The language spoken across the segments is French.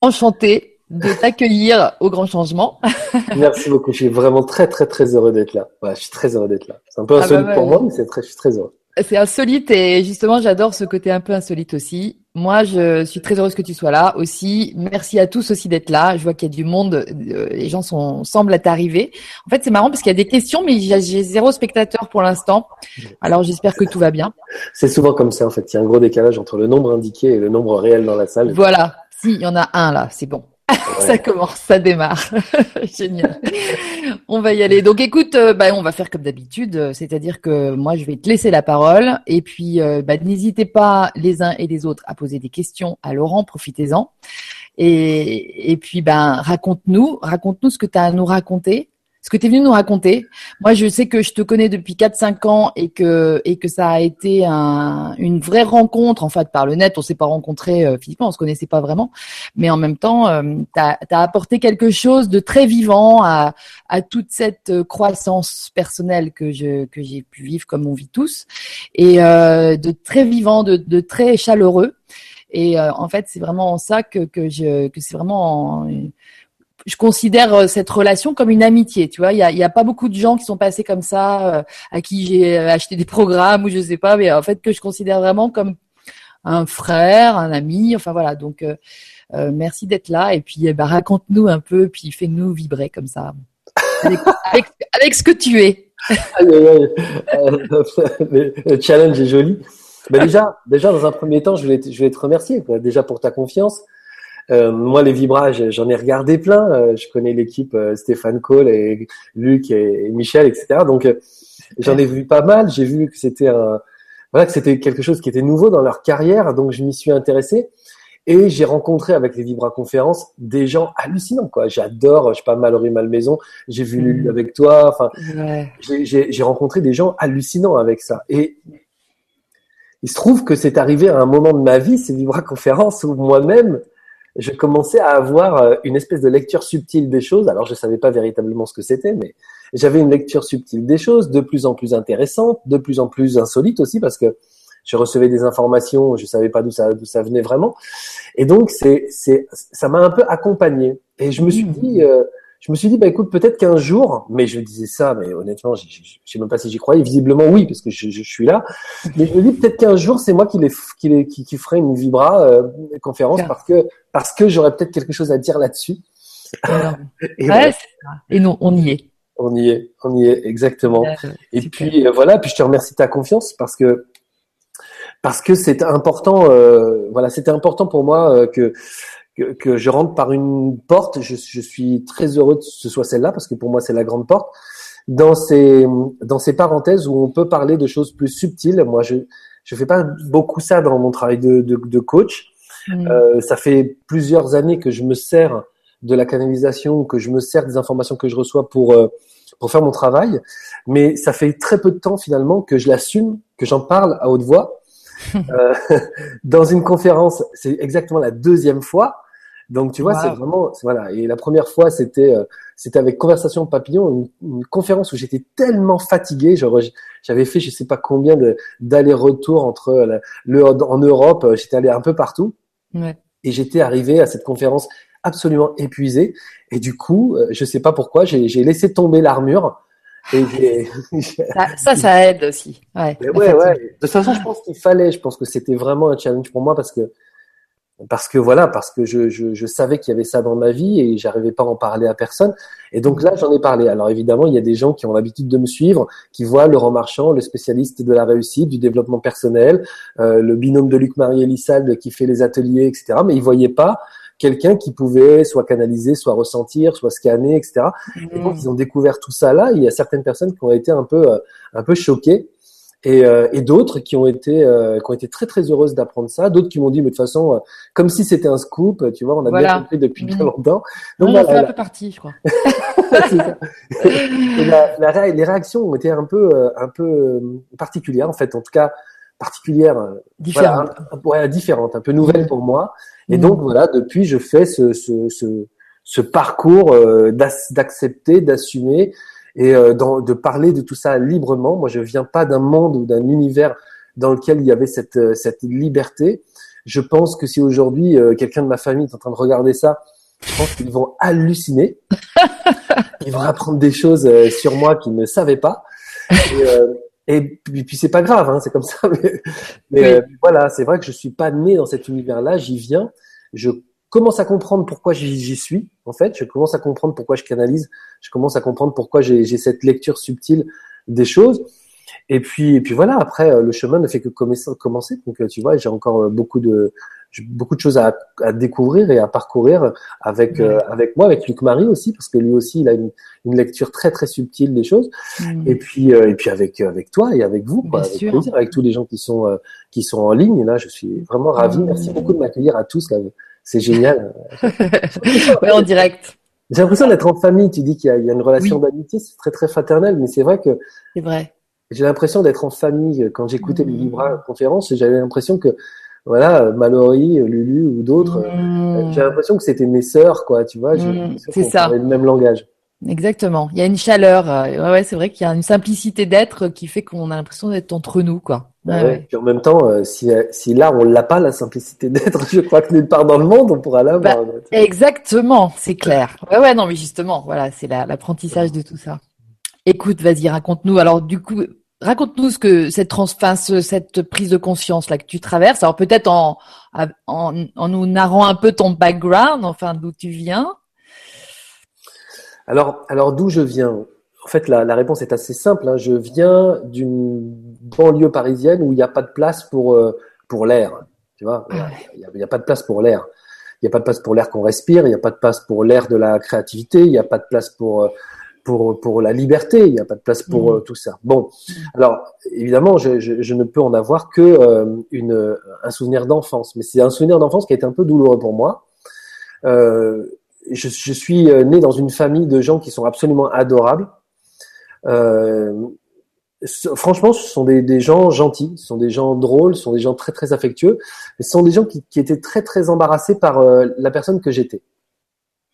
enchantée de t'accueillir au grand changement. Merci beaucoup. Je suis vraiment très, très, très heureux d'être là. Ouais, je suis très heureux d'être là. C'est un peu ah bah insolite pour moi, mais c'est très, je suis très heureux. C'est insolite et justement, j'adore ce côté un peu insolite aussi. Moi, je suis très heureuse que tu sois là aussi. Merci à tous aussi d'être là. Je vois qu'il y a du monde. Euh, les gens sont, semblent être arrivés. En fait, c'est marrant parce qu'il y a des questions, mais j'ai zéro spectateur pour l'instant. Alors, j'espère que tout va bien. C'est souvent comme ça, en fait. Il y a un gros décalage entre le nombre indiqué et le nombre réel dans la salle. Voilà. Si, il y en a un là, c'est bon. ça commence, ça démarre. Génial. on va y aller. Donc écoute, euh, bah, on va faire comme d'habitude, euh, c'est-à-dire que moi je vais te laisser la parole et puis euh, bah, n'hésitez pas les uns et les autres à poser des questions à Laurent, profitez-en. Et, et puis ben raconte-nous, raconte-nous ce que tu as à nous raconter ce que tu es venu nous raconter. Moi, je sais que je te connais depuis 4-5 ans et que et que ça a été un, une vraie rencontre en fait par le net. On s'est pas rencontrés euh, physiquement, on se connaissait pas vraiment, mais en même temps, euh, tu as, apporté quelque chose de très vivant à, à toute cette euh, croissance personnelle que je que j'ai pu vivre comme on vit tous et euh, de très vivant, de, de très chaleureux. Et en fait, c'est vraiment ça que que que c'est vraiment je considère euh, cette relation comme une amitié. Tu vois, il y a, y a, pas beaucoup de gens qui sont passés comme ça, euh, à qui j'ai euh, acheté des programmes ou je sais pas, mais en fait que je considère vraiment comme un frère, un ami. Enfin voilà. Donc euh, merci d'être là et puis bah, raconte-nous un peu, puis fais-nous vibrer comme ça, avec, avec, ce que tu es. le challenge est joli. Bah déjà, déjà dans un premier temps, je vais te remercier déjà pour ta confiance. Euh, moi, les vibrages, j'en ai regardé plein. Euh, je connais l'équipe euh, Stéphane Cole et Luc et, Michel, etc. Donc, j'en ai vu pas mal. J'ai vu que c'était un, voilà, que c'était quelque chose qui était nouveau dans leur carrière. Donc, je m'y suis intéressé. Et j'ai rencontré avec les Vibra conférences des gens hallucinants, quoi. J'adore, je sais pas, Mallory Malmaison. J'ai vu Lulu mmh. avec toi. Enfin, j'ai rencontré des gens hallucinants avec ça. Et il se trouve que c'est arrivé à un moment de ma vie, ces Vibra conférences, où moi-même, je commençais à avoir euh, une espèce de lecture subtile des choses. Alors, je savais pas véritablement ce que c'était, mais j'avais une lecture subtile des choses, de plus en plus intéressante, de plus en plus insolite aussi, parce que je recevais des informations, je savais pas d'où ça, d'où ça venait vraiment. Et donc, c'est, c'est, ça m'a un peu accompagné. Et je me suis mmh. dit, euh, je me suis dit, bah écoute, peut-être qu'un jour, mais je disais ça, mais honnêtement, je sais même pas si j'y croyais. Visiblement, oui, parce que je, je, suis là. Mais je me dis peut-être qu'un jour, c'est moi qui, les, qui, les, qui, qui ferai une vibra euh, conférence parce que parce que j'aurais peut-être quelque chose à dire là-dessus. et, ouais, et nous, on y est. On y est, on y est exactement. et puis euh, voilà, puis je te remercie de ta confiance parce que parce que c'est important. Euh, voilà, c'était important pour moi euh, que que, je rentre par une porte. Je, suis très heureux que ce soit celle-là parce que pour moi c'est la grande porte. Dans ces dans ces parenthèses où on peut parler de choses plus subtiles. Moi, je je fais pas beaucoup ça dans mon travail de, de, de coach. Mm. Euh, ça fait plusieurs années que je me sers de la canalisation, que je me sers des informations que je reçois pour euh, pour faire mon travail, mais ça fait très peu de temps finalement que je l'assume, que j'en parle à haute voix. euh, dans une conférence, c'est exactement la deuxième fois. Donc tu vois, c'est vraiment voilà. Et la première fois, c'était euh, c'était avec Conversation Papillon, une, conférence où j'étais tellement fatigué. J'avais fait je sais pas combien de d'aller-retour entre euh, le, en Europe. Euh, j'étais allé un peu partout. Ouais. Et j'étais arrivé à cette conférence absolument épuisé. Et du coup, je sais pas pourquoi, j'ai laissé tomber l'armure. Et ça, ça, aide aussi. Ouais, ouais, ouais. De toute façon, je pense qu'il fallait. Je pense que c'était vraiment un challenge pour moi parce que parce que voilà, parce que je, je, je savais qu'il y avait ça dans ma vie et j'arrivais pas à en parler à personne. Et donc là, j'en ai parlé. Alors évidemment, il y a des gens qui ont l'habitude de me suivre, qui voient Laurent Marchand, le spécialiste de la réussite, du développement personnel, euh, le binôme de Luc Marie Elissalde qui fait les ateliers, etc. Mais ils voyaient pas quelqu'un qui pouvait soit canaliser, soit ressentir, soit scanner, etc. Et donc mmh. ils ont découvert tout ça là. Il y a certaines personnes qui ont été un peu euh, un peu choquées et, euh, et d'autres qui ont été euh, qui ont été très très heureuses d'apprendre ça, d'autres qui m'ont dit mais de toute façon euh, comme si c'était un scoop, tu vois, on a bien compris depuis bien mmh. longtemps. Donc on fait un peu partie, je crois. la, les réactions ont été un peu un peu particulières en fait, en tout cas particulières, différentes, voilà, un, différentes, un peu nouvelles mmh. pour moi. Et mmh. donc voilà, depuis je fais ce ce ce, ce parcours d'accepter, d'assumer et euh, dans, de parler de tout ça librement. Moi, je viens pas d'un monde ou d'un univers dans lequel il y avait cette, euh, cette liberté. Je pense que si aujourd'hui euh, quelqu'un de ma famille est en train de regarder ça, je pense qu'ils vont halluciner. Ils vont apprendre des choses euh, sur moi qu'ils ne savaient pas. Et, euh, et puis, puis c'est pas grave, hein, c'est comme ça. Mais, mais voilà, c'est vrai que je suis pas né dans cet univers-là. J'y viens. Je commence à comprendre pourquoi j'y suis. En fait, je commence à comprendre pourquoi je canalise. Je commence à comprendre pourquoi j'ai cette lecture subtile des choses. Et puis, et puis voilà. Après, euh, le chemin ne fait que commencer. Donc, euh, tu vois, j'ai encore euh, beaucoup de beaucoup de choses à, à, découvrir et à parcourir avec avec moi, avec Luc Marie aussi, parce que lui aussi, il a une, une lecture très très subtile des choses. Et puis et puis avec avec toi et avec vous, quoi, avec, plaisir, avec tous les gens qui sont qui sont en ligne. Là, je suis vraiment ravi. Merci beaucoup de m'accueillir à tous. C'est génial. ouais, en direct. J'ai l'impression d'être en famille. Tu dis qu'il y, y, a une relation d'amitié, c'est très très fraternel, mais c'est vrai que. C'est vrai j'ai l'impression d'être en famille quand j'écoutais les livres conférences j'avais l'impression que voilà Mallory Lulu ou d'autres mmh. j'ai l'impression que c'était mes sœurs quoi tu vois mmh. c'est ça le même langage exactement il y a une chaleur euh, ouais, ouais c'est vrai qu'il y a une simplicité d'être qui fait qu'on a l'impression d'être entre nous quoi ouais, ouais. Puis en même temps, euh, si, si là on l'a pas la simplicité d'être, je crois que nulle part dans le monde on pourra l'avoir. Bah, exactement, c'est clair. Ouais ouais non mais justement voilà c'est l'apprentissage de tout ça. Écoute, vas-y, raconte-nous. Alors, du coup, raconte-nous ce que cette trans, cette prise de conscience là que tu traverses. Alors peut-être en, en, en nous narrant un peu ton background, enfin d'où tu viens. Alors, alors d'où je viens? En fait, la, la, réponse est assez simple. Hein. Je viens d'une banlieue parisienne où il n'y a pas de place pour euh, pour l'air. Tu vois, ah il n'y a, a, pas de place pour l'air. Il n'y a pas de place pour l'air qu'on respire. Il n'y a pas de place pour l'air de la créativité. Il n'y a pas de place pour euh, pour, pour la liberté, il n'y a pas de place pour mmh. euh, tout ça. Bon, mmh. alors évidemment, je, je, je, ne peux en avoir que euh, une, un souvenir d'enfance, mais c'est un souvenir d'enfance qui a été un peu douloureux pour moi. Euh, je, je, suis né dans une famille de gens qui sont absolument adorables. Franchement, ce sont des, des, gens gentils, ce sont des gens drôles, ce sont des gens très très affectueux, mais ce sont des gens qui, qui étaient très très embarrassés par la personne que j'étais.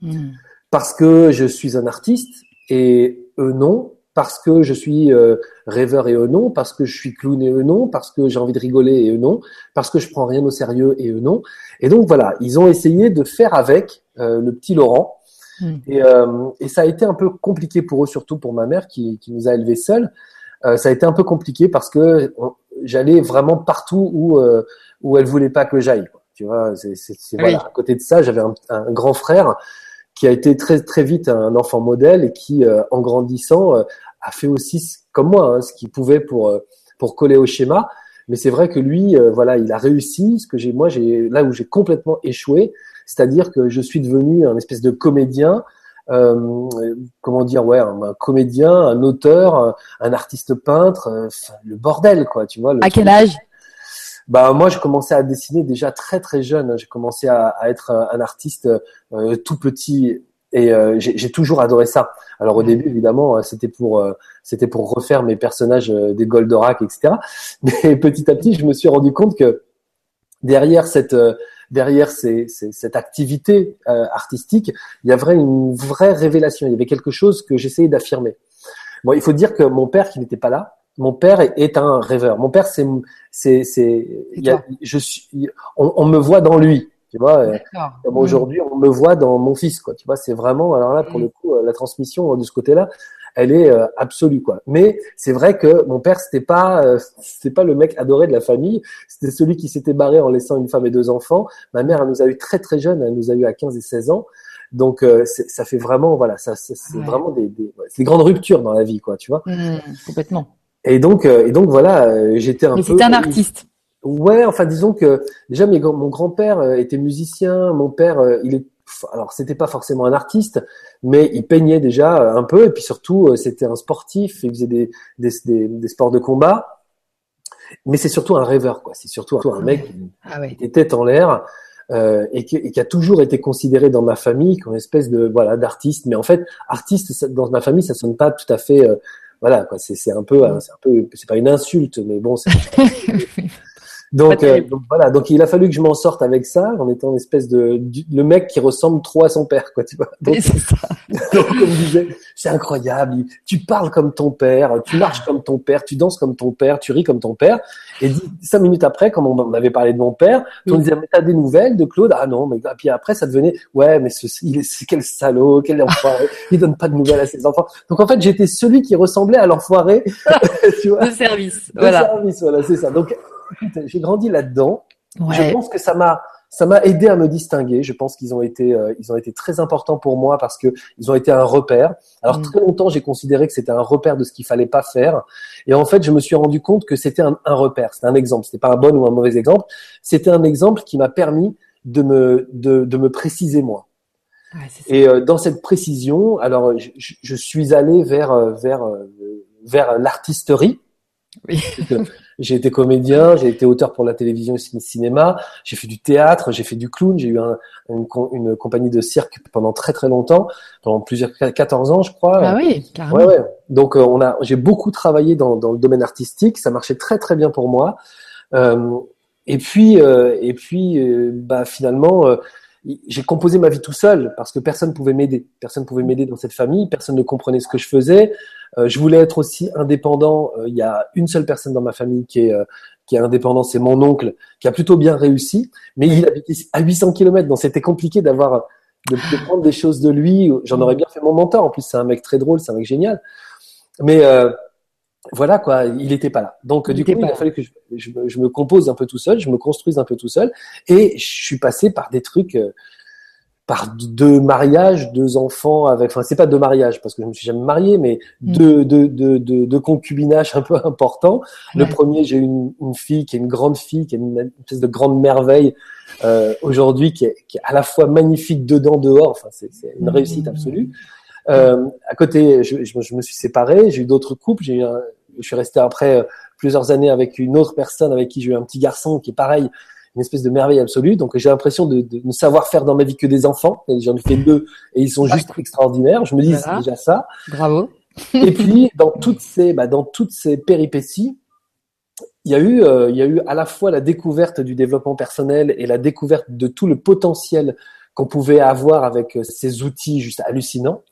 Mmh. Parce que je suis un artiste, et eux non, parce que je suis euh, rêveur et eux non, parce que je suis clown et eux non, parce que j'ai envie de rigoler et eux non, parce que je prends rien au sérieux et eux non. Et donc voilà, ils ont essayé de faire avec euh, le petit Laurent. Hmm. Et, euh, et, ça a été un peu compliqué pour eux, surtout pour ma mère qui, qui nous a élevés seuls. Ça a été un peu compliqué parce que j'allais vraiment partout où où elle voulait pas que j'aille. Tu vois, c'est, voilà. À côté de ça, j'avais un, un, grand frère qui a été très très vite un enfant modèle et qui, euh, en grandissant, euh, a fait aussi comme moi hein, ce qu'il pouvait pour euh, pour coller au schéma. Mais c'est vrai que lui, voilà, il a réussi. Ce que j'ai, moi, j'ai là où j'ai complètement échoué, c'est-à-dire que je suis devenu un espèce de comédien. Euh, comment dire ouais un, comédien un auteur un, artiste peintre le bordel quoi tu vois le à quel âge? Bah moi j'ai commencé à dessiner déjà très très jeune. J'ai commencé à, à, être un, artiste euh, tout petit et euh, j'ai toujours adoré ça. Alors au début évidemment c'était pour euh, c'était pour refaire mes personnages des Goldorak etc. Mais petit à petit je me suis rendu compte que derrière cette derrière ces, ces, cette activité artistique il y avait une vraie révélation. Il y avait quelque chose que j'essayais d'affirmer. Bon il faut dire que mon père qui n'était pas là mon père est, un rêveur. Mon père, c'est, c'est, c'est, je suis, on, on, me voit dans lui, tu vois. Euh, comme aujourd'hui, on me voit dans mon fils, quoi. Tu vois, c'est vraiment, alors là, pour le coup, euh, la transmission de ce côté-là, elle est euh, absolue, quoi. Mais c'est vrai que mon père, c'était pas, c'était pas le mec adoré de la famille. C'était celui qui s'était barré en laissant une femme et deux enfants. Ma mère, elle nous a eu très très jeune. Elle nous a eu à 15 et 16 ans. Donc ça fait vraiment voilà ça c'est vraiment des, des, des, grandes ruptures dans la vie quoi tu vois mmh, complètement et donc, euh, et donc voilà, euh, j'étais un Mais peu. C'était un artiste. Ouais, enfin disons que déjà mes, mon grand-père euh, était musicien, mon père il est alors c'était pas forcément un artiste, mais il peignait déjà un peu et puis surtout c'était un sportif, il faisait des, des, des, des sports de combat. Mais c'est surtout un rêveur quoi, c'est surtout un mec ah ouais. qui était tête en l'air euh, et, qui, et, qui, a toujours été considéré dans ma famille comme une espèce de voilà d'artiste, mais en fait artiste dans ma famille ça sonne pas tout à fait voilà quoi c'est c'est un peu c'est un peu c'est pas une insulte mais bon c'est Donc, euh, donc, voilà, donc il a fallu que je m'en sorte avec ça, en étant une espèce de le mec qui ressemble trop à son père, quoi, tu vois. Donc, donc comme je disais, c'est incroyable. Tu parles comme ton père, tu marches comme ton père, tu danses comme ton père, tu ris comme ton père. Et cinq minutes après, comme on avait parlé de mon père, on disait mais t'as des nouvelles de Claude? Ah non, mais et puis après ça devenait ouais mais c'est quel salaud, quel enfoiré, il donne pas de nouvelles à ses enfants. Donc en fait j'étais celui qui ressemblait à l'enfoiré, tu vois. De service, de voilà. service, voilà, c'est ça. Donc j'ai grandi là-dedans. Je pense que ça m'a ça m'a aidé à me distinguer. Je pense qu'ils ont été euh, ils ont été très importants pour moi parce que ils ont été un repère. Alors mm. très longtemps j'ai considéré que c'était un repère de ce qu'il fallait pas faire et en fait je me suis rendu compte que c'était un, un, repère, c'était un exemple, c'était pas un bon ou un mauvais exemple, c'était un exemple qui m'a permis de me de, de me préciser moi. et euh, dans cette précision, alors je, je suis allé vers euh, vers vers l'artisterie. Oui. J'ai été comédien, j'ai été auteur pour la télévision et le cinéma, j'ai fait du théâtre, j'ai fait du clown, j'ai eu un, une, une, compagnie de cirque pendant très très longtemps, pendant plusieurs 14 ans je crois. Ah oui, carrément. Ouais, ouais. Donc euh, on a, j'ai beaucoup travaillé dans, dans le domaine artistique, ça marchait très très bien pour moi. Euh, et puis euh, et puis euh, bah finalement euh, j'ai composé ma vie tout seul parce que personne pouvait m'aider. Personne pouvait m'aider dans cette famille. Personne ne comprenait ce que je faisais. Euh, je voulais être aussi indépendant. Euh, il y a une seule personne dans ma famille qui est euh, qui est indépendant, c'est mon oncle, qui a plutôt bien réussi, mais il habitait à 800 km, donc c'était compliqué d'avoir de, de, prendre des choses de lui. J'en aurais bien fait mon mentor. En plus, c'est un mec très drôle, c'est un mec génial. Mais euh, voilà quoi, il n'était pas là. Donc du coup, il a fallu que je, je, je, me compose un peu tout seul, je me construise un peu tout seul, et je suis passé par des trucs par deux mariages, deux enfants avec, enfin c'est pas deux mariages parce que je me suis jamais marié, mais mm. deux, deux, deux, deux, concubinages un peu importants. Le premier, j'ai une, une fille qui est une grande fille, qui est une, espèce de grande merveille euh, aujourd'hui, qui est, qui est à la fois magnifique dedans, dehors. Enfin c'est une réussite absolue. Euh, à côté, je, je, je, me suis séparé, j'ai eu d'autres couples, j'ai eu un, je suis resté après euh, plusieurs années avec une autre personne avec qui j'ai eu un petit garçon qui est pareil, une espèce de merveille absolue. Donc j'ai l'impression de, de, ne savoir faire dans ma vie que des enfants. J'en ai fait deux et ils sont juste extraordinaires. Je me dis c'est déjà ça. Bravo. et puis dans toutes ces bah, dans toutes ces péripéties, il y a eu euh, il y a eu à la fois la découverte du développement personnel et la découverte de tout le potentiel qu'on pouvait avoir avec euh, ces outils juste hallucinants.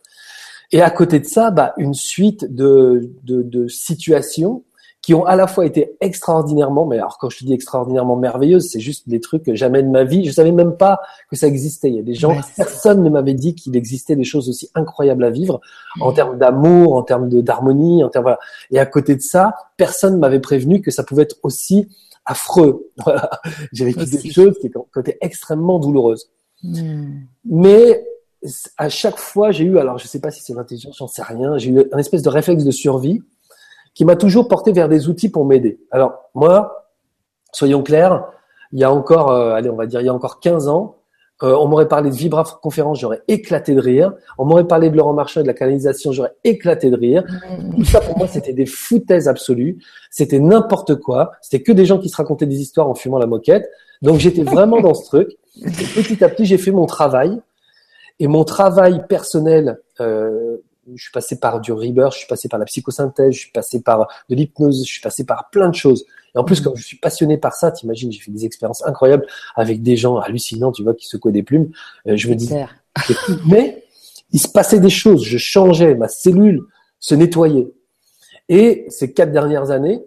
Et à côté de ça, bah, une suite de, de, de situations qui ont à la fois été extraordinairement, mais alors quand je te dis extraordinairement merveilleuses, c'est juste des trucs que jamais de ma vie, je savais même pas que ça existait. Il y a des gens, personne ne m'avait dit qu'il existait des choses aussi incroyables à vivre en termes d'amour, en termes d'harmonie, en termes voilà. Et à côté de ça, personne m'avait prévenu que ça pouvait être aussi affreux. Voilà. J'ai vécu des choses qui étaient extrêmement douloureuses. Hmm. Mais à chaque fois, j'ai eu, alors je sais pas si c'est l'intelligence, j'en sais rien, j'ai eu un espèce de réflexe de survie qui m'a toujours porté vers des outils pour m'aider. Alors moi, soyons clairs, il y a encore, euh, allez, on va dire, il y a encore 15 ans, euh, on m'aurait parlé de Vibra conférence, j'aurais éclaté de rire. On m'aurait parlé de Laurent Marchand et de la canalisation, j'aurais éclaté de rire. Mmh. Tout ça pour moi, c'était des foutaises absolues. C'était n'importe quoi. C'était que des gens qui se racontaient des histoires en fumant la moquette. Donc j'étais vraiment dans ce truc. Et petit à petit, j'ai fait mon travail. Et mon travail personnel, euh, je suis passé par du rebirth, je suis passé par la psychosynthèse, je suis passé par de l'hypnose, je suis passé par plein de choses. Et en plus, mm. comme je suis passionné par ça, t'imagines, j'ai fait des expériences incroyables avec des gens hallucinants, tu vois, qui secouaient des plumes. Euh, je me dis, mais il se passait des choses, je changeais, ma cellule se nettoyait. Et ces quatre dernières années,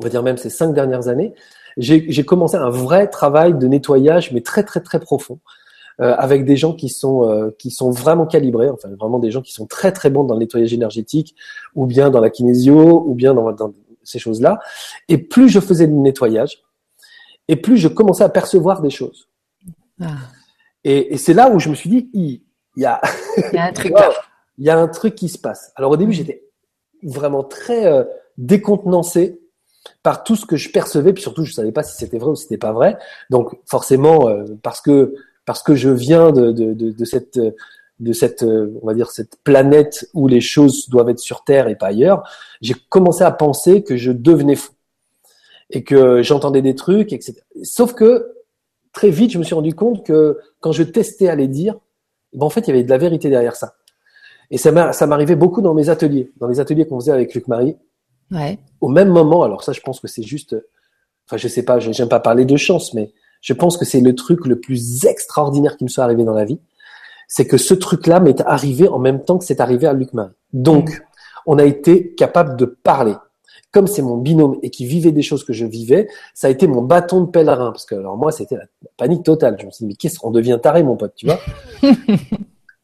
on va dire même ces cinq dernières années, j'ai commencé un vrai travail de nettoyage, mais très très très profond. Euh, avec des gens qui sont euh, qui sont vraiment calibrés, enfin vraiment des gens qui sont très très bons dans le nettoyage énergétique, ou bien dans la kinésio, ou bien dans, dans ces choses-là. Et plus je faisais du nettoyage, et plus je commençais à percevoir des choses. Ah. Et, et c'est là où je me suis dit, il, y a, il y a un truc. il y a un truc qui se passe. Alors au début, j'étais vraiment très euh, décontenancé par tout ce que je percevais, puis surtout je savais pas si c'était vrai ou si c'était pas vrai. Donc forcément, euh, parce que parce que je viens de, de, de, de cette de cette on va dire cette planète où les choses doivent être sur Terre et pas ailleurs, j'ai commencé à penser que je devenais fou et que j'entendais des trucs, etc. Sauf que très vite, je me suis rendu compte que quand je testais à les dire, ben en fait, il y avait de la vérité derrière ça. Et ça m'arrivait beaucoup dans mes ateliers, dans les ateliers qu'on faisait avec Luc Marie. Ouais. Au même moment, alors ça, je pense que c'est juste enfin je sais pas, j'aime pas parler de chance, mais je pense que c'est le truc le plus extraordinaire qui me soit arrivé dans la vie. C'est que ce truc-là m'est arrivé en même temps que c'est arrivé à Luc Marie. Donc, mm. on a été capable de parler. Comme c'est mon binôme et qui vivait des choses que je vivais, ça a été mon bâton de pèlerin. Parce que, alors moi, c'était la panique totale. Je me suis dit, mais qu'est-ce qu'on devient taré, mon pote, tu vois?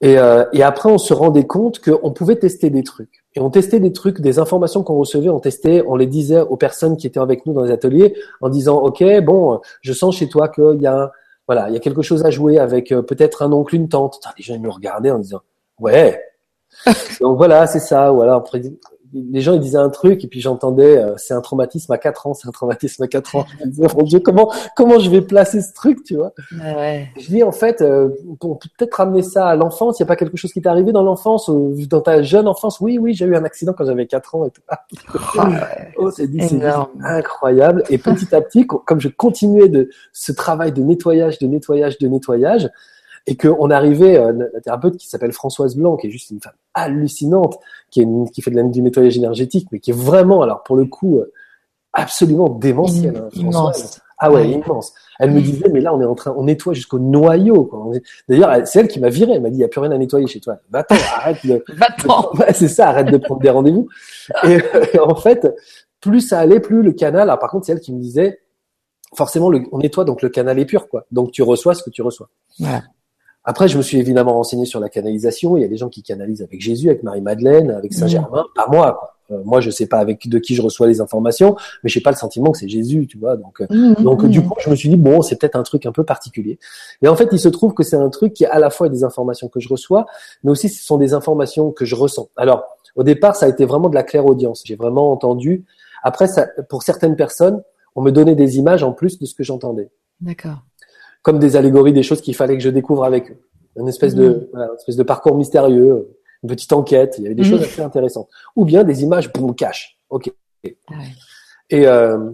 et, euh, et après, on se rendait compte qu'on pouvait tester des trucs. Et on testait des trucs, des informations qu'on recevait, on testait, on les disait aux personnes qui étaient avec nous dans les ateliers en disant, OK, bon, je sens chez toi qu'il y a, voilà, il y a quelque chose à jouer avec euh, peut-être un oncle, une tante. Les gens, ils me regardaient en disant, ouais. Donc voilà, c'est ça. Voilà, les gens ils disaient un truc et puis j'entendais euh, c'est un traumatisme à 4 ans, c'est un traumatisme à 4 ans. Je disais, mon Dieu, comment comment je vais placer ce truc, tu vois? Ouais. Je dis en fait euh, on peut peut-être ramener ça à l'enfance, il n'y a pas quelque chose qui t'est arrivé dans l'enfance ou dans ta jeune enfance? Oui, oui, j'ai eu un accident quand j'avais 4 ans et tout. oh, oh c'est incroyable. Et petit à petit comme je continuais de ce travail de nettoyage, de nettoyage, de nettoyage, et qu'on arrivait, euh, la thérapeute qui s'appelle Françoise Blanc, qui est juste une femme hallucinante, qui, est qui fait de la, du nettoyage énergétique, mais qui est vraiment, alors pour le coup, euh, absolument démentielle. Hein, immense. Ah ouais, immense. Elle me disait, mais là, on est en train, on nettoie jusqu'au noyau. D'ailleurs, c'est elle qui m'a viré. Elle m'a dit, il n'y a plus rien à nettoyer chez toi. Va-t'en, arrête de. Va-t'en. c'est ça, arrête de prendre des rendez-vous. Et, en fait, plus ça allait, plus le canal. Alors, par contre, c'est elle qui me disait, forcément, le, on nettoie, donc le canal est pur, quoi. Donc tu reçois ce que tu reçois. Voilà. Après, je me suis évidemment renseigné sur la canalisation. Il y a des gens qui canalisent avec Jésus, avec Marie-Madeleine, avec Saint-Germain. Pas moi. Quoi. Euh, moi, je sais pas avec de qui je reçois les informations, mais j'ai pas le sentiment que c'est Jésus, tu vois. Donc, euh, mmh, donc mmh. du coup, je me suis dit bon, c'est peut-être un truc un peu particulier. Et en fait, il se trouve que c'est un truc qui est à la fois des informations que je reçois, mais aussi ce sont des informations que je ressens. Alors, au départ, ça a été vraiment de la claire audience. J'ai vraiment entendu. Après, ça, pour certaines personnes, on me donnait des images en plus de ce que j'entendais. D'accord comme des allégories, des choses qu'il fallait que je découvre avec eux. Une espèce de, voilà, une espèce de parcours mystérieux, une petite enquête. Il y avait des mmh. choses assez intéressantes. Ou bien des images, boum, cash. Ok. Ah et, euh,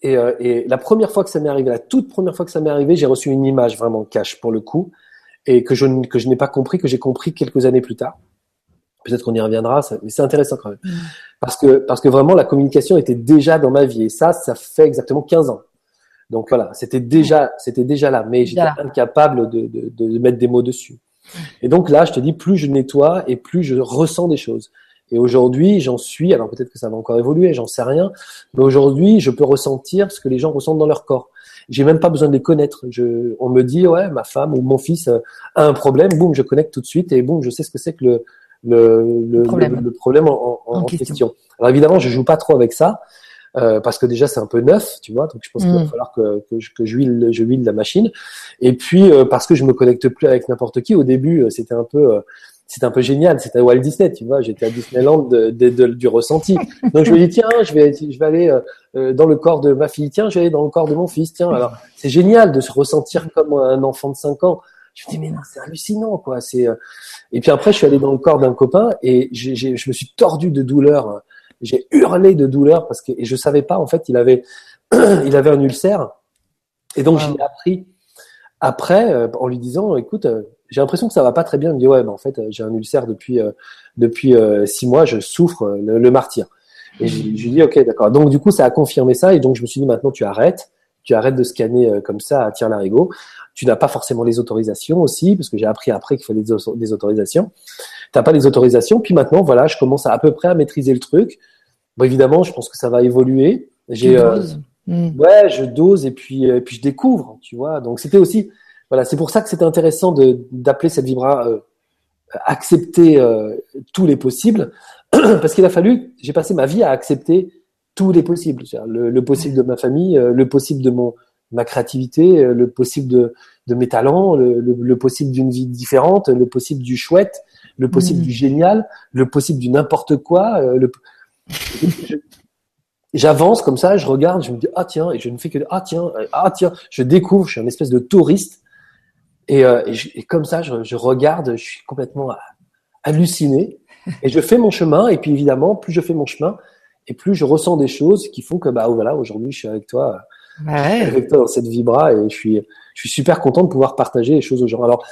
et, euh, et, la première fois que ça m'est arrivé, la toute première fois que ça m'est arrivé, j'ai reçu une image vraiment cash pour le coup, et que je, que je n'ai pas compris, que j'ai compris quelques années plus tard. Peut-être qu'on y reviendra, mais c'est intéressant quand même. Mmh. Parce que, parce que vraiment, la communication était déjà dans ma vie. Et ça, ça fait exactement 15 ans. Donc voilà, c'était déjà, c'était déjà là, mais j'étais incapable de, de, de, mettre des mots dessus. Et donc là, je te dis, plus je nettoie et plus je ressens des choses. Et aujourd'hui, j'en suis, alors peut-être que ça va encore évoluer, j'en sais rien, mais aujourd'hui, je peux ressentir ce que les gens ressentent dans leur corps. J'ai même pas besoin de les connaître. Je, on me dit, ouais, ma femme ou mon fils a un problème, boum, je connecte tout de suite et boum, je sais ce que c'est que le, le, le, problème, le, problème en, en, question. question. Alors évidemment, je joue pas trop avec ça, euh, parce que déjà c'est un peu neuf, tu vois, donc je pense qu'il va mm. falloir que, que, je, que je huile, je huile la machine. Et puis euh, parce que je me connecte plus avec n'importe qui. Au début, euh, c'était un peu c'était un peu génial. C'était Walt Disney, tu vois. J'étais à Disneyland de, de, du ressenti. Donc je me dis tiens, je vais je vais aller dans le corps de ma fille. Tiens, je vais aller dans le corps de mon fils. Tiens, alors c'est génial de se ressentir comme un enfant de 5 ans. Je me dis mais non, c'est hallucinant quoi. C'est et puis après je suis allé dans le corps d'un copain et j'ai, je me suis tordu de douleur j'ai hurlé de douleur parce que et je savais pas en fait il avait il avait un ulcère. Et donc j'ai appris après euh, en lui disant écoute euh, j'ai l'impression que ça va pas très bien. Il me dit ouais mais en fait euh, j'ai un ulcère depuis depuis six mois je souffre le, martyr. Et je lui dis ok d'accord. Donc du coup ça a confirmé ça. Et donc je me suis dit maintenant tu arrêtes. Tu arrêtes de scanner comme ça à tir larigot tu n'as pas forcément les autorisations aussi parce que j'ai appris après qu'il fallait des, autorisations t'as pas les autorisations puis maintenant voilà je commence à à peu près à maîtriser le truc Bon, évidemment, je pense que ça va évoluer. J'ai, euh, hmm. ouais, je dose et puis, euh, puis je découvre, tu vois. Donc c'était aussi, voilà, c'est pour ça que c'était intéressant de d'appeler cette vibra euh, accepter euh, tous les possibles, parce qu'il a fallu, j'ai passé ma vie à accepter tous les possibles, le, le possible de ma famille, le possible de mon ma créativité, le possible de, de mes talents, le, le, possible d'une vie différente, le possible du chouette, le possible hmm. du génial, le possible du n'importe quoi, le, J'avance comme ça, je regarde, je me dis ah tiens, et je ne fais que ah tiens, ah tiens, je découvre, je suis un espèce de touriste, et, euh, et, comme ça, je, je, regarde, je suis complètement halluciné, et je fais mon chemin, et puis évidemment, plus je fais mon chemin, et plus je ressens des choses qui font que bah voilà, aujourd'hui, je suis avec toi, ouais. avec toi dans cette vibra, et je suis, je suis super content de pouvoir partager les choses aux gens. Alors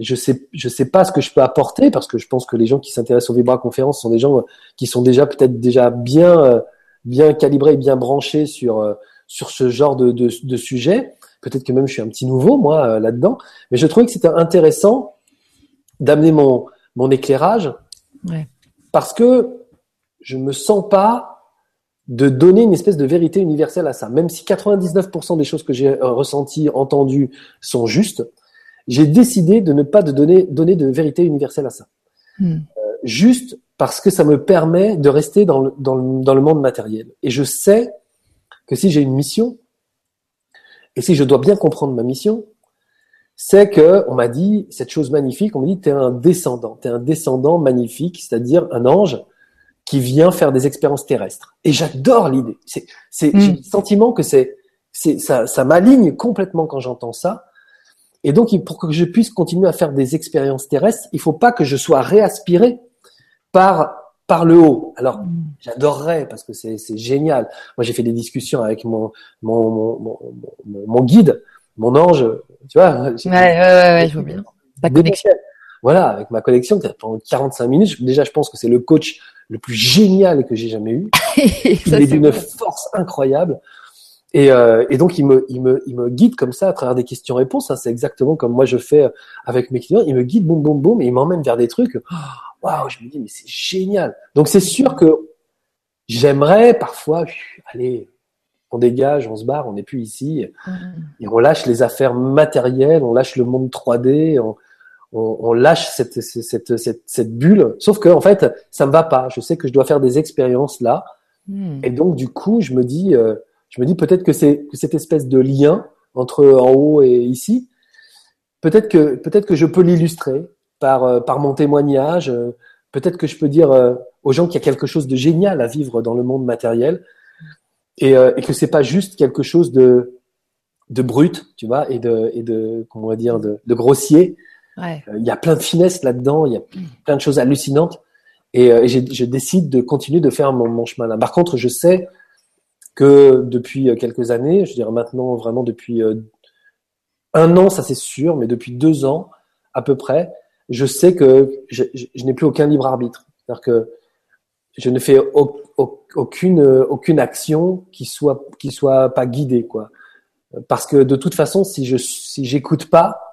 je sais je sais pas ce que je peux apporter parce que je pense que les gens qui s'intéressent aux Vibra conférences sont des gens qui sont déjà peut-être déjà bien euh, bien calibrés bien branchés sur euh, sur ce genre de, de, de sujet. Peut-être que même je suis un petit nouveau moi euh, là-dedans, mais je trouvais que c'était intéressant d'amener mon mon éclairage Ouais. parce que je me sens pas de donner une espèce de vérité universelle à ça. Même si 99% des choses que j'ai euh, ressenties, entendues sont justes, j'ai décidé de ne pas de donner, donner de vérité universelle à ça. Hmm. Juste parce que ça me permet de rester dans le, dans le, dans le monde matériel. Et je sais que si j'ai une mission, et si je dois bien comprendre ma mission, c'est que on m'a dit cette chose magnifique, on m'a dit tu es un descendant, tu es un descendant magnifique, c'est-à-dire un ange qui vient faire des expériences terrestres. Et j'adore l'idée. C'est, c'est, Mm. j'ai le sentiment que c'est, c'est, ça, ça m'aligne complètement quand j'entends ça. Et donc, pour que je puisse continuer à faire des expériences terrestres, il faut pas que je sois réaspiré par, par le haut. Alors, Hmm. j'adorerais parce que c'est, c'est génial. Moi, j'ai fait des discussions avec mon, mon, mon, mon, guide, mon ange, tu vois. Ouais, ouais, ouais, ouais, je vois bien. Ta connexion. Voilà, avec ma connexion, pendant 45 minutes, déjà, je pense que c'est le coach le plus génial que j'ai jamais eu. Il est d'une force incroyable. Et, euh, et donc, il me, il, me, il me guide comme ça à travers des questions-réponses. hein. C'est exactement comme moi je fais avec mes clients. Il me guide, boum, boum, boum, et il m'emmène vers des trucs. Oh, Waouh, je me dis, mais c'est génial. Donc, c'est sûr que j'aimerais parfois, allez, on dégage, on se barre, on n'est plus ici. Hmm. Et on lâche les affaires matérielles, on lâche le monde 3D, on, on, on lâche cette, cette, cette, cette bulle. Sauf que, en fait, ça me va pas. Je sais que je dois faire des expériences là. Hmm. Et donc, du coup, je me dis, euh, je me dis peut-être que c'est que cette espèce de lien entre en haut et ici, peut-être que peut-être que je peux l'illustrer par euh, par mon témoignage. euh, peut-être que je peux dire aux gens qu'il y a quelque chose de génial à vivre dans le monde matériel et, et que c'est pas juste quelque chose de de brut, tu vois, et de et de comment on va dire de, de grossier. Euh, Il y a plein de finesses là-dedans, il y a plein de choses hallucinantes. Et, euh, je décide de continuer de faire mon, chemin là. Par contre, je sais que depuis euh, quelques années, je dirais maintenant vraiment depuis un an, ça c'est sûr, mais depuis deux ans à peu près, je sais que je, n'ai plus aucun libre arbitre. C'est-à-dire que je ne fais au- au- aucune aucune action qui soit qui soit pas guidée quoi. Parce que de toute façon, si je si j'écoute pas,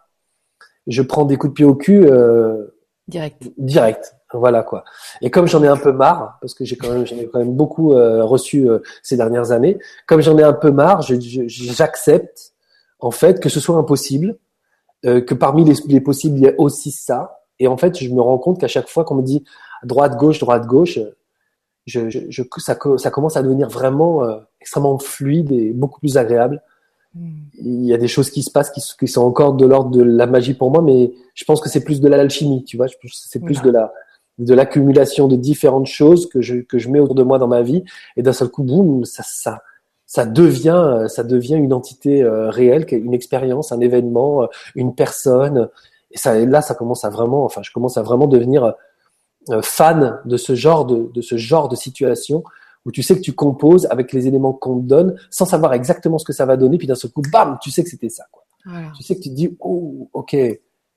je prends des coups de pied au cul euh, Direct. direct. Voilà quoi. Et comme j'en ai un peu marre, parce que j'ai quand même j'en ai quand même beaucoup euh, reçu euh, ces dernières années, comme j'en ai un peu marre, je- je- j'accepte en fait que ce soit impossible, euh, que parmi les, les possibles il y a aussi ça. Et en fait, je me rends compte qu'à chaque fois qu'on me dit droite gauche droite gauche, je, je, je- ça, ça commence à devenir vraiment euh, extrêmement fluide et beaucoup plus agréable. Il y a des choses qui se passent qui, qui sont encore de l'ordre de la magie pour moi, mais je pense que c'est plus de l'alchimie, tu vois. C'est plus de la de l'accumulation de différentes choses que je que je mets autour de moi dans ma vie, et d'un seul coup, boum, ça ça ça devient ça devient une entité euh, réelle, une expérience, un événement, euh, une personne. Et ça, et là, ça commence à vraiment, enfin, je commence à vraiment devenir euh, fan de ce genre de de ce genre de situation où tu sais que tu composes avec les éléments qu'on te donne sans savoir exactement ce que ça va donner, puis d'un seul coup, bam, tu sais que c'était ça. Quoi. Voilà. Tu sais que tu te dis, oh, ok,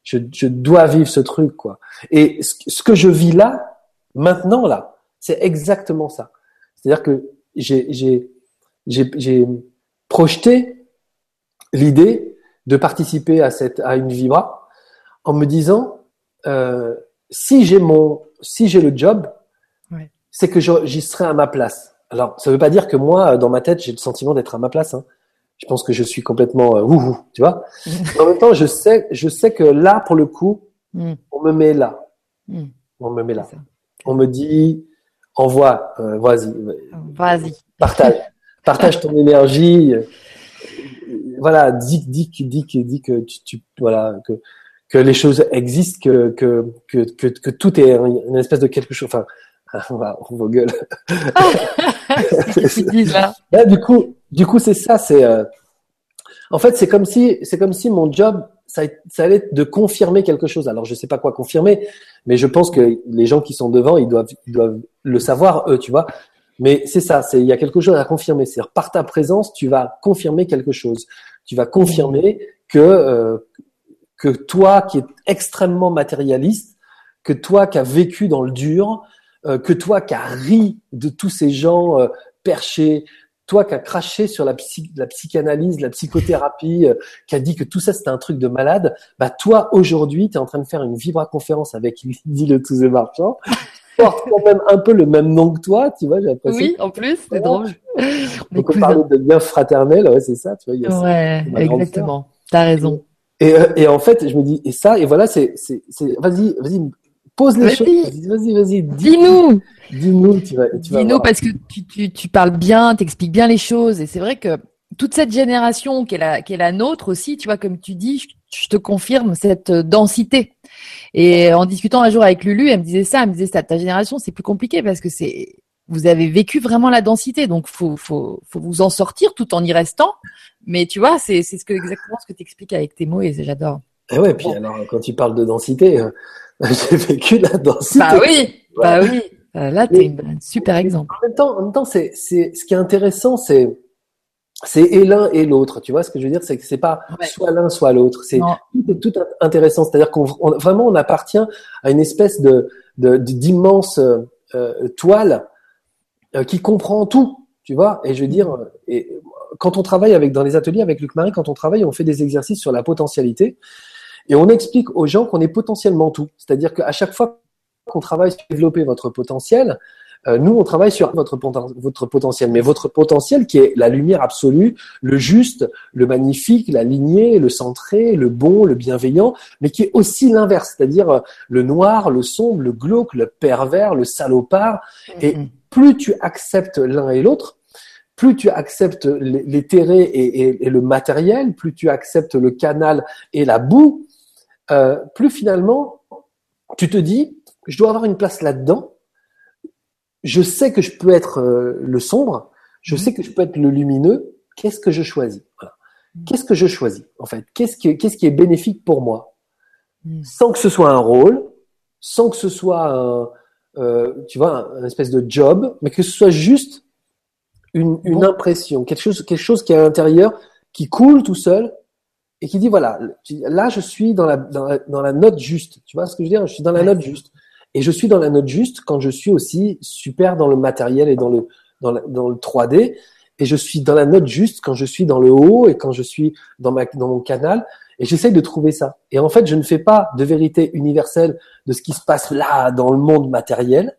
je, je dois vivre ce truc. quoi. Et ce, ce que je vis là, maintenant, là, c'est exactement ça. C'est-à-dire que j'ai projeté l'idée de participer à, cette, à une Vibra en me disant, euh, si j'ai mon, si j'ai le job. C'est que j'y serai à ma place. Alors, ça veut pas dire que moi, dans ma tête, j'ai le sentiment d'être à ma place. Hein. Je pense que je suis complètement euh, wouhou, tu vois. En même temps, je sais, je sais que là, pour le coup, Hmm. on me met là. Hmm. On me met là. On me dit, envoie, euh, vas-y, Vas-y. partage, partage ton énergie. euh, Voilà, dis, dis, dis, dis que tu, tu- voilà, que, que les choses existent, que, que, que, que, que tout est une espèce de quelque chose. Enfin, on vos gueules. Qu'est-ce que tu dis là Là, du coup, du coup, c'est ça. C'est, euh, en fait, c'est comme si, c'est comme si mon job, ça, ça allait être de confirmer quelque chose. Alors, je sais pas quoi confirmer, mais je pense que les gens qui sont devant, ils doivent, ils doivent le savoir eux, tu vois. Mais c'est ça. C'est, il y a quelque chose à confirmer. C'est par ta présence, tu vas confirmer quelque chose. Tu vas confirmer que euh, que toi, qui es extrêmement matérialiste, que toi qui as vécu dans le dur, euh, que toi qui as ri de tous ces gens euh, perchés, toi qui as craché sur la, la psychanalyse, la psychothérapie, euh, qui a dit que tout ça c'était un truc de malade, bah toi aujourd'hui tu es en train de faire une vibra-conférence avec dit le tous the marchand, porte quand même un peu le même nom que toi, tu vois, j'ai l'impression. Oui, en plus, c'est drôle. Donc on parle de bien fraternel, ouais, c'est ça, tu vois. Il y a ouais, exactement. T'as raison. Et, euh, et, en fait, je me dis, et ça, et voilà, c'est, c'est, vas-y, vas-y, pose les choses. Vas-y, vas-y, dis-nous. Dis-nous, tu vas, tu Dis-nous parce que tu, tu, tu parles bien, t'expliques bien les choses. Et c'est vrai que toute cette génération qui est la, qui est la nôtre aussi, tu vois, comme tu dis, je, te confirme cette densité. Et en discutant un jour avec Lulu, elle me disait ça, elle me disait ça, ta génération, c'est plus compliqué parce que c'est, vous avez vécu vraiment la densité, donc faut, faut, faut vous en sortir tout en y restant. Mais tu vois, c'est, c'est ce que, exactement ce que tu expliques avec tes mots et j'adore. Et ouais, puis alors, quand tu parles de densité, euh, j'ai vécu la densité. Bah oui, bah oui. Euh, là, tu es un super exemple. En même temps, en même temps, c'est, c'est, ce qui est intéressant, c'est, c'est et l'un et l'autre. Tu vois ce que je veux dire, c'est que c'est pas soit l'un soit l'autre. C'est tout, tout intéressant. C'est-à-dire qu'on vraiment on appartient à une espèce de, de, d'immense euh, toile euh, qui comprend tout. Tu vois? Et je veux dire, et quand on travaille avec dans les ateliers avec Luc Marie, quand on travaille, on fait des exercices sur la potentialité et on explique aux gens qu'on est potentiellement tout. C'est-à-dire qu'à chaque fois qu'on travaille sur développer votre potentiel, euh, nous, on travaille sur votre, votre potentiel, mais votre potentiel qui est la lumière absolue, le juste, le magnifique, la lignée, le centré, le bon, le bienveillant, mais qui est aussi l'inverse, c'est-à-dire euh, le noir, le sombre, le glauque, le pervers, le salopard. Et mm-hmm. plus tu acceptes l'un et l'autre, plus tu acceptes l'éthéré et, et, le matériel, plus tu acceptes le canal et la boue, euh, plus finalement tu te dis, je dois avoir une place là-dedans. Je sais que je peux être euh, le sombre, je mhm. sais que je peux être le lumineux. Qu'est-ce que je choisis? Voilà. Mhm. Qu'est-ce que je choisis en fait? Qu'est-ce qui, est bénéfique pour moi? Mhm. Sans que ce soit un rôle, sans que ce soit un, euh, tu vois, un, espèce de job, mais que ce soit juste une, une impression, quelque chose, quelque chose qui est à l'intérieur, qui coule tout seul et qui dit voilà, là je suis dans la, dans la, dans la note juste. Tu vois ce que je veux dire? Je suis dans la note juste. Et je suis dans la note juste quand je suis aussi super dans le matériel et dans le, dans, dans le 3D. Et je suis dans la note juste quand je suis dans le haut et quand je suis dans, ma, dans mon canal. Et j'essaye de trouver ça. Et en fait, je ne fais pas de vérité universelle de ce qui se passe là dans le monde matériel.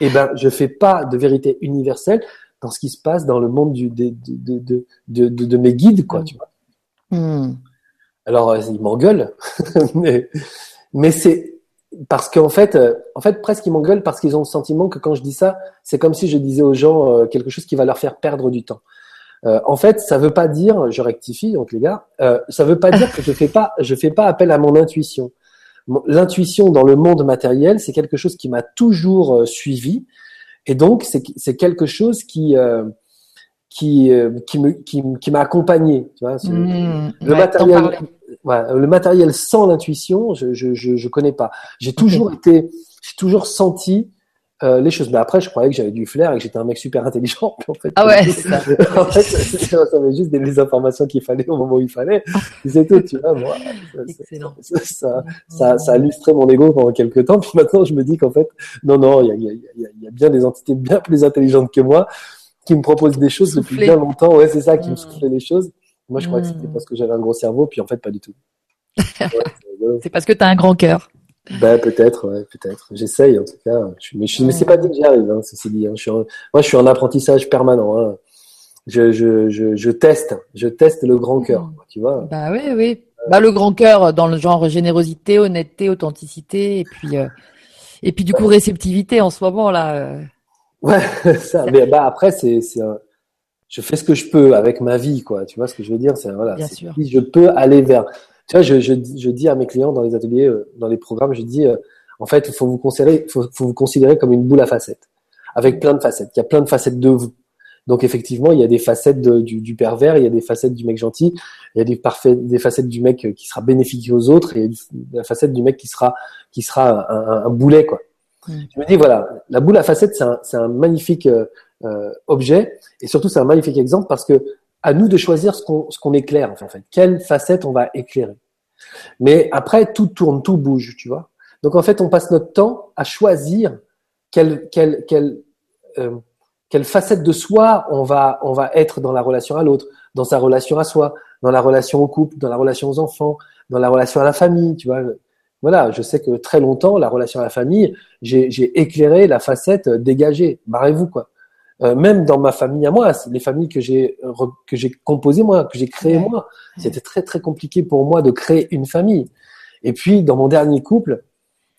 Et eh ben, je fais pas de vérité universelle dans ce qui se passe dans le monde du, de, de, de, de, de mes guides, quoi, tu vois. Hmm. Alors, euh, ils m'engueulent, mais, mais c'est, parce qu'en fait, euh, en fait, presque ils m'engueulent parce qu'ils ont le sentiment que quand je dis ça, c'est comme si je disais aux gens euh, quelque chose qui va leur faire perdre du temps. Euh, en fait, ça veut pas dire, je rectifie donc les gars, euh, ça veut pas dire que je fais pas, je fais pas appel à mon intuition. L'intuition dans le monde matériel, c'est quelque chose qui m'a toujours suivi, et donc c'est quelque chose qui qui qui me qui, qui m'a accompagné. Tu vois, mmh, le matériel le matériel sans l'intuition, je, je, je, je, connais pas. J'ai toujours été, j'ai toujours senti euh, les choses. Mais après, je croyais que j'avais du flair et que j'étais un mec super intelligent. En fait, ah ouais, ça. en fait, ça, ça juste des, informations qu'il fallait au moment où il fallait. C'est tout, tu vois. Moi, ça, ça, ça, a illustré mon ego pendant quelques temps. Puis maintenant, je me dis qu'en fait, non, non, il y a, y, a, y a, bien des entités bien plus intelligentes que moi qui me proposent des choses depuis bien longtemps. Ouais, c'est ça, qui me mmh. soufflaient les choses. Moi, je crois que c'était hmm. parce que j'avais un gros cerveau, puis en fait, pas du tout. c'est parce que tu as un grand cœur. Ben, peut-être, ouais, peut-être. J'essaye, en tout cas. mais, je, mais c'est pas dit que j'y arrive, hein, ceci dit. Hein. Je suis moi, je suis en apprentissage permanent. Hein. Je, teste, je teste le grand cœur, hmm. tu vois. Bah oui, oui. Bah, le grand cœur dans le genre générosité, honnêteté, authenticité, et puis, euh, et puis du coup, réceptivité en ce moment, là. Euh. Ouais, ça. Mais bah, après, c'est, c'est un je fais ce que je peux avec ma vie, quoi. Tu vois ce que je veux dire? C'est voilà, si je peux aller vers. Tu vois, je, je, je, dis à mes clients dans les ateliers, euh, dans les programmes, je dis, euh, en fait, il faut vous considérer, faut, faut vous considérer comme une boule à facettes, avec plein de facettes. Il y a plein de facettes de vous. Donc effectivement, il y a des facettes du, du, pervers, il y a des facettes du mec gentil, il y a des, parfaits, des facettes du mec qui sera bénéfique aux autres, et la facette du mec qui sera qui sera un, un, boulet quoi. Je me dis voilà, la boule à facettes, c'est un, un, magnifique euh, euh, objet. Et surtout, c'est un magnifique exemple parce que à nous de choisir ce qu'on qu'on éclaire en fait. Quelle facette on va éclairer. Mais après, tout tourne, tout bouge, tu vois. Donc en fait, on passe notre temps à choisir quelle quelle quelle euh, quelle facette de soi on va, on va être dans la relation à l'autre, dans sa relation à soi, dans la relation au couple, dans la relation aux enfants, dans la relation à la famille, tu vois. Voilà, je sais que très longtemps, la relation à la famille, j'ai éclairé la facette dégagée. Barrez-vous, quoi. Euh, même dans ma famille à moi, les familles que j'ai que j'ai composées moi, que j'ai créées moi, c'était très très compliqué pour moi de créer une famille. Et puis dans mon dernier couple,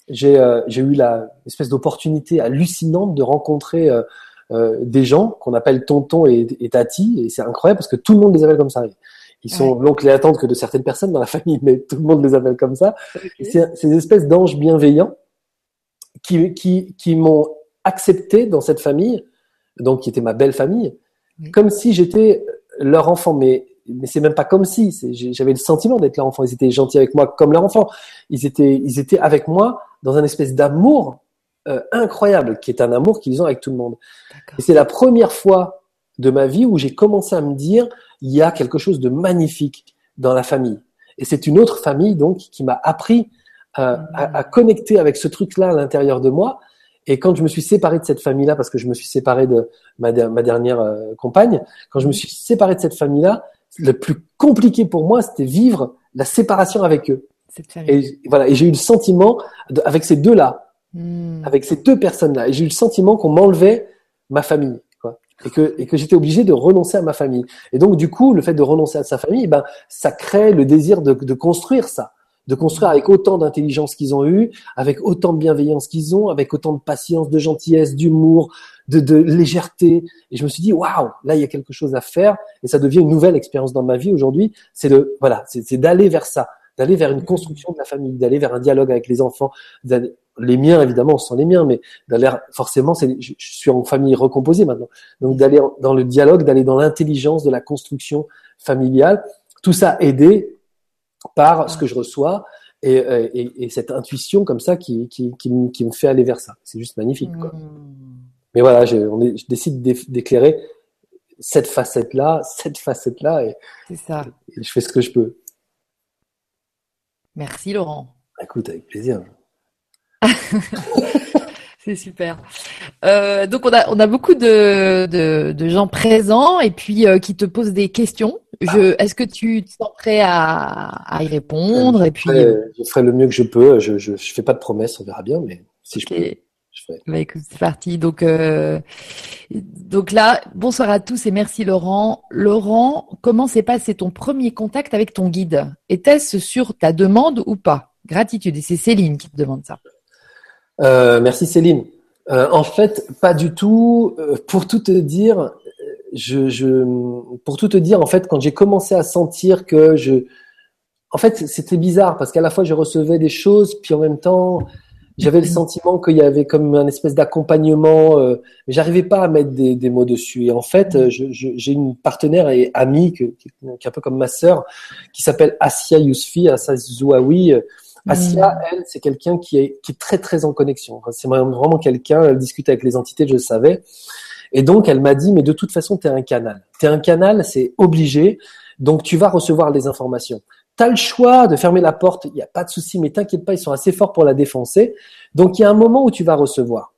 j'ai euh, j'ai eu la espèce d'opportunité hallucinante de rencontrer euh, euh, des gens qu'on appelle tonton et, et tati, et c'est incroyable parce que tout le monde les appelle comme ça. Ils sont l'oncle et la tante que de certaines personnes dans la famille, mais tout le monde les appelle comme ça. C'est ces espèces d'anges bienveillants qui, qui, qui m'ont accepté dans cette famille, donc qui était ma belle famille, comme si j'étais leur enfant. Mais, mais c'est même pas comme si. J'avais le sentiment d'être leur enfant. Ils étaient gentils avec moi comme leur enfant. Ils étaient, ils étaient avec moi dans un espèce d'amour euh, incroyable, qui est un amour qu'ils ont avec tout le monde. Et c'est la première fois de ma vie où j'ai commencé à me dire, il y a quelque chose de magnifique dans la famille. Et c'est une autre famille donc qui m'a appris à, à, connecter avec ce truc-là à l'intérieur de moi. Et quand je me suis séparé de cette famille-là, parce que je me suis séparé de ma, ma dernière euh, compagne, quand je me suis séparé de cette famille-là, le plus compliqué pour moi, c'était vivre la séparation avec eux. Et voilà, et j'ai eu le sentiment avec ces deux-là, hmm. avec ces deux personnes-là, et j'ai eu le sentiment qu'on m'enlevait ma famille et que, et que j'étais obligé de renoncer à ma famille. Et donc, du coup, le fait de renoncer à sa famille, ben, ça crée le désir de, de construire ça, de construire avec autant d'intelligence qu'ils ont eu, avec autant de bienveillance qu'ils ont, avec autant de patience, de gentillesse, d'humour, de, de légèreté. Et je me suis dit, waouh, là, il y a quelque chose à faire, et ça devient une nouvelle expérience dans ma vie aujourd'hui. C'est de, voilà, c'est d'aller vers ça, d'aller vers une construction de la famille, d'aller vers un dialogue avec les enfants, les miens évidemment sont les miens, mais d'aller forcément, c'est, je, suis en famille recomposée maintenant, donc d'aller dans le dialogue, d'aller dans l'intelligence de la construction familiale, tout ça aidé par ce que je reçois et, et, et cette intuition comme ça qui, qui, qui, qui, me fait aller vers ça. C'est juste magnifique. Quoi. Mmh. Mais voilà, je, on est, je décide d'éclairer cette facette-là, cette facette-là, et, ça. et je fais ce que je peux. Merci Laurent. Écoute, avec plaisir. C'est super. Euh, donc on a on a beaucoup de, de, de gens présents et puis euh, qui te posent des questions. Je est-ce que tu te sens prêt à, à y répondre et puis je ferai le mieux que je peux. Je, je, je fais pas de promesses, on verra bien, mais si je peux. Je ferai. Bah, écoute, c'est parti. Donc, euh, donc là, bonsoir à tous et merci Laurent. Laurent, comment s'est passé ton premier contact avec ton guide? Était-ce sur ta demande ou pas? Gratitude. Et c'est Céline qui te demande ça. Euh, merci Céline. Euh, en fait, pas du tout. Euh, pour tout te dire, je, je, pour tout te dire, en fait, quand j'ai commencé à sentir que je, en fait, c'était bizarre parce qu'à la fois je recevais des choses, puis en même temps, j'avais le sentiment qu'il y avait comme un espèce d'accompagnement, euh, mais j'arrivais pas à mettre des, des, mots dessus. Et en fait, j'ai une partenaire et amie qui, qui, est un peu comme ma sœur, qui s'appelle Asia Yousfi, Assa Zouaoui, Asia, mm. elle, c'est quelqu'un qui est, qui est très très en connexion. C'est vraiment quelqu'un, elle discute avec les entités, je le savais. Et donc, elle m'a dit, mais de toute façon, tu es un canal. Tu es un canal, c'est obligé. Donc, tu vas recevoir les informations. Tu as le choix de fermer la porte, il n'y a pas de souci, mais t'inquiète pas, ils sont assez forts pour la défoncer. Donc, il y a un moment où tu vas recevoir.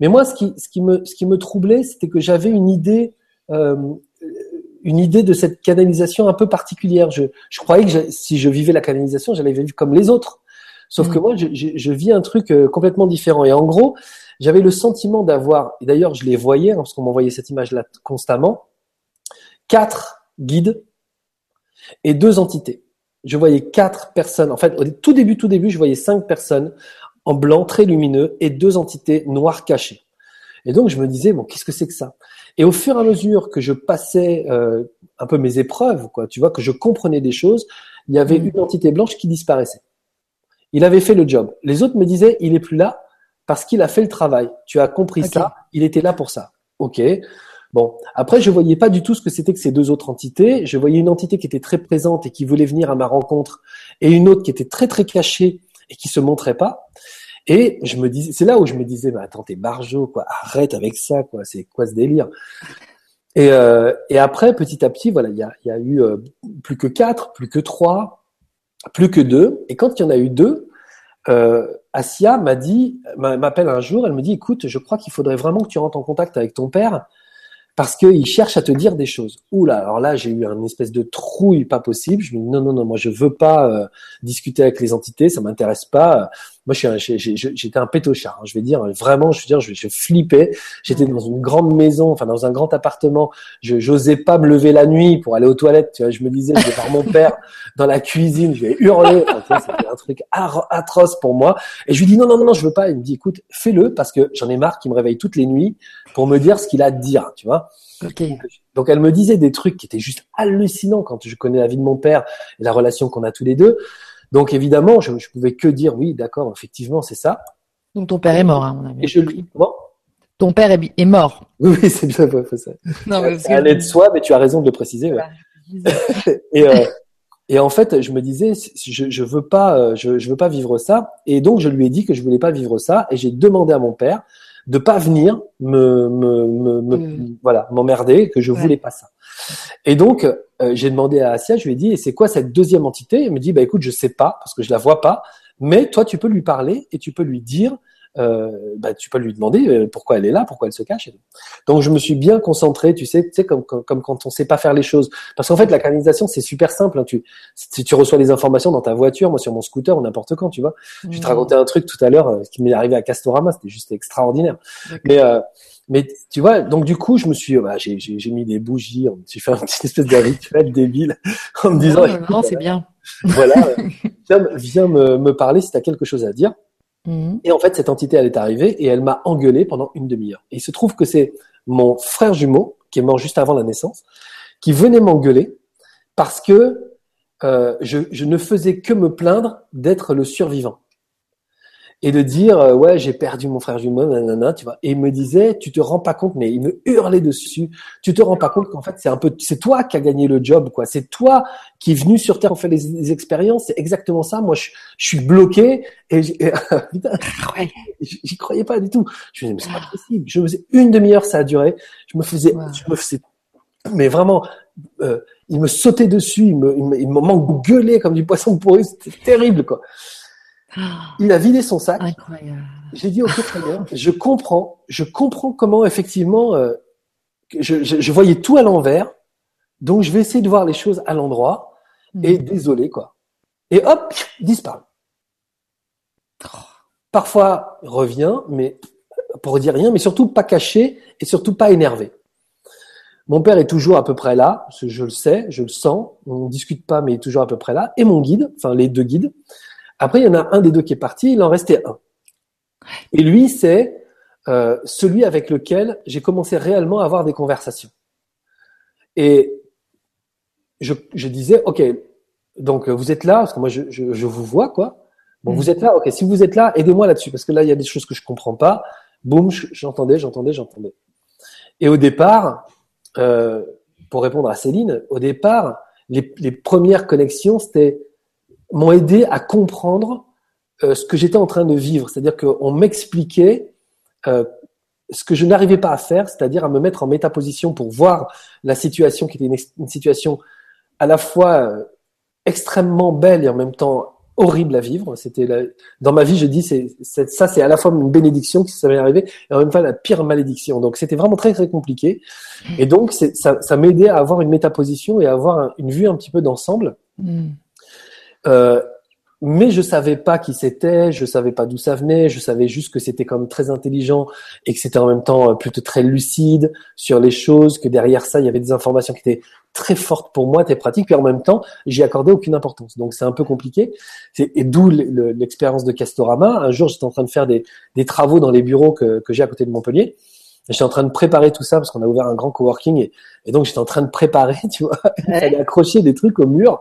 Mais moi, ce qui, ce qui, me, ce qui me troublait, c'était que j'avais une idée, euh, une idée de cette canalisation un peu particulière. Je, je croyais que si je vivais la canalisation, j'allais vivre comme les autres. Sauf que mm. moi, je, je, vis un truc euh, complètement différent. Et en gros, j'avais le sentiment d'avoir, et d'ailleurs je les voyais, hein, parce qu'on m'envoyait cette image-là constamment, quatre guides et deux entités. Je voyais quatre personnes. En fait, au tout début, tout début, je voyais cinq personnes en blanc, très lumineux, et deux entités noires cachées. Et donc, je me disais, bon, qu'est-ce que c'est que ça? Et au fur et à mesure que je passais euh, un peu mes épreuves, quoi, tu vois, que je comprenais des choses, il y avait mm. une entité blanche qui disparaissait. Il avait fait le job. Les autres me disaient, il est plus là parce qu'il a fait le travail. Tu as compris ça. Il était là pour ça. Ok. Bon. Après, je voyais pas du tout ce que c'était que ces deux autres entités. Je voyais une entité qui était très présente et qui voulait venir à ma rencontre et une autre qui était très, très cachée et qui se montrait pas. Et je me disais, c'est là où je me disais, mais attends, t'es barjo, quoi. Arrête avec ça, quoi. C'est quoi ce délire? Et, euh, et après, petit à petit, voilà, il y a, y a eu euh, plus que quatre, plus que trois, plus que deux. Et quand il y en a eu deux, euh, Asia m'a dit, m'appelle un jour, elle me dit, écoute, je crois qu'il faudrait vraiment que tu rentres en contact avec ton père parce qu'il cherche à te dire des choses. Oula, alors là, j'ai eu une espèce de trouille pas possible. Je me dis non, non, non, moi je veux pas euh, discuter avec les entités, ça m'intéresse pas. Moi, j'étais un pétochard. Hein, je vais dire vraiment, je veux dire, je, je flippais. J'étais dans une grande maison, enfin dans un grand appartement. Je j'osais pas me lever la nuit pour aller aux toilettes. Tu vois, je me disais, je vais voir mon père dans la cuisine, je vais hurler. C'était un truc atroce pour moi. Et je lui dis non, non, non, non, je veux pas. Il me dit, écoute, fais-le parce que j'en ai marre qu'il me réveille toutes les nuits pour me dire ce qu'il a à dire. Tu vois. Donc elle me disait des trucs qui étaient juste hallucinants quand je connais la vie de mon père et la relation qu'on a tous les deux. Donc évidemment, je, je pouvais que dire oui, d'accord, effectivement, c'est ça. Donc ton père est mort, hein, on avait. Et je lui comment? Ton père est, est mort. Oui, c'est bien ça. non, mais c'est de soi, mais tu as raison de le préciser. Ouais. et, euh, et en fait, je me disais, je, je veux pas, euh, je, je veux pas vivre ça. Et donc je lui ai dit que je voulais pas vivre ça. Et j'ai demandé à mon père de pas venir me, me, me, mm. voilà m'emmerder, que je voulais pas ça. Et donc euh, j'ai demandé à Asia, je lui ai dit, et c'est quoi cette deuxième entité? Elle me dit, bah écoute, je sais pas parce que je la vois pas, mais toi tu peux lui parler et tu peux lui dire bah, tu peux lui demander euh, pourquoi elle est là, pourquoi elle se cache. Donc je me suis bien concentré, tu sais, tu sais comme, comme, comme quand on sait pas faire les choses. Parce qu'en fait, la canalisation c'est super simple. Hein. Tu, si tu reçois les informations dans ta voiture, moi sur mon scooter ou n'importe quand, tu vois. Je te mmh. racontais un truc tout à l'heure euh, qui m'est arrivé à Castorama, c'était juste extraordinaire. Mais euh, mais tu vois, donc du coup, je me suis, bah, j'ai, j'ai, mis des bougies, j'ai fait un petit espèce de rituel débile en me disant. Non, c'est bien. Voilà, viens, viens me, me parler si tu as quelque chose à dire. Mhm. Et en fait, cette entité, elle est arrivée et elle m'a engueulé pendant une demi-heure. Il se trouve que c'est mon frère jumeau, qui est mort juste avant la naissance, qui venait m'engueuler parce que euh, je, ne faisais que me plaindre d'être le survivant et de dire euh, ouais j'ai perdu mon frère jumeau nanana tu vois. Et il me disait tu te rends pas compte mais il me hurlait dessus. Tu te rends pas compte qu'en fait c'est un peu c'est toi qui as gagné le job quoi. C'est toi qui est venu sur terre pour faire les, expériences. C'est exactement ça. Moi je, je suis bloqué et, j'y croyais pas du tout. Je me disais mais c'est pas possible. Je me faisais une demi-heure ça a duré. Je me faisais je me faisais mais vraiment euh, il me sautait dessus il me il m'engueulait comme du poisson pourri. C'était terrible quoi il a vidé son sac. J'ai dit, très bien. Je comprends. Je comprends comment, effectivement, euh, je, je, je, voyais tout à l'envers. Donc, je vais essayer de voir les choses à l'endroit. Et mhm. désolé, quoi. Et hop, disparaît. Parfois, revient, mais pour dire rien, mais surtout pas caché et surtout pas énervé. Mon père est toujours à peu près là, je le sais, je le sens. On ne discute pas, mais il est toujours à peu près là. Et mon guide, enfin les deux guides. Après, il y en a un des deux qui est parti, il en restait un. Et lui, c'est euh, celui avec lequel j'ai commencé réellement à avoir des conversations. Et je, je, disais, ok, donc vous êtes là, parce que moi je, je, je vous vois, quoi. Bon, vous mm. êtes là, ok, si vous êtes là, aidez-moi là-dessus, parce que là, il y a des choses que je comprends pas. Boum, j'entendais, j'entendais, j'entendais. Et au départ, euh, pour répondre à Céline, au départ, les, les premières connexions, c'était m'ont aidé à comprendre euh, ce que j'étais en train de vivre. C'est-à-dire qu'on m'expliquait euh, ce que je n'arrivais pas à faire, c'est-à-dire à me mettre en métaposition pour voir la situation qui était une, situation à la fois euh, extrêmement belle et en même temps horrible à vivre. C'était dans ma vie, je dis, ça, c'est à la fois une bénédiction qui s'est arrivé et en même temps la pire malédiction. Donc c'était vraiment très très compliqué. Et donc ça, ça m'aidait à avoir une métaposition et à avoir une vue un petit peu d'ensemble. Mm. Euh, mais je savais pas qui c'était, je savais pas d'où ça venait, je savais juste que c'était comme très intelligent et que c'était en même temps euh, plutôt très lucide sur les choses, que derrière ça il y avait des informations qui étaient très fortes pour moi, très pratiques, puis en même temps j'y accordais aucune importance. Donc c'est un peu compliqué. Et d'où l'expérience de Castorama. Un jour j'étais en train de faire des, des travaux dans les bureaux que, que j'ai à côté de Montpellier. J'étais en train de préparer tout ça parce qu'on a ouvert un grand coworking et, et donc j'étais en train de préparer, tu vois, fallait accrocher des trucs au mur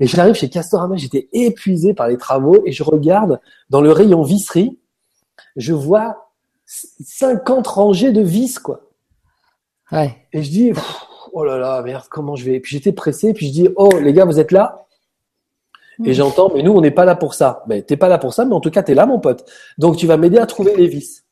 et j'arrive chez Castorama, j'étais épuisé par les travaux et je regarde dans le rayon visserie, je vois 50 rangées de vis, quoi. Ouais. Et je dis, oh là là, merde, comment je vais? Et puis j'étais pressé, puis je dis, oh les gars, vous êtes là? Et j'entends, mais nous, on n'est pas là pour ça. Ben, t'es pas là pour ça, mais en tout cas, t'es là, mon pote. Donc, tu vas m'aider à trouver les vis.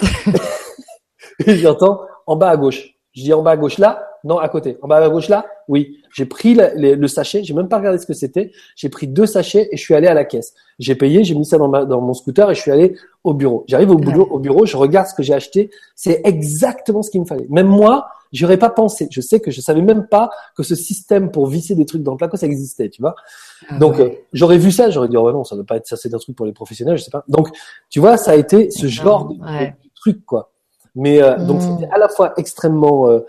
et j'entends, en bas à gauche. Je dis en bas à gauche là, non à côté. En bas à gauche là, oui. J'ai pris le, le, sachet, j'ai même pas regardé ce que c'était. J'ai pris deux sachets et je suis allé à la caisse. J'ai payé, j'ai mis ça dans, ma, dans mon scooter et je suis allé au bureau. J'arrive au, bureau, au bureau, je regarde ce que j'ai acheté. C'est exactement ce qu'il me fallait. Même moi, j'y aurais pas pensé. Je sais que je savais même pas que ce système pour visser des trucs dans le placo, ça existait, tu vois. Ah Donc, euh, j'aurais vu ça, j'aurais dit, oh non, ça ne doit pas être ça, c'est un truc pour les professionnels, je sais pas. Donc, tu vois, ça a été ce genre de, truc, quoi. Mais, euh, donc, hmm. c'était à la fois extrêmement, euh,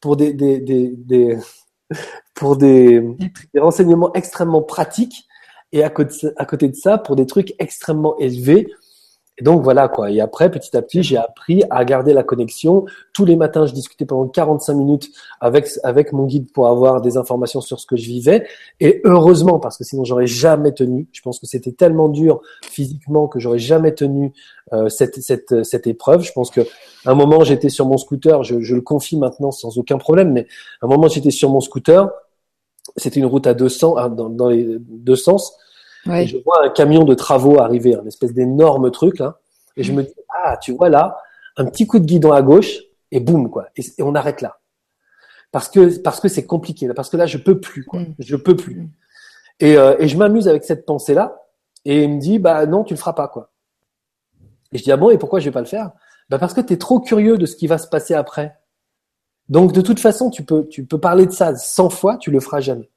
pour des, des, des, des pour des, des renseignements extrêmement pratiques, et à côté, à côté de ça, pour des trucs extrêmement élevés, et donc voilà quoi. Et après, petit à petit, j'ai appris à garder la connexion. Tous les matins, je discutais pendant 45 minutes avec avec mon guide pour avoir des informations sur ce que je vivais. Et heureusement, parce que sinon j'aurais jamais tenu. Je pense que c'était tellement dur physiquement que j'aurais jamais tenu euh, cette cette cette épreuve. Je pense que un moment j'étais sur mon scooter. Je, je le confie maintenant sans aucun problème. Mais un moment j'étais sur mon scooter. C'était une route à 200 dans, dans les deux sens je vois un camion de travaux arriver, un espèce d'énorme truc là, et je me dis ah tu vois là, un petit coup de guidon à gauche et boum quoi, et, on arrête là, parce que parce que c'est compliqué, parce que là je peux plus quoi, mm. je peux plus, mm. et, euh, et je m'amuse avec cette pensée là, et il me dit bah non tu le feras pas quoi, et je dis ah bon et pourquoi je vais pas le faire, bah parce que tu es trop curieux de ce qui va se passer après, donc de toute façon tu peux tu peux parler de ça 100 fois, tu le feras jamais.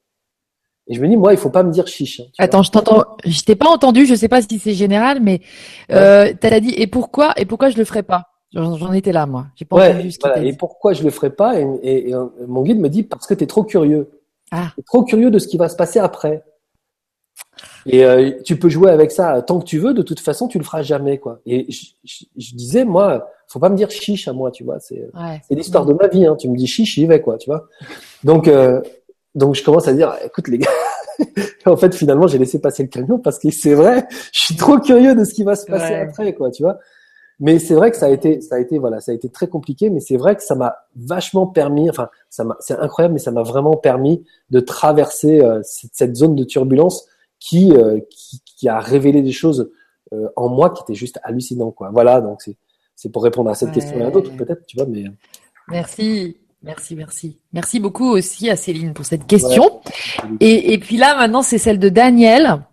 Et je me dis, moi, il faut pas me dire chiche. Hein, Attends, je t'entends. Je t'ai pas entendu. Je sais pas si c'est général, mais euh, tu as dit et pourquoi et pourquoi je le ferai pas? J'en étais là, moi. J'ai pas ouais, voilà. Et pourquoi je le ferai pas? Et, et, mon guide me dit parce que tu es trop curieux. Ah. Es trop curieux de ce qui va se passer après. Et euh, tu peux jouer avec ça tant que tu veux. De toute façon, tu le feras jamais, quoi. Et je, disais, moi, faut pas me dire chiche à moi, tu vois. C'est ouais. l'histoire de ma vie. Hein. Tu me dis chiche, j'y vais, quoi, tu vois. Donc euh, donc je commence à dire, écoute les gars, en fait finalement j'ai laissé passer le camion parce que c'est vrai, je suis trop curieux de ce qui va se passer après, quoi, tu vois. Mais c'est vrai que ça a été, ça a été, voilà, ça a été très compliqué, mais c'est vrai que ça m'a vachement permis, enfin, ça m'a, c'est incroyable, mais ça m'a vraiment permis de traverser euh, cette, zone de turbulence qui, euh, qui, qui, a révélé des choses euh, en moi qui étaient juste hallucinants, quoi. Voilà, donc c'est, c'est pour répondre à cette question et à d'autres peut-être, tu vois, mais. Merci. Merci, merci. Merci beaucoup aussi à Céline pour cette question. Et, et, puis là, maintenant, c'est celle de Daniel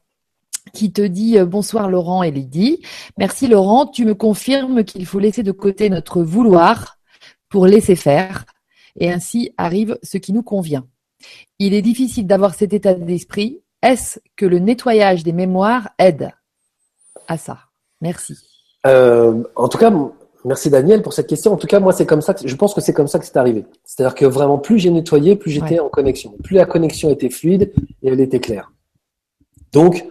qui te dit euh, bonsoir Laurent et Lydie. Merci Laurent, tu me confirmes qu'il faut laisser de côté notre vouloir pour laisser faire et ainsi arrive ce qui nous convient. Il est difficile d'avoir cet état d'esprit. Est-ce que le nettoyage des mémoires aide à ça? Merci. Euh, en tout cas, Merci Daniel pour cette question. En tout cas, moi, c'est comme ça que je pense que c'est comme ça que c'est arrivé. C'est-à-dire que vraiment, plus j'ai nettoyé, plus j'étais en connexion. Plus la connexion était fluide et elle était claire. Donc,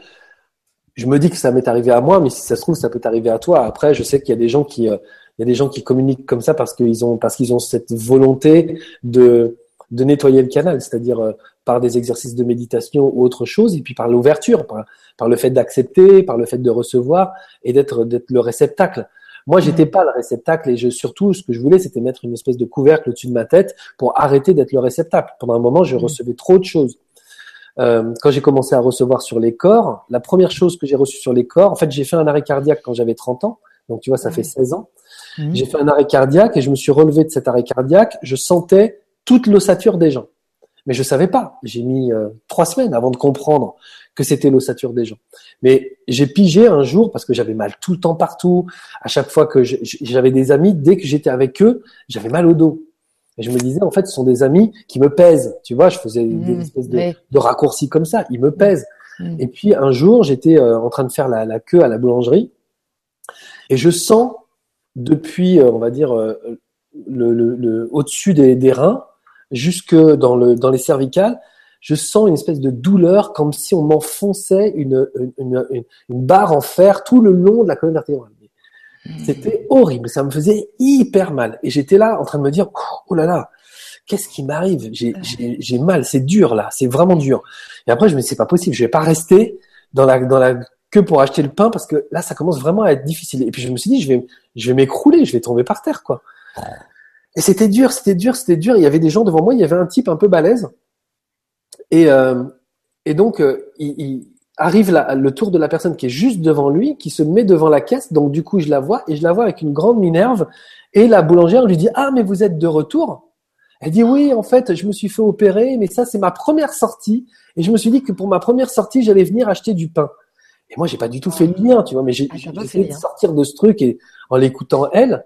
je me dis que ça m'est arrivé à moi, mais si ça se trouve, ça peut t'arriver à toi. Après, je sais qu'il y a des gens qui, euh, il y a des gens qui communiquent comme ça parce qu'ils ont, parce qu'ils ont cette volonté de, de nettoyer le canal, c'est-à-dire euh, par des exercices de méditation ou autre chose, et puis par l'ouverture, par, par le fait d'accepter, par le fait de recevoir et d'être, d'être le réceptacle. Moi, j'étais pas le réceptacle et je, surtout, ce que je voulais, c'était mettre une espèce de couvercle au-dessus de ma tête pour arrêter d'être le réceptacle. Pendant un moment, je mm. recevais trop de choses. Euh, quand j'ai commencé à recevoir sur les corps, la première chose que j'ai reçue sur les corps, en fait, j'ai fait un arrêt cardiaque quand j'avais 30 ans. Donc, tu vois, ça fait 16 ans. Mm. J'ai fait un arrêt cardiaque et je me suis relevé de cet arrêt cardiaque. Je sentais toute l'ossature des gens. Mais je savais pas. J'ai mis euh, trois semaines avant de comprendre que c'était l'ossature des gens. Mais j'ai pigé un jour parce que j'avais mal tout le temps partout. À chaque fois que j'avais des amis, dès que j'étais avec eux, j'avais mal au dos. Et je me disais, en fait, ce sont des amis qui me pèsent. Tu vois, je faisais des mmh, espèces de, raccourcis comme ça. Ils me pèsent. Mmh. Et puis un jour, j'étais euh, en train de faire la, queue à la boulangerie et je sens depuis, euh, on va dire, euh, le, au-dessus des, des, reins jusque dans, le, dans les cervicales, je sens une espèce de douleur comme si on m'enfonçait une, une, une, barre en fer tout le long de la colonne vertébrale. Hmm. C'était horrible, ça me faisait hyper mal. Et j'étais là en train de me dire, oh là là, qu'est-ce qui m'arrive? J'ai mal, c'est dur là, c'est vraiment dur. Et après, je me dis, c'est pas possible, je vais pas rester dans la, dans la queue pour acheter le pain parce que là, ça commence vraiment à être difficile. Et puis je me suis dit, je vais, je vais m'écrouler, je vais tomber par terre, quoi. Et c'était dur, c'était dur, c'était dur. Il y avait des gens devant moi, il y avait un type un peu balèze et, euh, et donc, euh, il, il, arrive le tour de la personne qui est juste devant lui, qui se met devant la caisse. Donc, du coup, je la vois et je la vois avec une grande minerve. Et la boulangère lui dit Ah, mais vous êtes de retour? Elle dit Oui, en fait, je me suis fait opérer, mais ça, c'est ma première sortie. Et je me suis dit que pour ma première sortie, j'allais venir acheter du pain. Et moi, j'ai pas du tout fait le lien, tu vois, mais j'ai ah, essayé de sortir de ce truc et en l'écoutant elle.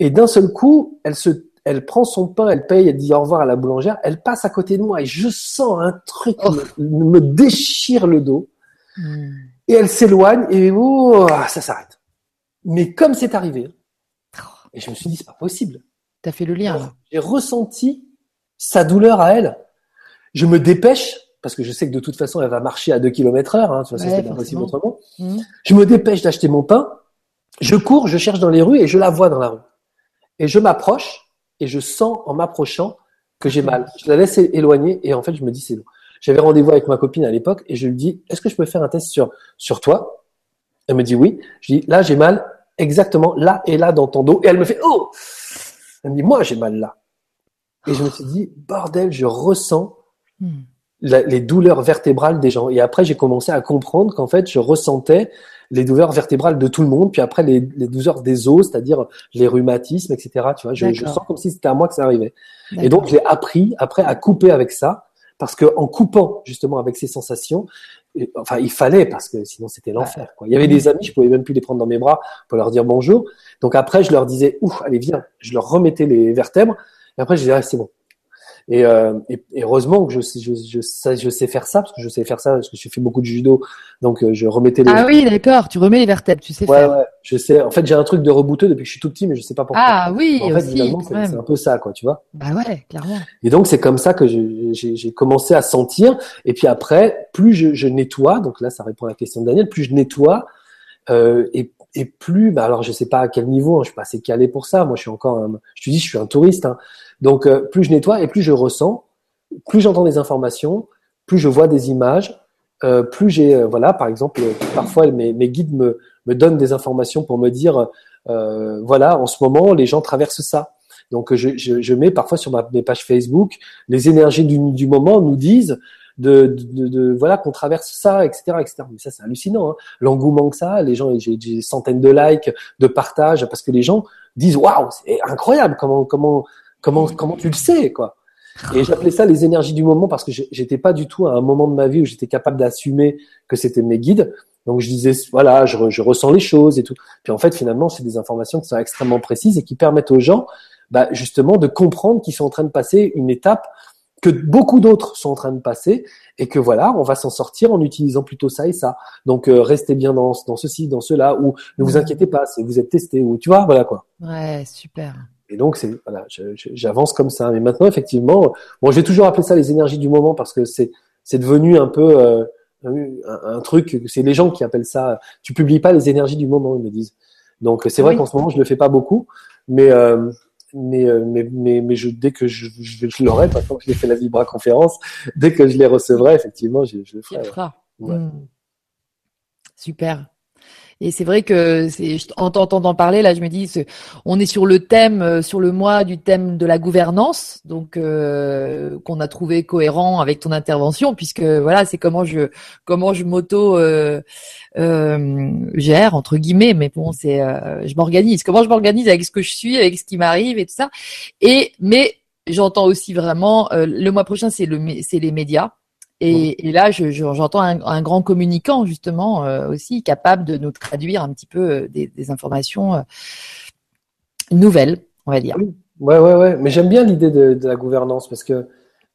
Et d'un seul coup, elle se elle prend son pain, elle paye, elle dit au revoir à la boulangère, elle passe à côté de moi et je sens un truc Oh. me, me déchire le dos Hmm. et elle s'éloigne et oh, ça s'arrête. Mais comme c'est arrivé, et je me suis dit c'est pas possible. T'as fait le lien. là. J'ai ressenti sa douleur à elle. Je me dépêche parce que je sais que de toute façon elle va marcher à 2 km heure. Hein, de toute façon Ouais, c'est pas possible forcément. autrement. Hmm. Je me dépêche d'acheter mon pain. Je cours, je cherche dans les rues et je la vois dans la rue. Et je m'approche et je sens en m'approchant que j'ai mal. Je la laisse éloigner et en fait je me dis c'est bon. J'avais rendez-vous avec ma copine à l'époque et je lui dis est-ce que je peux faire un test sur sur toi? Elle me dit oui. Je dis là j'ai mal exactement là et là dans ton dos et elle me fait oh Elle me dit moi j'ai mal là. Et je me suis dit bordel je ressens Hmm. La- les douleurs vertébrales des gens. Et après, j'ai commencé à comprendre qu'en fait, je ressentais les douleurs vertébrales de tout le monde, puis après les, les douleurs des os, c'est-à-dire les rhumatismes, etc. Tu vois, je, je sens comme si c'était à moi que ça arrivait. Et donc, j'ai appris après à couper avec ça, parce que en coupant justement avec ces sensations, enfin, il fallait parce que sinon c'était l'enfer. Quoi. Il y avait des amis, je pouvais même plus les prendre dans mes bras pour leur dire bonjour. Donc après, je leur disais, ouf, allez viens, je leur remettais les vertèbres, et après je disais, ah, c'est bon. Et, euh, et, et heureusement que je, sais- je, je, sais, je sais faire ça, parce que je sais faire ça, parce que j'ai fait beaucoup de judo, donc euh, je remettais les. Ah oui, d'accord. Tu remets les vertèbres, tu sais ouais, faire. ouais, je sais. En fait, j'ai un truc de rebouteux depuis que je suis tout petit, mais je sais pas pourquoi. Ah oui, en fait, aussi, c'est un peu ça, quoi, tu vois. Bah ouais, clairement. Et donc c'est comme ça que j'ai j'ai commencé à sentir. Et puis après, plus je, je nettoie, donc là ça répond à la question de Daniel, plus je nettoie euh, et, et plus, bah alors je sais pas à quel niveau, hein, je suis pas assez calé pour ça. Moi je suis encore, un, je te dis, je suis un touriste. hein. Donc euh, plus je nettoie et plus je ressens, plus j'entends des informations, plus je vois des images, euh, plus j'ai, euh, voilà, par exemple, euh, parfois mes, mes guides me, me donnent des informations pour me dire, euh, voilà, en ce moment les gens traversent ça. Donc je, je, je mets parfois sur ma, mes pages Facebook les énergies du, du moment nous disent de, de, de- voilà qu'on traverse ça, etc., etc. Mais ça c'est hallucinant, hein. l'engouement que ça, les gens, j'ai des centaines de likes, de partages, parce que les gens disent waouh, c'est incroyable, comment comment comment comment tu le sais quoi? Et j'appelais ça les énergies du moment parce que j'étais pas du tout à un moment de ma vie où j'étais capable d'assumer que c'était mes guides. Donc je disais voilà, je, je ressens les choses et tout. Puis en fait finalement c'est des informations qui sont extrêmement précises et qui permettent aux gens bah, justement de comprendre qu'ils sont en train de passer une étape que beaucoup d'autres sont en train de passer et que voilà, on va s'en sortir en utilisant plutôt ça et ça. Donc euh, restez bien dans, dans ceci, dans cela, ou ne vous Mhm. inquiétez pas, si vous êtes testé, ou tu vois, voilà quoi. Ouais, super. Et donc c'est voilà, je- je- j'avance comme ça. Mais maintenant effectivement, bon, j'ai toujours appelé ça les énergies du moment parce que c'est c'est devenu un peu euh, un, un truc. C'est les gens qui appellent ça. Tu publies pas les énergies du moment, ils me disent. Donc c'est vrai Oui. qu'en ce moment je le fais pas beaucoup, mais euh, mais, euh, mais, mais, mais je, dès que je, je, je l'aurai, par exemple, j'ai fait la Vibra conférence, dès que je les recevrai, effectivement, je, je le ferai. ouais. Hmm. Super. Et c'est vrai que en t'entendant parler, là, je me dis, on est sur le thème, euh, sur le mois du thème de la gouvernance, donc euh, qu'on a trouvé cohérent avec ton intervention, puisque voilà, c'est comment je comment je m'auto euh, euh, gère entre guillemets, mais bon, c'est euh, je m'organise. Comment je m'organise avec ce que je suis, avec ce qui m'arrive et tout ça. Et mais j'entends aussi vraiment euh, le mois prochain, c'est le c'est les médias. Et, et là, je- je- j'entends un, un grand communicant justement euh, aussi capable de nous traduire un petit peu euh, des, des informations euh, nouvelles, on va dire. Ouais, ouais, ouais. Mais j'aime bien l'idée de, de la gouvernance parce que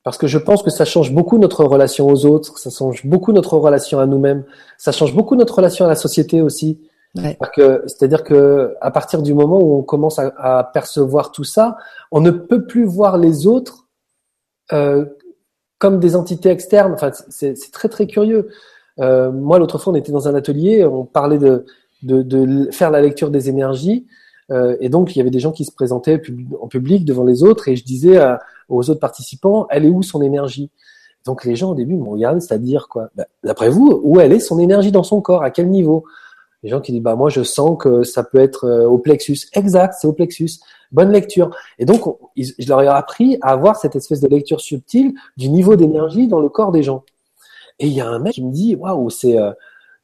parce que je pense que ça change beaucoup notre relation aux autres, ça change beaucoup notre relation à nous-mêmes, ça change beaucoup notre relation à la société aussi. Ouais. Parce que- C'est-à-dire que à partir du moment où on commence à, à percevoir tout ça, on ne peut plus voir les autres euh, comme des entités externes. C'est très très curieux. Euh, moi, l'autre fois, on était dans un atelier, on parlait de, faire la lecture des énergies. Euh, et donc, il y avait des gens qui se présentaient en public devant les autres, et je disais aux autres participants, elle est où son énergie? Donc, les gens au début me regardent, c'est-à-dire quoi? Bah, D'après vous, où elle est son énergie dans son corps? À quel niveau? Les gens qui disent, bah moi, je sens que ça peut être euh, au plexus. Exact, c'est au plexus. Bonne lecture. Et donc, je leur ai appris à avoir cette espèce de lecture subtile du niveau d'énergie dans le corps des gens. Et il y a un mec qui me dit, waouh, c'est euh,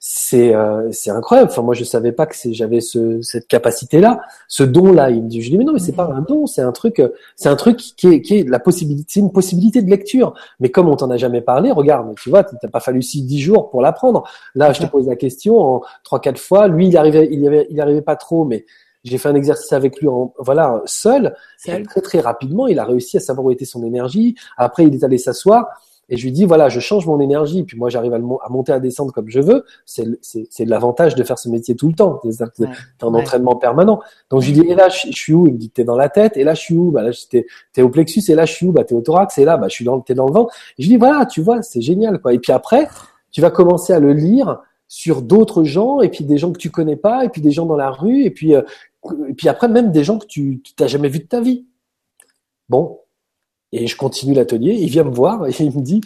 c'est euh, c'est incroyable. Enfin, moi, je savais pas que j'avais ce, cette capacité-là, ce don-là. Il me dit, je dis, mais non, mais c'est pas un don, c'est un truc, euh, c'est un truc qui est, qui est la possibilité, c'est une possibilité de lecture. Mais comme on t'en a jamais parlé, regarde, tu vois, t'as pas fallu six, dix jours pour l'apprendre. Là, je te pose la question en trois, quatre fois. Lui, il arrivait, il y avait, il arrivait pas trop, mais j'ai fait un exercice avec lui, en, voilà, seul. Seul. Et très très rapidement, il a réussi à savoir où était son énergie. Après, il est allé s'asseoir. Et je lui dis, voilà, je change mon énergie, puis moi j'arrive à, monter, à descendre comme je veux. C'est c'est c'est l'avantage de faire ce métier tout le temps. Que Ouais. en Ouais. entraînement permanent. Donc je lui dis, et là, je, je suis où? Il me dit, t'es dans la tête. Et là, je suis où? Bah là, t'es t'es au plexus. Et là, je suis où? Bah t'es au thorax. Et là, bah je suis dans, t'es dans le ventre. Et je lui dis, voilà, tu vois, c'est génial, quoi. Et puis après, tu vas commencer à le lire sur d'autres gens, et puis des gens que tu connais pas, et puis des gens dans la rue, et puis, euh, et puis après même des gens que tu tu t'as jamais vu de ta vie. Bon, et je continue l'atelier. Il vient me voir et il me dit,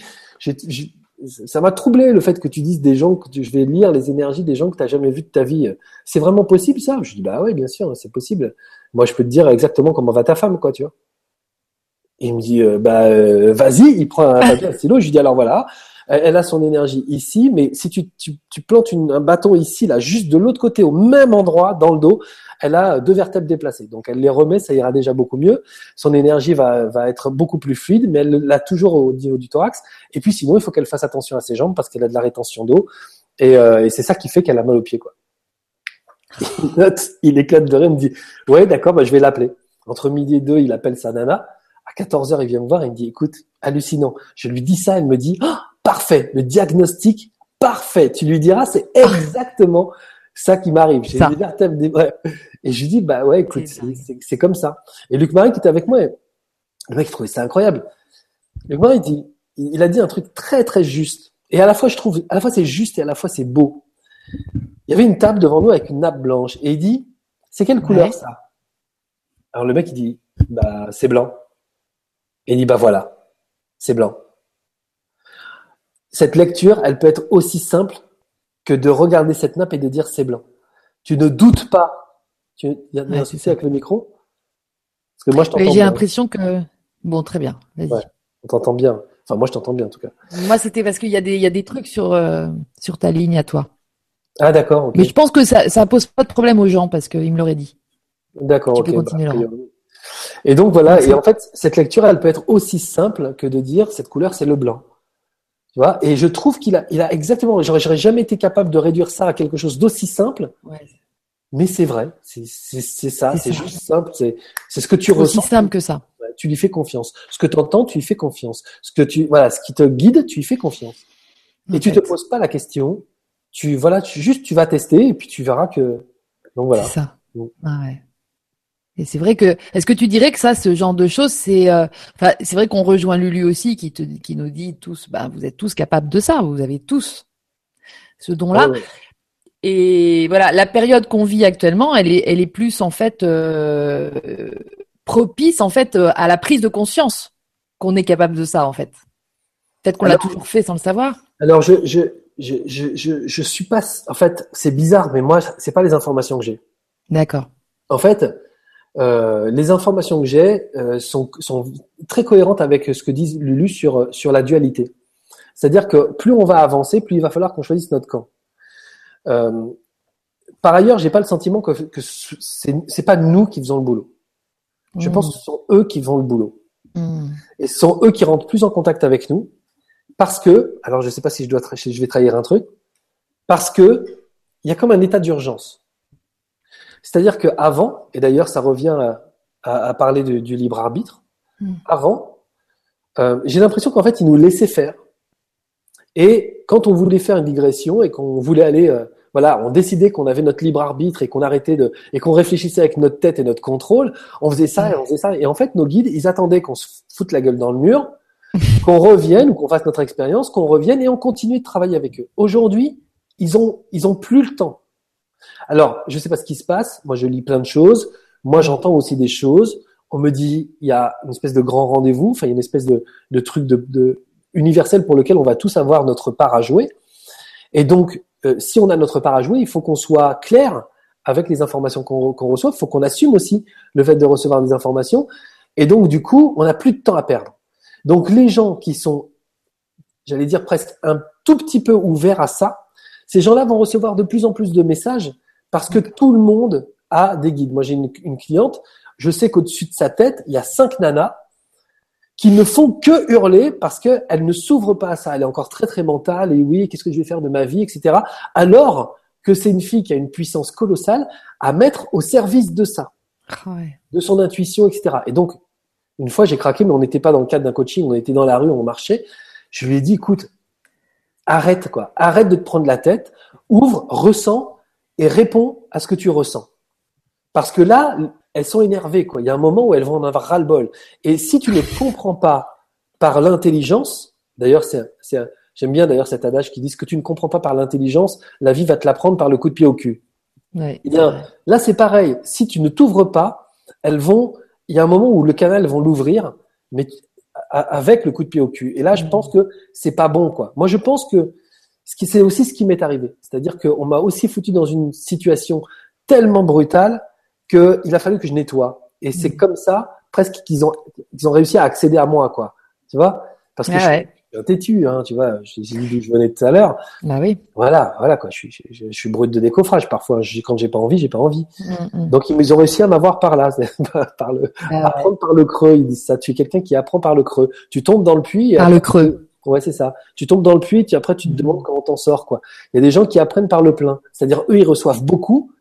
ça m'a troublé le fait que tu dises des gens que je vais lire les énergies des gens que tu n'as jamais vu de ta vie. C'est vraiment possible ça? Je dis bah ouais, bien sûr, c'est possible. Moi, je peux te dire exactement comment va ta femme, quoi, tu vois. Il me dit euh, bah euh, vas-y, il prend un stylo. Je lui dis alors voilà, elle, a son énergie ici, mais si tu, tu, plantes un bâton ici, là, juste de l'autre côté, au même endroit, dans le dos, elle a deux vertèbres déplacées. Donc elle les remet, ça ira déjà beaucoup mieux. Son énergie va, va être beaucoup plus fluide, mais elle l'a toujours au niveau du thorax. Et puis sinon, il faut qu'elle fasse attention à ses jambes parce qu'elle a de la rétention d'eau. Et, euh, et c'est ça qui fait qu'elle a mal aux pieds, quoi. Il note, il éclate de rire, il me dit, ouais, d'accord, bah, je vais l'appeler. Entre midi et deux, il appelle sa nana. À 14 heures, il vient me voir, il me dit, écoute, hallucinant. Je lui dis ça, elle me dit, Ah, parfait, le diagnostic, parfait. Tu lui diras, c'est exactement ça qui m'arrive. J'ai des vertèbres des... ouais. Et je lui dis, bah ouais, écoute, C'est comme ça. Et Luc Marie qui était avec moi, le mec il trouvait ça incroyable. Luc Marie, il dit, il il a dit un truc très très juste. Et à la fois, je trouve, à la fois c'est juste et à la fois c'est beau. Il y avait une table devant nous avec une nappe blanche et il dit, c'est quelle couleur Ouais. ça? Alors le mec il dit, bah c'est blanc. Et il dit, bah voilà, c'est blanc. Cette lecture, elle peut être aussi simple que de regarder cette nappe et de dire c'est blanc. Tu ne doutes pas. Tu... Il y a, il y a Ouais, un souci ça. avec le micro? Parce que moi je t'entends J'ai l'impression que bon, très bien. Vas-y. Ouais. On t'entend bien. Enfin, moi je t'entends bien en tout cas. Moi, c'était parce qu'il y a des il y a des trucs sur euh, sur ta ligne à toi. Ah d'accord. Mais je pense que ça ça pose pas de problème aux gens parce qu'ils me l'auraient dit. D'accord, Tu ok. peux continuer, bah, priori. Et donc voilà, Merci. et en fait, cette lecture, elle peut être aussi simple que de dire cette couleur, c'est le blanc. Tu vois Et je trouve qu'il a, il a exactement, j'aurais, jamais été capable de réduire ça à quelque chose d'aussi simple, Ouais. mais c'est vrai, c'est, c'est, c'est ça, C'est c'est juste simple, c'est, c'est ce que tu Aussi ressens. simple que ça. Tu lui fais confiance. Ce que tu entends, tu lui fais confiance. Ce que tu, voilà, ce qui te guide, tu lui fais confiance. Et tu te poses pas la question. Tu, voilà, tu, juste, tu vas tester et puis tu verras que, donc voilà. C'est ça. Ah ouais. Et c'est vrai que, est-ce que tu dirais que ça, ce genre de choses, c'est, euh, enfin, c'est vrai qu'on rejoint Lulu aussi, qui te, qui nous dit tous, bah, vous êtes tous capables de ça, vous avez tous ce don-là. Et voilà, la période qu'on vit actuellement, elle est, elle est plus en fait euh, propice en fait euh, à la prise de conscience qu'on est capable de ça en fait. Peut-être qu'on l'a toujours fait sans le savoir. Alors, je, je, je, je, je, je suis pas, en fait, c'est bizarre, mais moi, c'est pas les informations que j'ai. D'accord. En fait, euh, les informations que j'ai euh, sont, sont très cohérentes avec ce que dit Lulu sur, sur la dualité. C'est-à-dire que plus on va avancer, plus il va falloir qu'on choisisse notre camp. Euh, par ailleurs, j'ai pas le sentiment que, que c'est c'est pas nous qui faisons le boulot. Je Mm. pense que ce sont eux qui font le boulot. Mm. Et ce sont eux qui rentrent plus en contact avec nous parce que, alors je sais pas si je dois, si je vais trahir un truc, parce que il y a comme un état d'urgence. C'est-à-dire que avant, et d'ailleurs ça revient à, à- à parler de- du libre arbitre, Mm. avant, euh, j'ai l'impression qu'en fait ils nous laissaient faire. Et quand on voulait faire une digression et qu'on voulait aller, euh, voilà, on décidait qu'on avait notre libre arbitre et qu'on arrêtait de et qu'on réfléchissait avec notre tête et notre contrôle, on faisait ça et on faisait ça. Et en fait, nos guides, ils attendaient qu'on se foute la gueule dans le mur, qu'on revienne ou qu'on fasse notre expérience, qu'on revienne et on continue de travailler avec eux. Aujourd'hui, ils ont ils ont plus le temps. Alors, je sais pas ce qui se passe. Moi, je lis plein de choses. Moi, j'entends aussi des choses. On me dit, il y a une espèce de grand rendez-vous. Enfin, il y a une espèce de, truc de, universel pour lequel on va tous avoir notre part à jouer. Et donc, euh, si on a notre part à jouer, il faut qu'on soit clair avec les informations qu'on reçoit. Il faut qu'on assume aussi le fait de recevoir des informations. Et donc, du coup, on n'a plus de temps à perdre. Donc, les gens qui sont, j'allais dire presque un tout petit peu ouverts à ça, ces gens-là vont recevoir de plus en plus de messages parce que tout le monde a des guides. Moi, j'ai une, une cliente, je sais qu'au-dessus de sa tête, il y a cinq nanas qui ne font que hurler parce qu'elle ne s'ouvre pas à ça. Elle est encore très très mentale et oui, qu'est-ce que je vais faire de ma vie, etc. Alors que c'est une fille qui a une puissance colossale à mettre au service de ça, Ouais. de son intuition, etc. Et donc, une fois, j'ai craqué, mais on n'était pas dans le cadre d'un coaching, on était dans la rue, on marchait. Je lui ai dit, écoute, arrête quoi, arrête de te prendre la tête, ouvre, ressens et réponds à ce que tu ressens. Parce que là, elles sont énervées quoi. Il y a un moment où elles vont en avoir ras le bol. Et si tu ne comprends pas par l'intelligence, d'ailleurs, c'est, c'est, j'aime bien d'ailleurs cet adage qui dit ce que tu ne comprends pas par l'intelligence, la vie va te l'apprendre par le coup de pied au cul. Ouais. Eh bien, là, c'est pareil. Si tu ne t'ouvres pas, elles vont. Il y a un moment où le canal elles vont l'ouvrir, mais avec le coup de pied au cul. Et là, je pense que c'est pas bon, quoi. Moi, je pense que ce qui c'est aussi ce qui m'est arrivé, c'est-à-dire qu'on m'a aussi foutu dans une situation tellement brutale que il a fallu que je nettoie. Et c'est Mhm. comme ça, presque qu'ils ont qu'ils ont réussi à accéder à moi, quoi. Tu vois? Parce que Ah ouais. Un têtu, hein, tu vois. J'ai dit d'où je venais tout à l'heure. Bah oui. Voilà, voilà quoi. Je suis, je, je- suis brut de décoffrage parfois. Je- quand j'ai pas envie, j'ai pas envie. Mm, mm. Donc ils ont réussi à m'avoir par là, par- le Ah ouais. apprendre par le creux. Ils disent ça. Tu es quelqu'un qui apprend par le creux. Tu tombes dans le puits. Par après, le creux. Ouais, c'est ça. Tu tombes dans le puits, et après tu te Mhm. demandes comment t'en sors quoi. Il y a des gens qui apprennent par le plein. C'est-à-dire eux ils reçoivent beaucoup.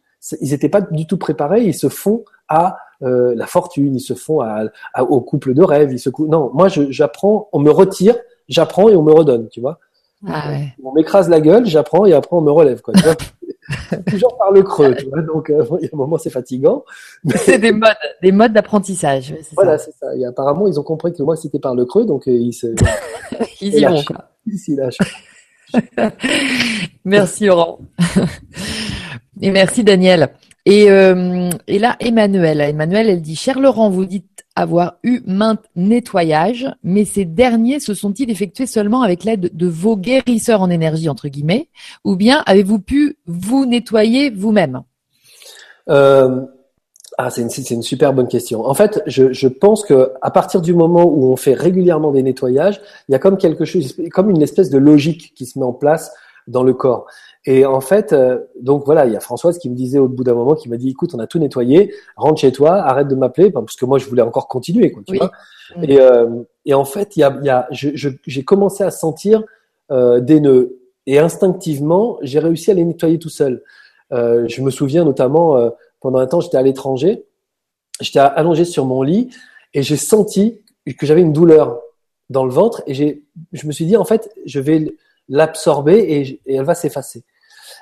Ils n'étaient pas du tout préparés. Ils se font à euh, la fortune. Ils se font à, à- au couple de rêve. Ils se cou- non, moi j'apprends. On me retire. J'apprends et on me redonne. Tu vois. Ah ouais. On m'écrase la gueule, j'apprends et après on me relève. Quoi, tu vois Toujours par le creux. Tu vois donc euh, il y a un moment c'est fatigant. Mais C'est des modes, des modes d'apprentissage. voilà, c'est ça. Et apparemment ils ont compris que moi c'était par le creux, donc euh, ils se Ils y vont. lâchent. Quoi. ils s'y lâchent. Merci Laurent. Et merci Daniel. Et, euh, et là, Emmanuel. Emmanuel, elle dit, cher Laurent, vous dites avoir eu maintes nettoyages, mais ces derniers se sont-ils effectués seulement avec l'aide de vos guérisseurs en énergie, entre guillemets, ou bien avez-vous pu vous nettoyer vous-même? Euh, ah, c'est une, super bonne question. En fait, je, je pense que à partir du moment où on fait régulièrement des nettoyages, il y a comme quelque chose, comme une espèce de logique qui se met en place dans le corps. Et en fait, euh, donc voilà, il y a Françoise qui me disait au bout d'un moment, qui m'a dit, écoute, on a tout nettoyé, rentre chez toi, arrête de m'appeler, parce que moi je voulais encore continuer, quoi, tu Oui. vois. Mm. Et, euh, et en fait, il y a, y a, j'ai commencé à sentir euh, des nœuds. Et instinctivement, j'ai réussi à les nettoyer tout seul. Euh, je me souviens notamment, euh, pendant un temps, j'étais à l'étranger, j'étais allongé sur mon lit et j'ai senti que j'avais une douleur dans le ventre et j'ai, je me suis dit, en fait, je vais l'absorber et elle va s'effacer.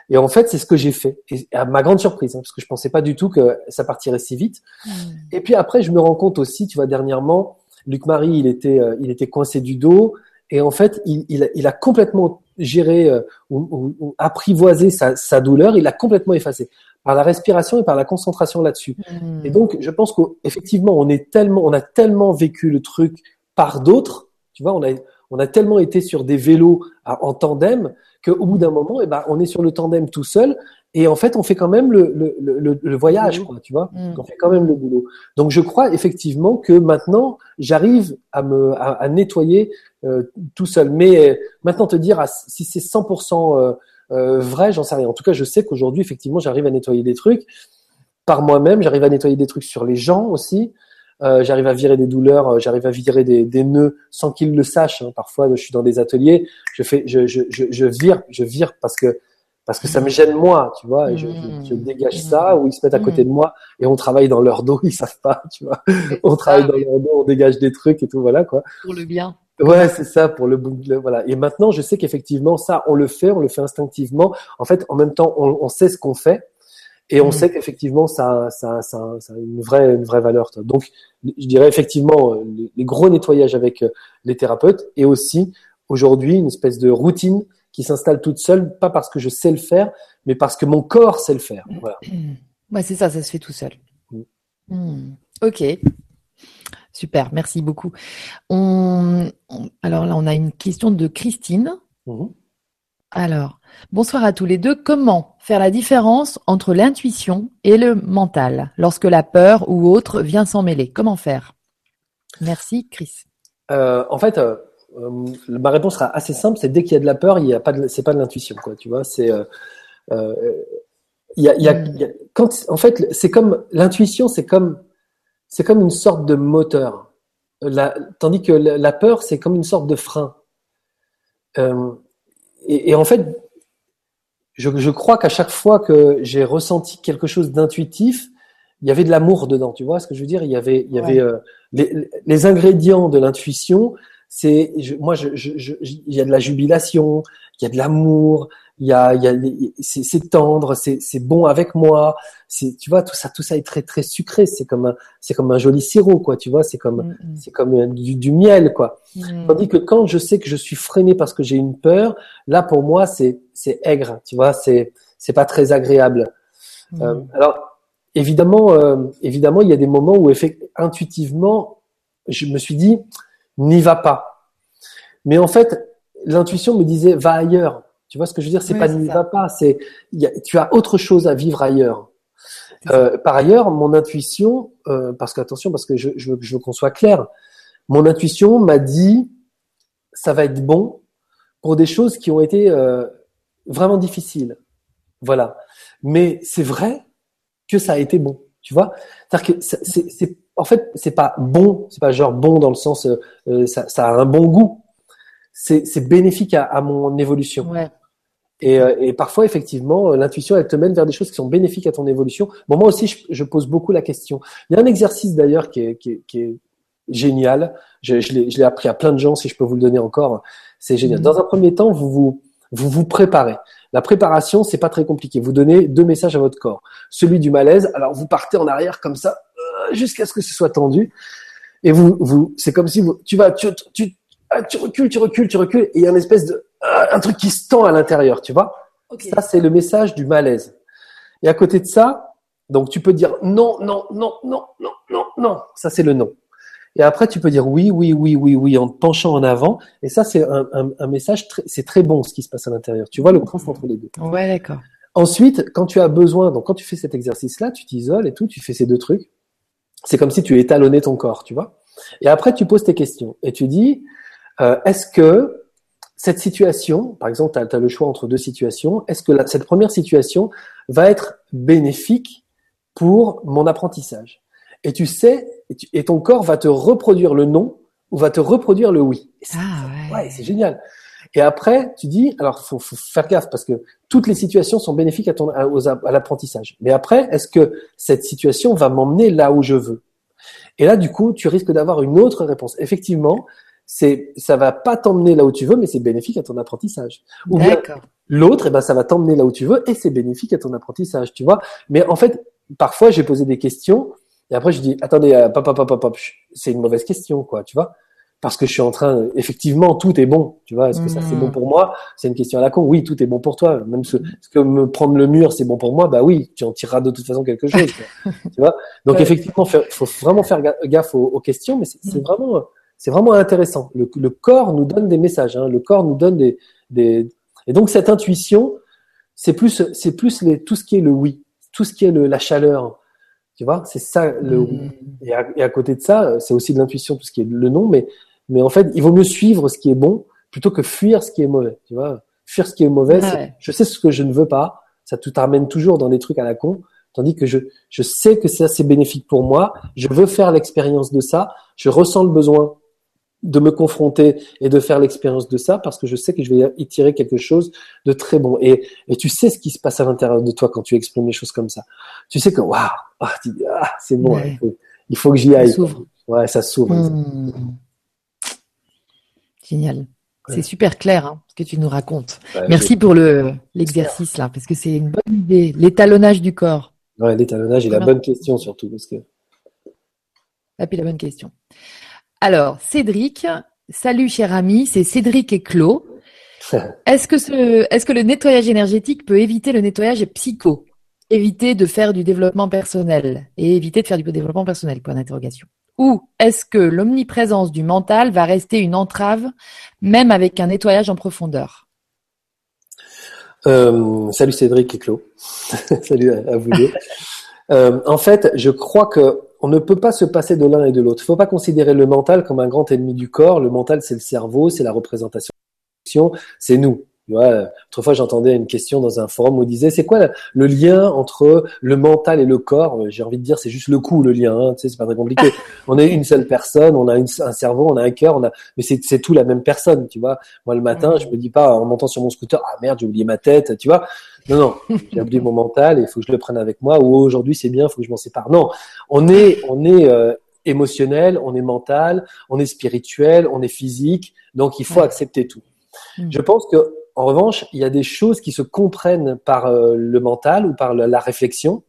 Et en fait, c'est ce que j'ai fait. Et à ma grande surprise, hein, parce que je pensais pas du tout que ça partirait si vite. Et puis après, je me rends compte aussi, tu vois, dernièrement, Luc Marie, il était, euh, il était coincé du dos, et en fait, il, il, a, il a complètement géré euh, ou, ou- ou apprivoisé sa, sa douleur, il l'a complètement effacé par la respiration et par la concentration là-dessus. Mm. Et donc, je pense qu'effectivement, on est tellement, on a tellement vécu le truc par d'autres, tu vois, on a, on a tellement été sur des vélos à- en tandem qu'au bout d'un moment, eh ben, on est sur le tandem tout seul. Et en fait, on fait quand même le, le, le, le voyage, quoi, tu vois. Mm. On fait quand même le boulot. Donc, je crois effectivement que maintenant, j'arrive à me à, à nettoyer euh, tout seul. Mais euh, maintenant, te dire à- si c'est 100% euh, euh, vrai, j'en sais rien. En tout cas, je sais qu'aujourd'hui, effectivement, j'arrive à nettoyer des trucs par moi-même. J'arrive à nettoyer des trucs sur les gens aussi. Euh, j'arrive à virer des douleurs, euh, j'arrive à virer des, des nœuds sans qu'ils le sachent. hein. Parfois, je suis dans des ateliers, je fais, je, je, je, je vire, je vire parce que parce que ça me gêne moi, tu vois. et je, je, je dégage ça ou ils se mettent à côté de moi et on travaille dans leur dos, ils savent pas, tu vois. On travaille dans leur dos, on dégage des trucs et tout, voilà quoi. Pour le bien. Ouais, c'est ça pour le de- Voilà. Et maintenant, je sais qu'effectivement, ça, on le fait, on le fait instinctivement. En fait, en même temps, on, on sait ce qu'on fait et on Mhm. sait qu'effectivement, ça, ça, ça, ça a une vraie, une vraie valeur. toi. Donc, je dirais effectivement euh, les, les gros nettoyages avec euh, les thérapeutes et aussi aujourd'hui une espèce de routine qui s'installe toute seule, pas parce que je sais le faire, mais parce que mon corps sait le faire. Voilà. Ouais, c'est ça, ça se fait tout seul. Mm. Hmm. Ok. Super, merci beaucoup. On, on- alors là, on a une question de Christine. Alors, bonsoir à tous les deux. Comment faire la différence entre l'intuition et le mental lorsque la peur ou autre vient s'en mêler? Comment faire? Merci, Chris. Euh, en fait, euh, euh, ma réponse sera assez simple. C'est dès qu'il y a de la peur, il y a pas de, c'est pas de l'intuition, quoi. Tu vois, c'est, il y a, il y a, il y a- quand, en fait, c'est comme l'intuition, c'est comme, c'est comme une sorte de moteur. La, tandis que la, la peur, c'est comme une sorte de frein. Et, et en fait, je, je crois qu'à chaque fois que j'ai ressenti quelque chose d'intuitif, il y avait de l'amour dedans. Tu vois ce que je veux dire? Il y avait, il y avait euh, les, les, ingrédients de l'intuition. C'est, moi, je, je, je, il y a de la jubilation, il y a de l'amour, il y a, il y a, c'est tendre, c'est bon avec moi. C'est, tu vois, tout ça, tout ça est très très sucré. C'est comme un, c'est comme un joli sirop, quoi. Tu vois, c'est comme, mm, mm. c'est comme euh, du, du, miel, quoi. Mm. Tandis que quand je sais que je suis freiné parce que j'ai une peur, là pour moi c'est, c'est aigre. Tu vois, c'est, c'est pas très agréable. Euh, alors évidemment, euh, évidemment, il y a des moments où intuitivement, je me suis dit, n'y va pas. Mais en fait, l'intuition me disait, va ailleurs. Tu vois ce que je veux dire? C'est pas n'y va pas, c'est tu as autre chose à vivre ailleurs. Euh, par ailleurs, mon intuition, euh, parce qu'attention, parce que je, je, veux, je veux qu'on soit clair, mon intuition m'a dit, ça va être bon pour des choses qui ont été euh, vraiment difficiles. Voilà. Mais c'est vrai que ça a été bon. Tu vois? C'est-à-dire que c'est, en fait, c'est pas bon, c'est pas genre bon dans le sens, euh, ça, ça, a un bon goût. C'est, bénéfique à, à, mon évolution. Ouais. Et, euh, et, parfois, effectivement, euh, l'intuition, elle te mène vers des choses qui sont bénéfiques à ton évolution. Bon, moi aussi, je, je pose beaucoup la question. Il y a un exercice d'ailleurs qui est, qui est, qui est génial. Je, je, l'ai, je l'ai appris à plein de gens, si je peux vous le donner encore. C'est génial. Mmh. Dans un premier temps, vous vous, vous vous préparez. La préparation, c'est pas très compliqué. Vous donnez deux messages à votre corps. Celui du malaise, alors vous partez en arrière comme ça euh, jusqu'à ce que ce soit tendu. Et vous, vous, c'est comme si vous, tu vas, tu, tu, ah, tu recules, tu recules, tu recules, et il y a un espèce de, euh, un truc qui se tend à l'intérieur, tu vois. Ça, c'est le message du malaise. Et à côté de ça, donc tu peux dire non, non, non, non, non, non, non. Ça, c'est le non. Et après, tu peux dire oui, oui, oui, oui, oui, en te penchant en avant. Et ça, c'est un, un, un, message, c'est très bon ce qui se passe à l'intérieur. Tu vois le contraste entre les deux. Ouais, d'accord. Ensuite, quand tu as besoin, donc quand tu fais cet exercice-là, tu t'isoles et tout, tu fais ces deux trucs. C'est comme si tu étalonnais ton corps, tu vois. Et après, tu poses tes questions et tu dis, euh, est-ce que cette situation, par exemple, tu as, as, le choix entre deux situations, est-ce que la, cette première situation va être bénéfique pour mon apprentissage? Et tu sais et, ton corps va te reproduire le non ou va te reproduire le oui. Ah ouais, ouais c'est génial. Et après, tu dis, alors faut, faut faire gaffe parce que toutes les situations sont bénéfiques à, ton, à, à l'apprentissage. Mais après, est-ce que cette situation va m'emmener là où je veux? Et là, du coup, tu risques d'avoir une autre réponse. Effectivement, c'est, ça va pas t'emmener là où tu veux, mais c'est bénéfique à ton apprentissage. Ou bien l'autre, eh ben, ça va t'emmener là où tu veux et c'est bénéfique à ton apprentissage, tu vois. Mais en fait, parfois, j'ai posé des questions et après, je dis, attendez, euh, papa, papa, papa, c'est une mauvaise question, quoi, tu vois Parce que je suis en train, effectivement, tout est bon, tu vois Est-ce que ça, c'est bon mm. pour moi? C'est une question à la con. Oui, tout est bon pour toi. Même ce, ce que me prendre le mur, c'est bon pour moi. Bah oui, tu en tireras de toute façon quelque chose, tu vois Donc, effectivement, il faut vraiment faire gaffe aux, aux questions, mais c'est mm. vraiment, c'est vraiment intéressant. Le, le, corps nous donne des messages. Hein, le corps nous donne des, des, et donc cette intuition, c'est plus, c'est plus les, tout ce qui est le oui, tout ce qui est le, la chaleur, tu vois, c'est ça le et, à, et, à, côté de ça, c'est aussi de l'intuition, tout ce qui est le nom, mais, mais en fait, il vaut mieux suivre ce qui est bon plutôt que fuir ce qui est mauvais. Tu vois, fuir ce qui est mauvais, ouais. je sais ce que je ne veux pas, ça te ramène toujours dans des trucs à la con, tandis que je, je sais que ça c'est bénéfique pour moi, je veux faire l'expérience de ça, je ressens le besoin de me confronter et de faire l'expérience de ça parce que je sais que je vais y tirer quelque chose de très bon. Et, et tu sais ce qui se passe à l'intérieur de toi quand tu exprimes les choses comme ça. Tu sais que, waouh, ah, ah, c'est bon, ouais. il, faut, il, faut, que j'y aille. Ça ouais, ça s'ouvre. Mmh. Génial. Ouais. C'est super clair hein, ce que tu nous racontes. Ouais, Merci pour le l'exercice là, parce que c'est une bonne idée. L'étalonnage du corps. Ouais, l'étalonnage et la bonne question surtout, parce que. Et puis la bonne question. Alors, Cédric, salut cher ami, c'est Cédric et Claude. Est-ce que, ce, est-ce que le nettoyage énergétique peut éviter le nettoyage psycho? Éviter de faire du développement personnel et éviter de faire du développement personnel, point d'interrogation. Ou est-ce que l'omniprésence du mental va rester une entrave, même avec un nettoyage en profondeur? Euh, Salut Cédric et Claude. salut à, à vous deux. euh, en fait, je crois que on ne peut pas se passer de l'un et de l'autre. Il ne faut pas considérer le mental comme un grand ennemi du corps. Le mental, c'est le cerveau, c'est la représentation, c'est nous. Tu vois, autrefois j'entendais une question dans un forum où on disait c'est quoi le lien entre le mental et le corps? J'ai envie de dire c'est juste le coup le lien. Hein, tu sais, c'est pas très compliqué. on est une seule personne, on a un cerveau, on a un cœur, on a, mais c'est tout la même personne. Tu vois, moi le matin je me dis pas en montant sur mon scooter ah merde j'ai oublié ma tête. Tu vois, non non j'ai oublié mon mental et il faut que je le prenne avec moi. Ou aujourd'hui c'est bien, il faut que je m'en sépare. Non, on est on est euh, émotionnel, on est mental, on est spirituel, on est physique. Donc il faut accepter tout. Mm. Je pense que en revanche, il y a des choses qui se comprennent par euh, le mental ou par la réflexion.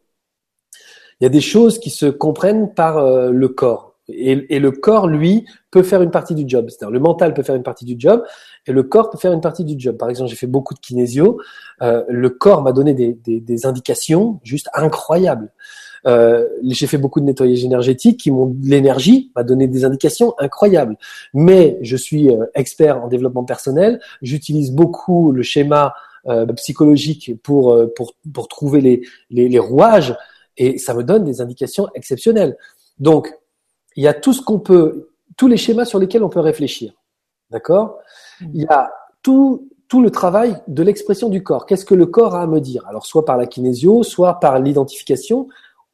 Il y a des choses qui se comprennent par euh, le corps. Et, le corps, lui, peut faire une partie du job. C'est-à-dire le mental peut faire une partie du job et le corps peut faire une partie du job. Par exemple, j'ai fait beaucoup de kinésio. Euh, le corps m'a donné des, des, indications juste incroyables. Euh, j'ai fait beaucoup de nettoyage énergétique qui m'ont l'énergie m'a donné des indications incroyables. Mais je suis euh, expert en développement personnel, j'utilise beaucoup le schéma euh, psychologique pour, pour pour trouver les, les, les rouages et ça me donne des indications exceptionnelles. Donc il y a tout ce qu'on peut, tous les schémas sur lesquels on peut réfléchir, d'accord? Mmh. Il y a tout tout le travail de l'expression du corps. Qu'est-ce que le corps a à me dire? Alors, soit par la kinésio, soit par l'identification,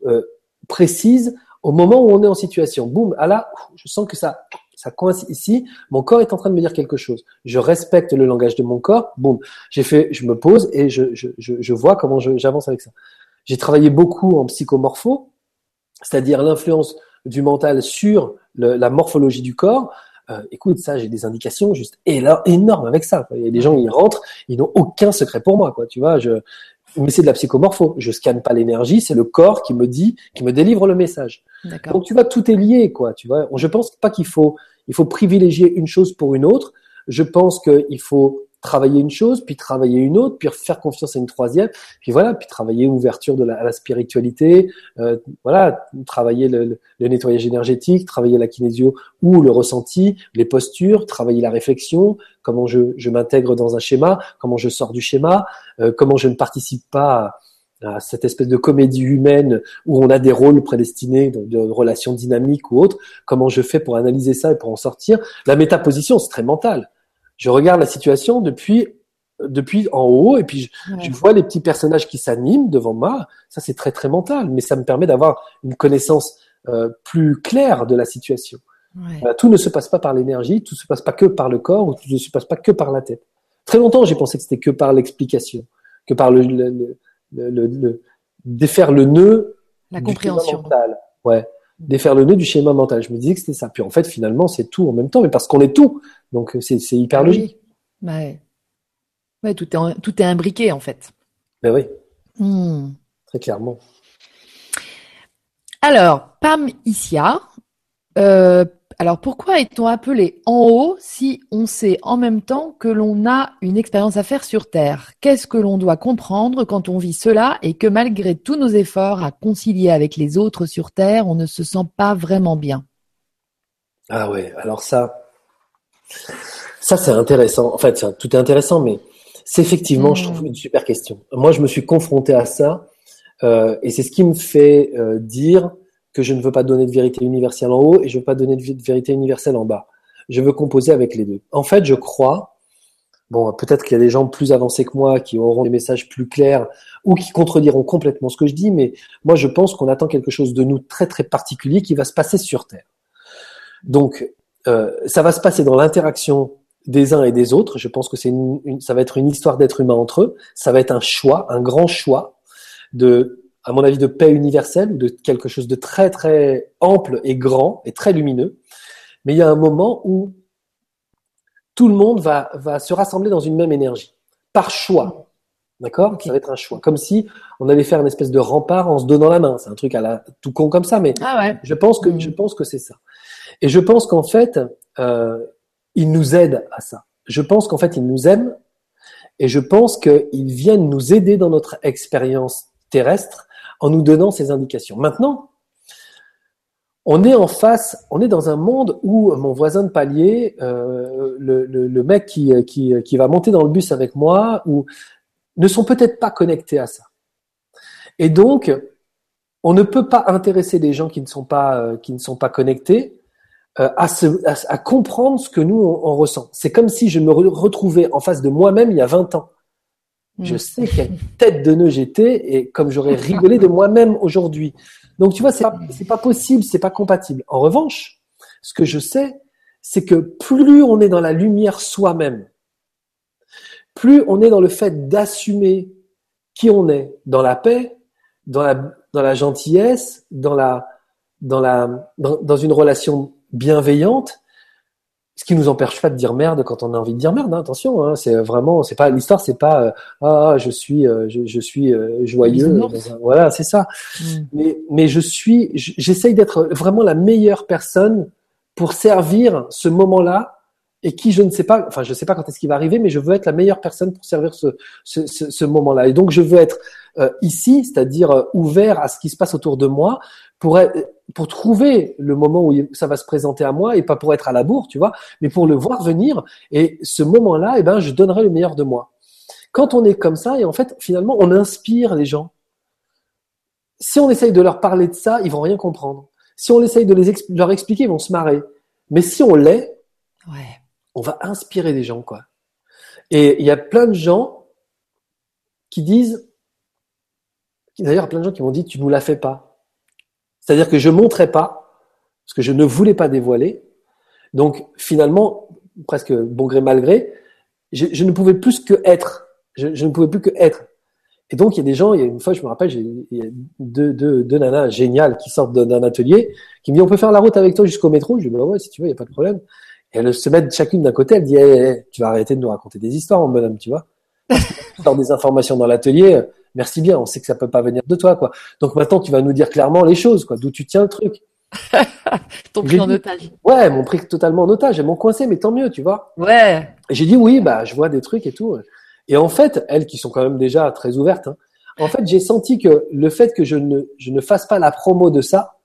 euh, précise au moment où on est en situation. Boum, ah là, je sens que ça, ça coince ici. Mon corps est en train de me dire quelque chose. Je respecte le langage de mon corps. Boum, j'ai fait, je me pose et je, je, je, vois comment j'avance avec ça. J'ai travaillé beaucoup en psychomorpho, c'est-à-dire l'influence du mental sur la morphologie du corps. Euh, écoute, ça, j'ai des indications juste énormes avec ça. Il y a des gens, ils rentrent, ils n'ont aucun secret pour moi, quoi. Tu vois, je, mais c'est de la psychomorpho. Je scanne pas l'énergie, c'est le corps qui me dit, qui me délivre le message. Donc tu vois, tout est lié, quoi. Tu vois, je pense pas qu'il faut, il faut privilégier une chose pour une autre. Je pense qu'il faut travailler une chose, puis travailler une autre, puis faire confiance à une troisième, puis voilà, puis travailler ouverture de la, à la spiritualité, euh, voilà, travailler le, le, nettoyage énergétique, travailler la kinésio ou le ressenti, les postures, travailler la réflexion, comment je, je m'intègre dans un schéma, comment je sors du schéma, euh, comment je ne participe pas à, cette espèce de comédie humaine où on a des rôles prédestinés de, de, relations dynamiques ou autres, comment je fais pour analyser ça et pour en sortir. La métaposition, c'est très mental je regarde la situation depuis depuis en haut et puis je, vois les petits personnages qui s'animent devant moi. Ça, c'est très très mental, mais ça me permet d'avoir une connaissance euh, plus claire de la situation. Euh, tout ne se passe pas par l'énergie, tout ne se passe pas que par le corps, ou tout ne se passe pas que par la tête. Très longtemps, j'ai pensé que c'était que par l'explication, que par le, le, le, le, défaire le nœud la compréhension mental. Ouais défaire le nœud du schéma mental. Je me disais que c'était ça. Puis en fait, finalement, c'est tout en même temps, mais parce qu'on est tout. Donc c'est hyper logique. Ouais. ouais. tout est, tout est imbriqué en fait. Ben oui. Hmm. Très clairement. Alors, Pam Issia, euh, alors pourquoi est-on appelé en haut si on sait en même temps que l'on a une expérience à faire sur Terre? Qu'est-ce que l'on doit comprendre quand on vit cela et que malgré tous nos efforts à concilier avec les autres sur Terre, on ne se sent pas vraiment bien? Ah ouais, alors ça, ça c'est intéressant. En fait, tout est intéressant, mais c'est effectivement, je trouve, hmm. une super question. Moi, je me suis confronté à ça euh, et c'est ce qui me fait euh, dire que je ne veux pas donner de vérité universelle en haut et je ne veux pas donner de vérité universelle en bas. Je veux composer avec les deux. En fait, je crois, bon, peut-être qu'il y a des gens plus avancés que moi qui auront des messages plus clairs ou qui contrediront complètement ce que je dis, mais moi, je pense qu'on attend quelque chose de nous très, très particulier qui va se passer sur Terre. Donc, euh, ça va se passer dans l'interaction des uns et des autres. Je pense que c'est une, ça va être une histoire d'être humain entre eux. Ça va être un choix, un grand choix de à mon avis, de paix universelle ou de quelque chose de très très ample et grand et très lumineux. Mais il y a un moment où tout le monde va, va se rassembler dans une même énergie, par choix. D'accord? Ça va être un choix. Comme si on allait faire une espèce de rempart en se donnant la main. C'est un truc à la tout con comme ça, mais ah je pense que je pense que c'est ça. Et je pense qu'en fait, euh, il nous aide à ça. Je pense qu'en fait, il nous aime et je pense qu'ils viennent nous aider dans notre expérience terrestre en nous donnant ces indications. Maintenant, on est en face, on est dans un monde où mon voisin de palier, euh, le, mec qui, va monter dans le bus avec moi, ne sont peut-être pas connectés à ça. Et donc, on ne peut pas intéresser des gens qui ne sont pas, euh, connectés euh, à, comprendre ce que nous on, ressent. C'est comme si je me retrouvais en face de moi-même il y a 20 ans. Je mm. sais quelle tête de nœud j'étais et comme j'aurais rigolé de moi-même aujourd'hui. Donc tu vois, c'est pas, c'est pas possible, c'est pas compatible. En revanche, ce que je sais, c'est que plus on est dans la lumière soi-même, plus on est dans le fait d'assumer qui on est, dans la paix, dans la, dans la gentillesse, dans la, dans la, dans une relation bienveillante, ce qui nous empêche pas de dire merde quand on a envie de dire merde. Hein, attention, hein, c'est vraiment, c'est pas l'histoire, c'est pas euh, ah je suis, euh, je, suis euh, joyeux. Voilà, c'est ça. Mm. Mais mais je suis, j'essaye d'être vraiment la meilleure personne pour servir ce moment-là et qui je ne sais pas, enfin je ne sais pas quand est-ce qu'il va arriver, mais je veux être la meilleure personne pour servir ce, ce, ce, ce moment-là. Et donc je veux être euh, ici, c'est-à-dire euh, ouvert à ce qui se passe autour de moi, pour être, pour trouver le moment où ça va se présenter à moi et pas pour être à la bourre, tu vois, mais pour le voir venir. Et ce moment-là, eh ben je donnerai le meilleur de moi. Quand on est comme ça, et en fait finalement on inspire les gens. Si on essaye de leur parler de ça, ils vont rien comprendre. Si on essaye de les leur expliquer, ils vont se marrer. Mais si on l'est, ouais on va inspirer des gens, quoi. Et il y a plein de gens qui disent, d'ailleurs, plein de gens qui m'ont dit, tu nous la fais pas. C'est-à-dire que je montrais pas, parce que je ne voulais pas dévoiler. Donc, finalement, presque bon gré mal gré, je, ne pouvais plus que être. Je, ne pouvais plus que être. Et donc, il y a des gens, il y a une fois, je me rappelle, il y a deux, deux, nanas géniales qui sortent d'un atelier, qui me disent, on peut faire la route avec toi jusqu'au métro. Je dis, bah ouais, si tu veux, il n'y a pas de problème. Et elles se mettent chacune d'un côté, elle dit Tu vas arrêter de nous raconter des histoires, bonhomme, tu vois. Sors des informations dans l'atelier, merci bien, on sait que ça peut pas venir de toi, quoi. Donc maintenant, tu vas nous dire clairement les choses, quoi, d'où tu tiens le truc. Ton pris en otage. Ouais, mon pris totalement en otage. Elles m'ont coincé, mais tant mieux, tu vois. Ouais. J'ai dit oui, bah, je vois des trucs et tout. Et en fait, elles qui sont quand même déjà très ouvertes, hein, en fait, j'ai senti que le fait que je ne, je ne fasse pas la promo de ça,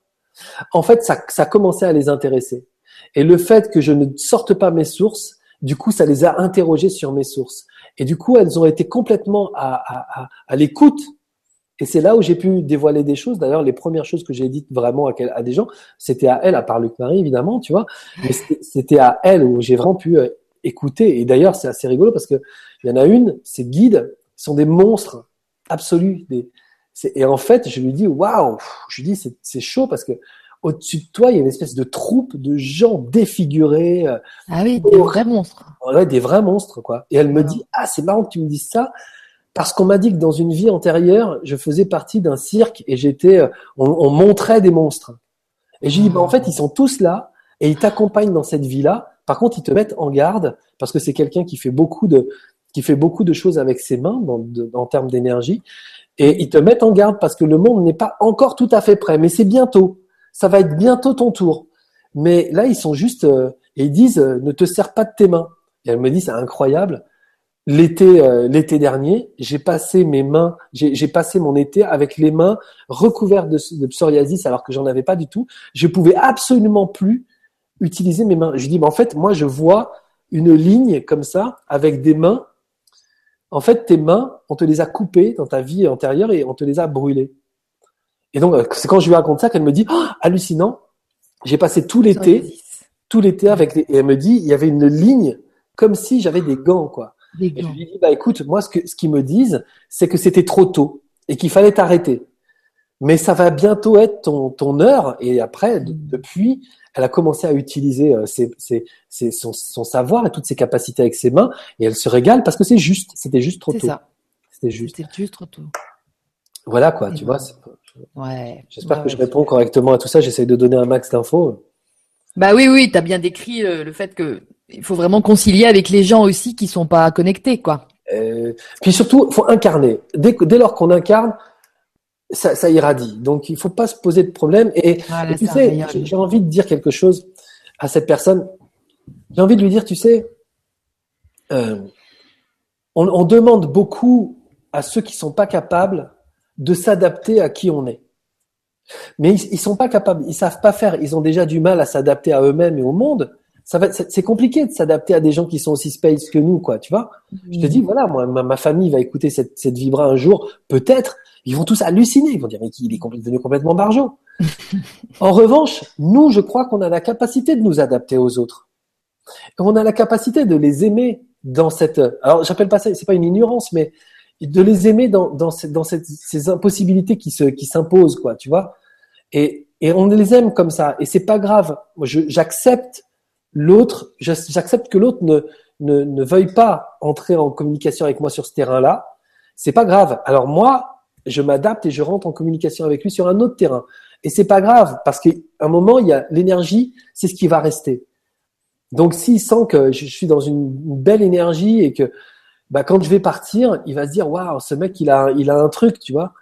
en fait, ça, ça commençait à les intéresser. Et le fait que je ne sorte pas mes sources, du coup, ça les a interrogées sur mes sources. Et du coup, elles ont été complètement à, à, à, l'écoute. Et c'est là où j'ai pu dévoiler des choses. D'ailleurs, les premières choses que j'ai dites vraiment à, à, des gens, c'était à elle, à part Luc Marie, évidemment, tu vois. Mais c'était à elle où j'ai vraiment pu euh, écouter. Et d'ailleurs, c'est assez rigolo parce que il y en a une, ces guides sont des monstres absolus. Et en fait, je lui dis, waouh, je lui dis, c'est chaud parce que au-dessus de toi, il y a une espèce de troupe de gens défigurés. Euh, ah oui, des vrais monstres. Ouais, des vrais monstres, quoi. Et elle me dit, ah, c'est marrant que tu me dises ça, parce qu'on m'a dit que dans une vie antérieure, je faisais partie d'un cirque et j'étais, euh, on, montrait des monstres. Et j'ai dit, bah, en fait, ils sont tous là et ils t'accompagnent dans cette vie-là. Par contre, ils te mettent en garde parce que c'est quelqu'un qui fait beaucoup de, qui fait beaucoup de choses avec ses mains en termes d'énergie. Et ils te mettent en garde parce que le monde n'est pas encore tout à fait prêt, mais c'est bientôt ça va être bientôt ton tour. Mais là, ils sont juste, euh, et ils disent, euh, ne te sers pas de tes mains. Et elle me dit, c'est incroyable. L'été, euh, l'été dernier, j'ai passé mes mains, j'ai passé mon été avec les mains recouvertes de, psoriasis alors que j'en avais pas du tout. Je pouvais absolument plus utiliser mes mains. Je dis, mais en fait, moi, je vois une ligne comme ça avec des mains. En fait, tes mains, on te les a coupées dans ta vie antérieure et on te les a brûlées. Et donc, euh, c'est quand je lui raconte ça qu'elle me dit, oh, hallucinant, j'ai passé tout l'été, tout l'été avec Et elle me dit, il y avait une ligne comme si j'avais des gants, quoi. Et je lui dis, bah écoute, moi, ce que ce qu'ils me disent, c'est que c'était trop tôt et qu'il fallait t'arrêter. Mais ça va bientôt être ton, ton heure. Et après, mm. depuis, elle a commencé à utiliser euh, ses, ses, ses, son, son, savoir et toutes ses capacités avec ses mains. Et elle se régale parce que c'est juste. C'était juste trop tôt. C'était juste. C'était juste trop tôt. Voilà quoi, tu vois. Ouais. J'espère que je réponds correctement à tout ça. J'essaie de donner un max d'infos. Bah oui, oui, tu as bien décrit euh, le, fait que il faut vraiment concilier avec les gens aussi qui sont pas connectés, quoi. Euh, puis surtout, faut incarner. Dès, dès lors qu'on incarne, ça, ça, irradie. Donc, il faut pas se poser de problème. Et, tu sais, j'ai envie de dire quelque chose à cette personne. J'ai envie de lui dire, tu sais, euh, on, on demande beaucoup à ceux qui sont pas capables de s'adapter à qui on est. Mais ils, ils sont pas capables, ils savent pas faire, ils ont déjà du mal à s'adapter à eux-mêmes et au monde. Ça va, c'est compliqué de s'adapter à des gens qui sont aussi space que nous, quoi. Tu vois Je te dis, voilà, moi, ma, famille va écouter cette, cette vibra un jour, peut-être, Ils vont tous halluciner. Ils vont dire, mais il est devenu complètement barjot. en revanche, nous, je crois qu'on a la capacité de nous adapter aux autres. On a la capacité de les aimer dans cette. Alors, j'appelle pas ça, c'est pas une ignorance, mais de les aimer dans, dans, dans cette, ces impossibilités qui se qui s'imposent, quoi, tu vois. Et, et on les aime comme ça. Et c'est pas grave. Moi, j'accepte l'autre. J'accepte que l'autre ne, ne ne veuille pas entrer en communication avec moi sur ce terrain-là. C'est pas grave. Alors moi, je m'adapte et je rentre en communication avec lui sur un autre terrain. Et c'est pas grave parce qu'à un moment, il y a l'énergie, c'est ce qui va rester. Donc s'il sent que je suis dans une belle énergie et que bah, quand je vais partir, il va se dire waouh, ce mec il a il a un truc, tu vois.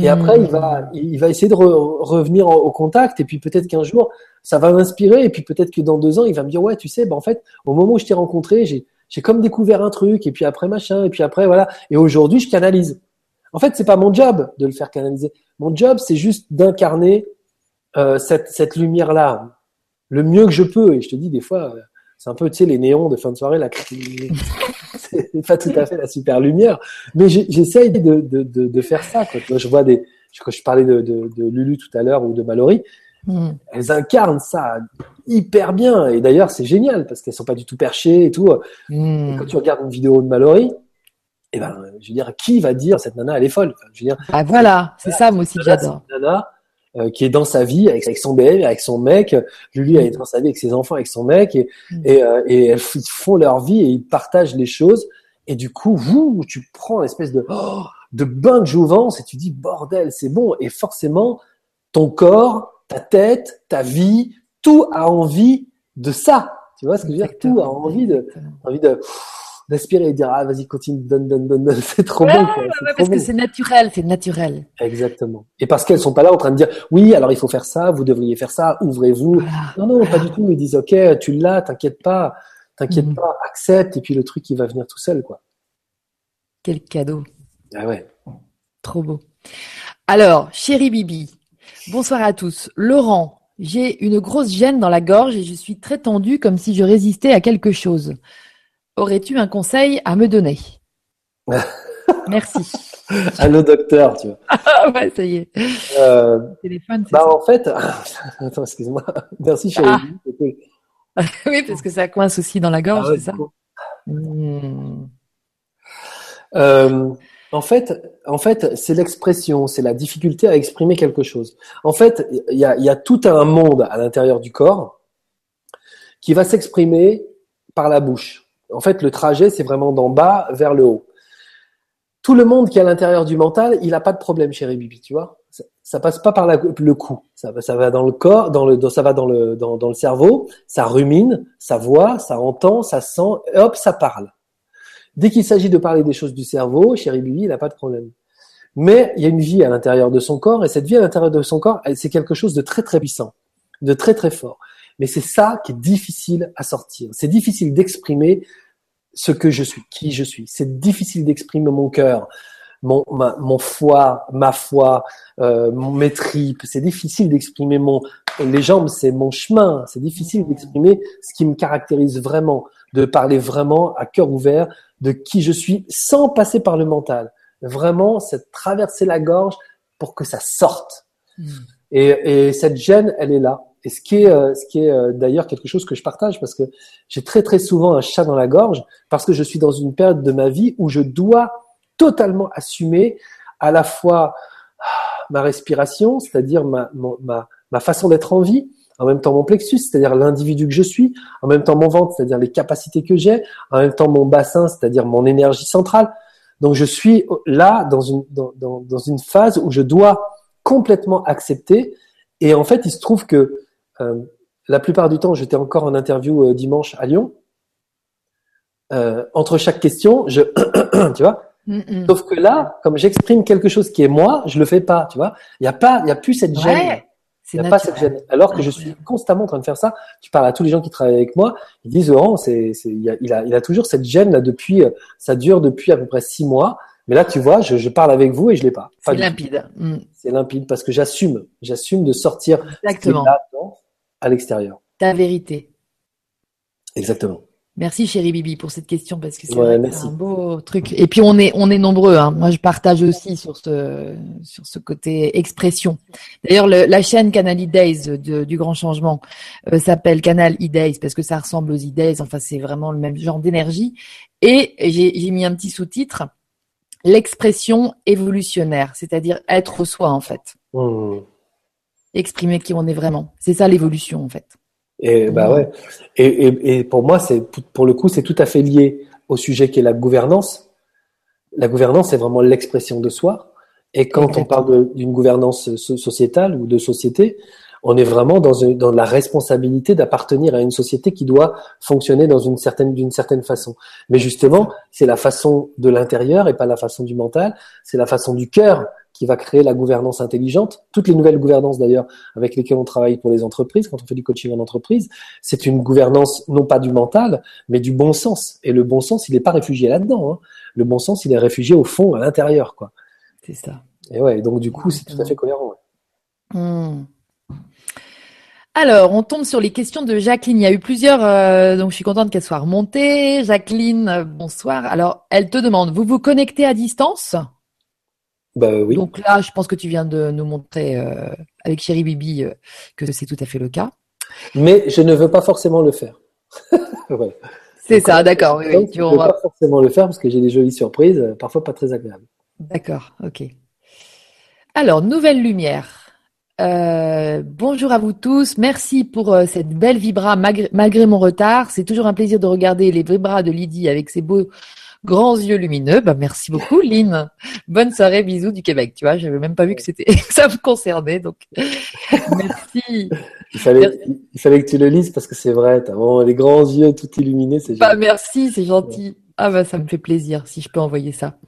Et après il va il va essayer de revenir au contact et puis peut-être qu'un jour ça va m'inspirer et puis peut-être que dans deux ans il va me dire ouais tu sais bah en fait au moment où je t'ai rencontré j'ai j'ai comme découvert un truc et puis après machin et puis après voilà et aujourd'hui je canalise. En fait c'est pas mon job de le faire canaliser. Mon job c'est juste d'incarner euh, cette cette lumière là le mieux que je peux et je te dis des fois c'est un peu, tu sais, les néons de fin de soirée, là, c'est pas tout à fait la super lumière, mais j'essaye de, de, de, de, faire ça. Quoi. je vois des, quand je parlais de, de, Lulu tout à l'heure ou de Mallory, mm. elles incarnent ça hyper bien. Et d'ailleurs, c'est génial parce qu'elles sont pas du tout perchées et tout. Mm. quand tu regardes une vidéo de Mallory, eh ben, je veux dire, qui va dire cette nana, elle est folle? Je veux dire, ah voilà, c'est ça, moi aussi j'adore. Nana, euh, qui est dans sa vie avec, avec son bébé, avec son mec. Elle est dans sa vie avec ses enfants, avec son mec, et, mm. et, euh, et elles font leur vie et ils partagent les choses. Et du coup, vous, tu prends une espèce de oh, de bain de jouvence et tu dis bordel, c'est bon. Et forcément, ton corps, ta tête, ta vie, tout a envie de ça. Tu vois ce que je veux dire? Tout a envie de, envie de d'aspirer et dire ah vas-y continue donne donne donne, donne. c'est trop bon parce que c'est naturel c'est naturel. Exactement. Et parce qu'elles sont pas là en train de dire oui alors il faut faire ça vous devriez faire ça ouvrez-vous. Non non pas du tout ils disent ok tu l'as t'inquiète pas t'inquiète mm. pas accepte et puis le truc il va venir tout seul quoi. Quel cadeau. Ah ouais. Trop beau. Alors chérie Bibi bonsoir à tous. Laurent j'ai une grosse gêne dans la gorge et je suis très tendue comme si je résistais à quelque chose. Aurais-tu un conseil à me donner Merci. Allô docteur, tu vois. Ah ouais, ça y est. Euh, Téléphone, bah en fait, attends, excuse-moi. Merci chérie. Ah. oui, parce que ça coince aussi dans la gorge, ah c'est ça. Hmm. Euh, en fait, en fait, c'est l'expression, c'est la difficulté à exprimer quelque chose. En fait, il y a, y a tout un monde à l'intérieur du corps qui va s'exprimer par la bouche. En fait, le trajet, c'est vraiment d'en bas vers le haut. Tout le monde qui est à l'intérieur du mental, il n'a pas de problème, chérie Bibi, tu vois. Ça, passe pas par le cou. Ça, va dans le corps, dans le, ça va dans le, dans, dans le cerveau, ça rumine, ça voit, ça entend, ça sent, et hop, ça parle. Dès qu'il s'agit de parler des choses du cerveau, chérie Bibi, il n'a pas de problème. Mais il y a une vie à l'intérieur de son corps, et cette vie à l'intérieur de son corps, c'est quelque chose de très très puissant, de très très fort. Mais c'est ça qui est difficile à sortir. C'est difficile d'exprimer ce que je suis, qui je suis. C'est difficile d'exprimer mon cœur, mon, ma, mon foie, ma foi, euh, mes tripes. C'est difficile d'exprimer mon les jambes, c'est mon chemin. C'est difficile d'exprimer ce qui me caractérise vraiment, de parler vraiment à cœur ouvert de qui je suis sans passer par le mental. Vraiment, c'est traverser la gorge pour que ça sorte. Hmm. Et, et cette gêne, elle est là. Et ce qui est, euh, ce qui est euh, d'ailleurs quelque chose que je partage parce que j'ai très très souvent un chat dans la gorge parce que je suis dans une période de ma vie où je dois totalement assumer à la fois ah, ma respiration, c'est-à-dire ma, ma, ma façon d'être en vie, en même temps mon plexus, c'est-à-dire l'individu que je suis, en même temps mon ventre, c'est-à-dire les capacités que j'ai, en même temps mon bassin, c'est-à-dire mon énergie centrale. Donc je suis là dans une, dans, dans, dans une phase où je dois complètement accepter. Et en fait, il se trouve que la plupart du temps, j'étais encore en interview euh, dimanche à Lyon. Euh, entre chaque question, je, tu vois. Sauf que là, comme j'exprime quelque chose qui est moi, je le fais pas, tu vois. Il y a pas, il y a plus cette gêne. il n'y a pas cette gêne. Alors que je suis constamment en train de faire ça. Tu parles à tous les gens qui travaillent avec moi, ils disent oh, c'est, il, a, il, a, il a toujours cette gêne là depuis, ça dure depuis à peu près six mois. Mais là, tu vois, je, je parle avec vous et je l'ai pas. c'est limpide. Mm. C'est limpide parce que j'assume, j'assume de sortir Exactement. À l'extérieur. Ta vérité. Exactement. Merci chérie Bibi pour cette question parce que c'est un beau truc. Et puis on est on est nombreux. Hein. Moi je partage aussi sur ce sur ce côté expression. D'ailleurs la chaîne Canal e-Days du Grand Changement euh, s'appelle Canal e-Days parce que ça ressemble aux e-Days. Enfin c'est vraiment le même genre d'énergie. Et j'ai mis un petit sous-titre l'expression évolutionnaire, c'est-à-dire être soi en fait. Mmh. Exprimer qui on est vraiment. C'est ça l'évolution en fait. Et bah ouais. Et, et, et pour moi, c'est pour le coup, c'est tout à fait lié au sujet qui est la gouvernance. La gouvernance, c'est vraiment l'expression de soi. Et quand on parle d'une gouvernance sociétale ou de société, on est vraiment dans, une, dans la responsabilité d'appartenir à une société qui doit fonctionner dans une certaine d'une certaine façon. Mais justement, c'est la façon de l'intérieur et pas la façon du mental. C'est la façon du cœur qui va créer la gouvernance intelligente. Toutes les nouvelles gouvernances d'ailleurs avec lesquelles on travaille pour les entreprises, quand on fait du coaching en entreprise, c'est une gouvernance non pas du mental, mais du bon sens. Et le bon sens, il n'est pas réfugié là-dedans. Hein. Le bon sens, il est réfugié au fond, à l'intérieur, quoi. C'est ça. Et ouais, donc du coup, c'est tout à fait cohérent. Hmm. Alors, on tombe sur les questions de Jacqueline. Il y a eu plusieurs, euh, donc je suis contente qu'elle soit remontée. Jacqueline, bonsoir. Alors, elle te demande, vous vous connectez à distance? Bah oui. Donc là, je pense que tu viens de nous montrer euh, avec Chéri Bibi euh, que c'est tout à fait le cas. Mais je ne veux pas forcément le faire. C'est ça, d'accord. Oui, oui, tu ne veux pas forcément le faire parce que j'ai des jolies surprises, euh, parfois pas très agréables. D'accord, ok. Alors, nouvelle lumière. bonjour à vous tous. Merci pour cette belle vibra malgré, malgré mon retard. C'est toujours un plaisir de regarder les vibras de Lydie avec ses beaux grands yeux lumineux. Bah, merci beaucoup, Lynn. Bonne soirée, bisous du Québec. Tu vois, j'avais même pas vu que c'était ça me concernait, donc merci. Il fallait, il fallait que tu le lises parce que c'est vrai. T'as vraiment les grands yeux tout illuminés. C'est bah, merci, c'est gentil. Ah bah ça me fait plaisir si je peux envoyer ça.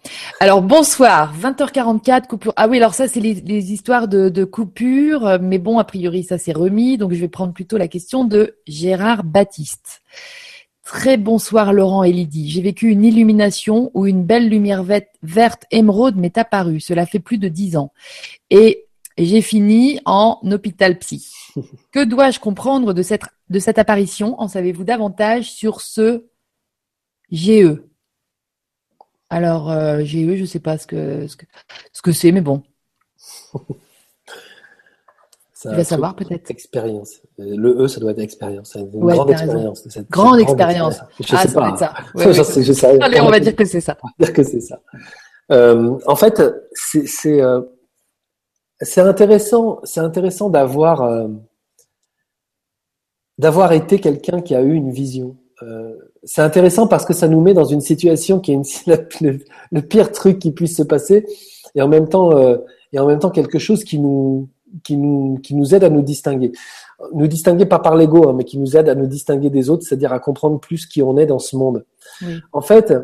Alors bonsoir, 20h44 coupure. Ah oui alors ça c'est les, les, histoires de, de coupure, mais bon a priori ça s'est remis donc je vais prendre plutôt la question de Gérard Baptiste. Très bonsoir Laurent et Lydie. J'ai vécu une illumination où une belle lumière verte émeraude m'est apparue. Cela fait plus de dix ans. Et j'ai fini en hôpital psy. Que dois-je comprendre de cette, de cette apparition? En savez-vous davantage sur ce GE Alors, euh, GE, je ne sais pas ce que ce que ce que c'est, mais bon. Tu vas savoir peut-être. Expérience. Le E, ça doit être expérience. Une grande expérience. grande, expérience. Je ah, sais ça pas. Ça. je sais, Allez, on va dire que c'est ça. On va dire que c'est ça. Euh, en fait, c'est euh, c'est intéressant. C'est intéressant d'avoir euh, d'avoir été quelqu'un qui a eu une vision. Euh, c'est intéressant parce que ça nous met dans une situation qui est une, le, le, pire truc qui puisse se passer, et en même temps, euh, et en même temps quelque chose qui nous qui nous, qui nous aide à nous distinguer. Nous distinguer pas par l'ego, hein, mais qui nous aide à nous distinguer des autres, c'est-à-dire à comprendre plus qui on est dans ce monde. En fait,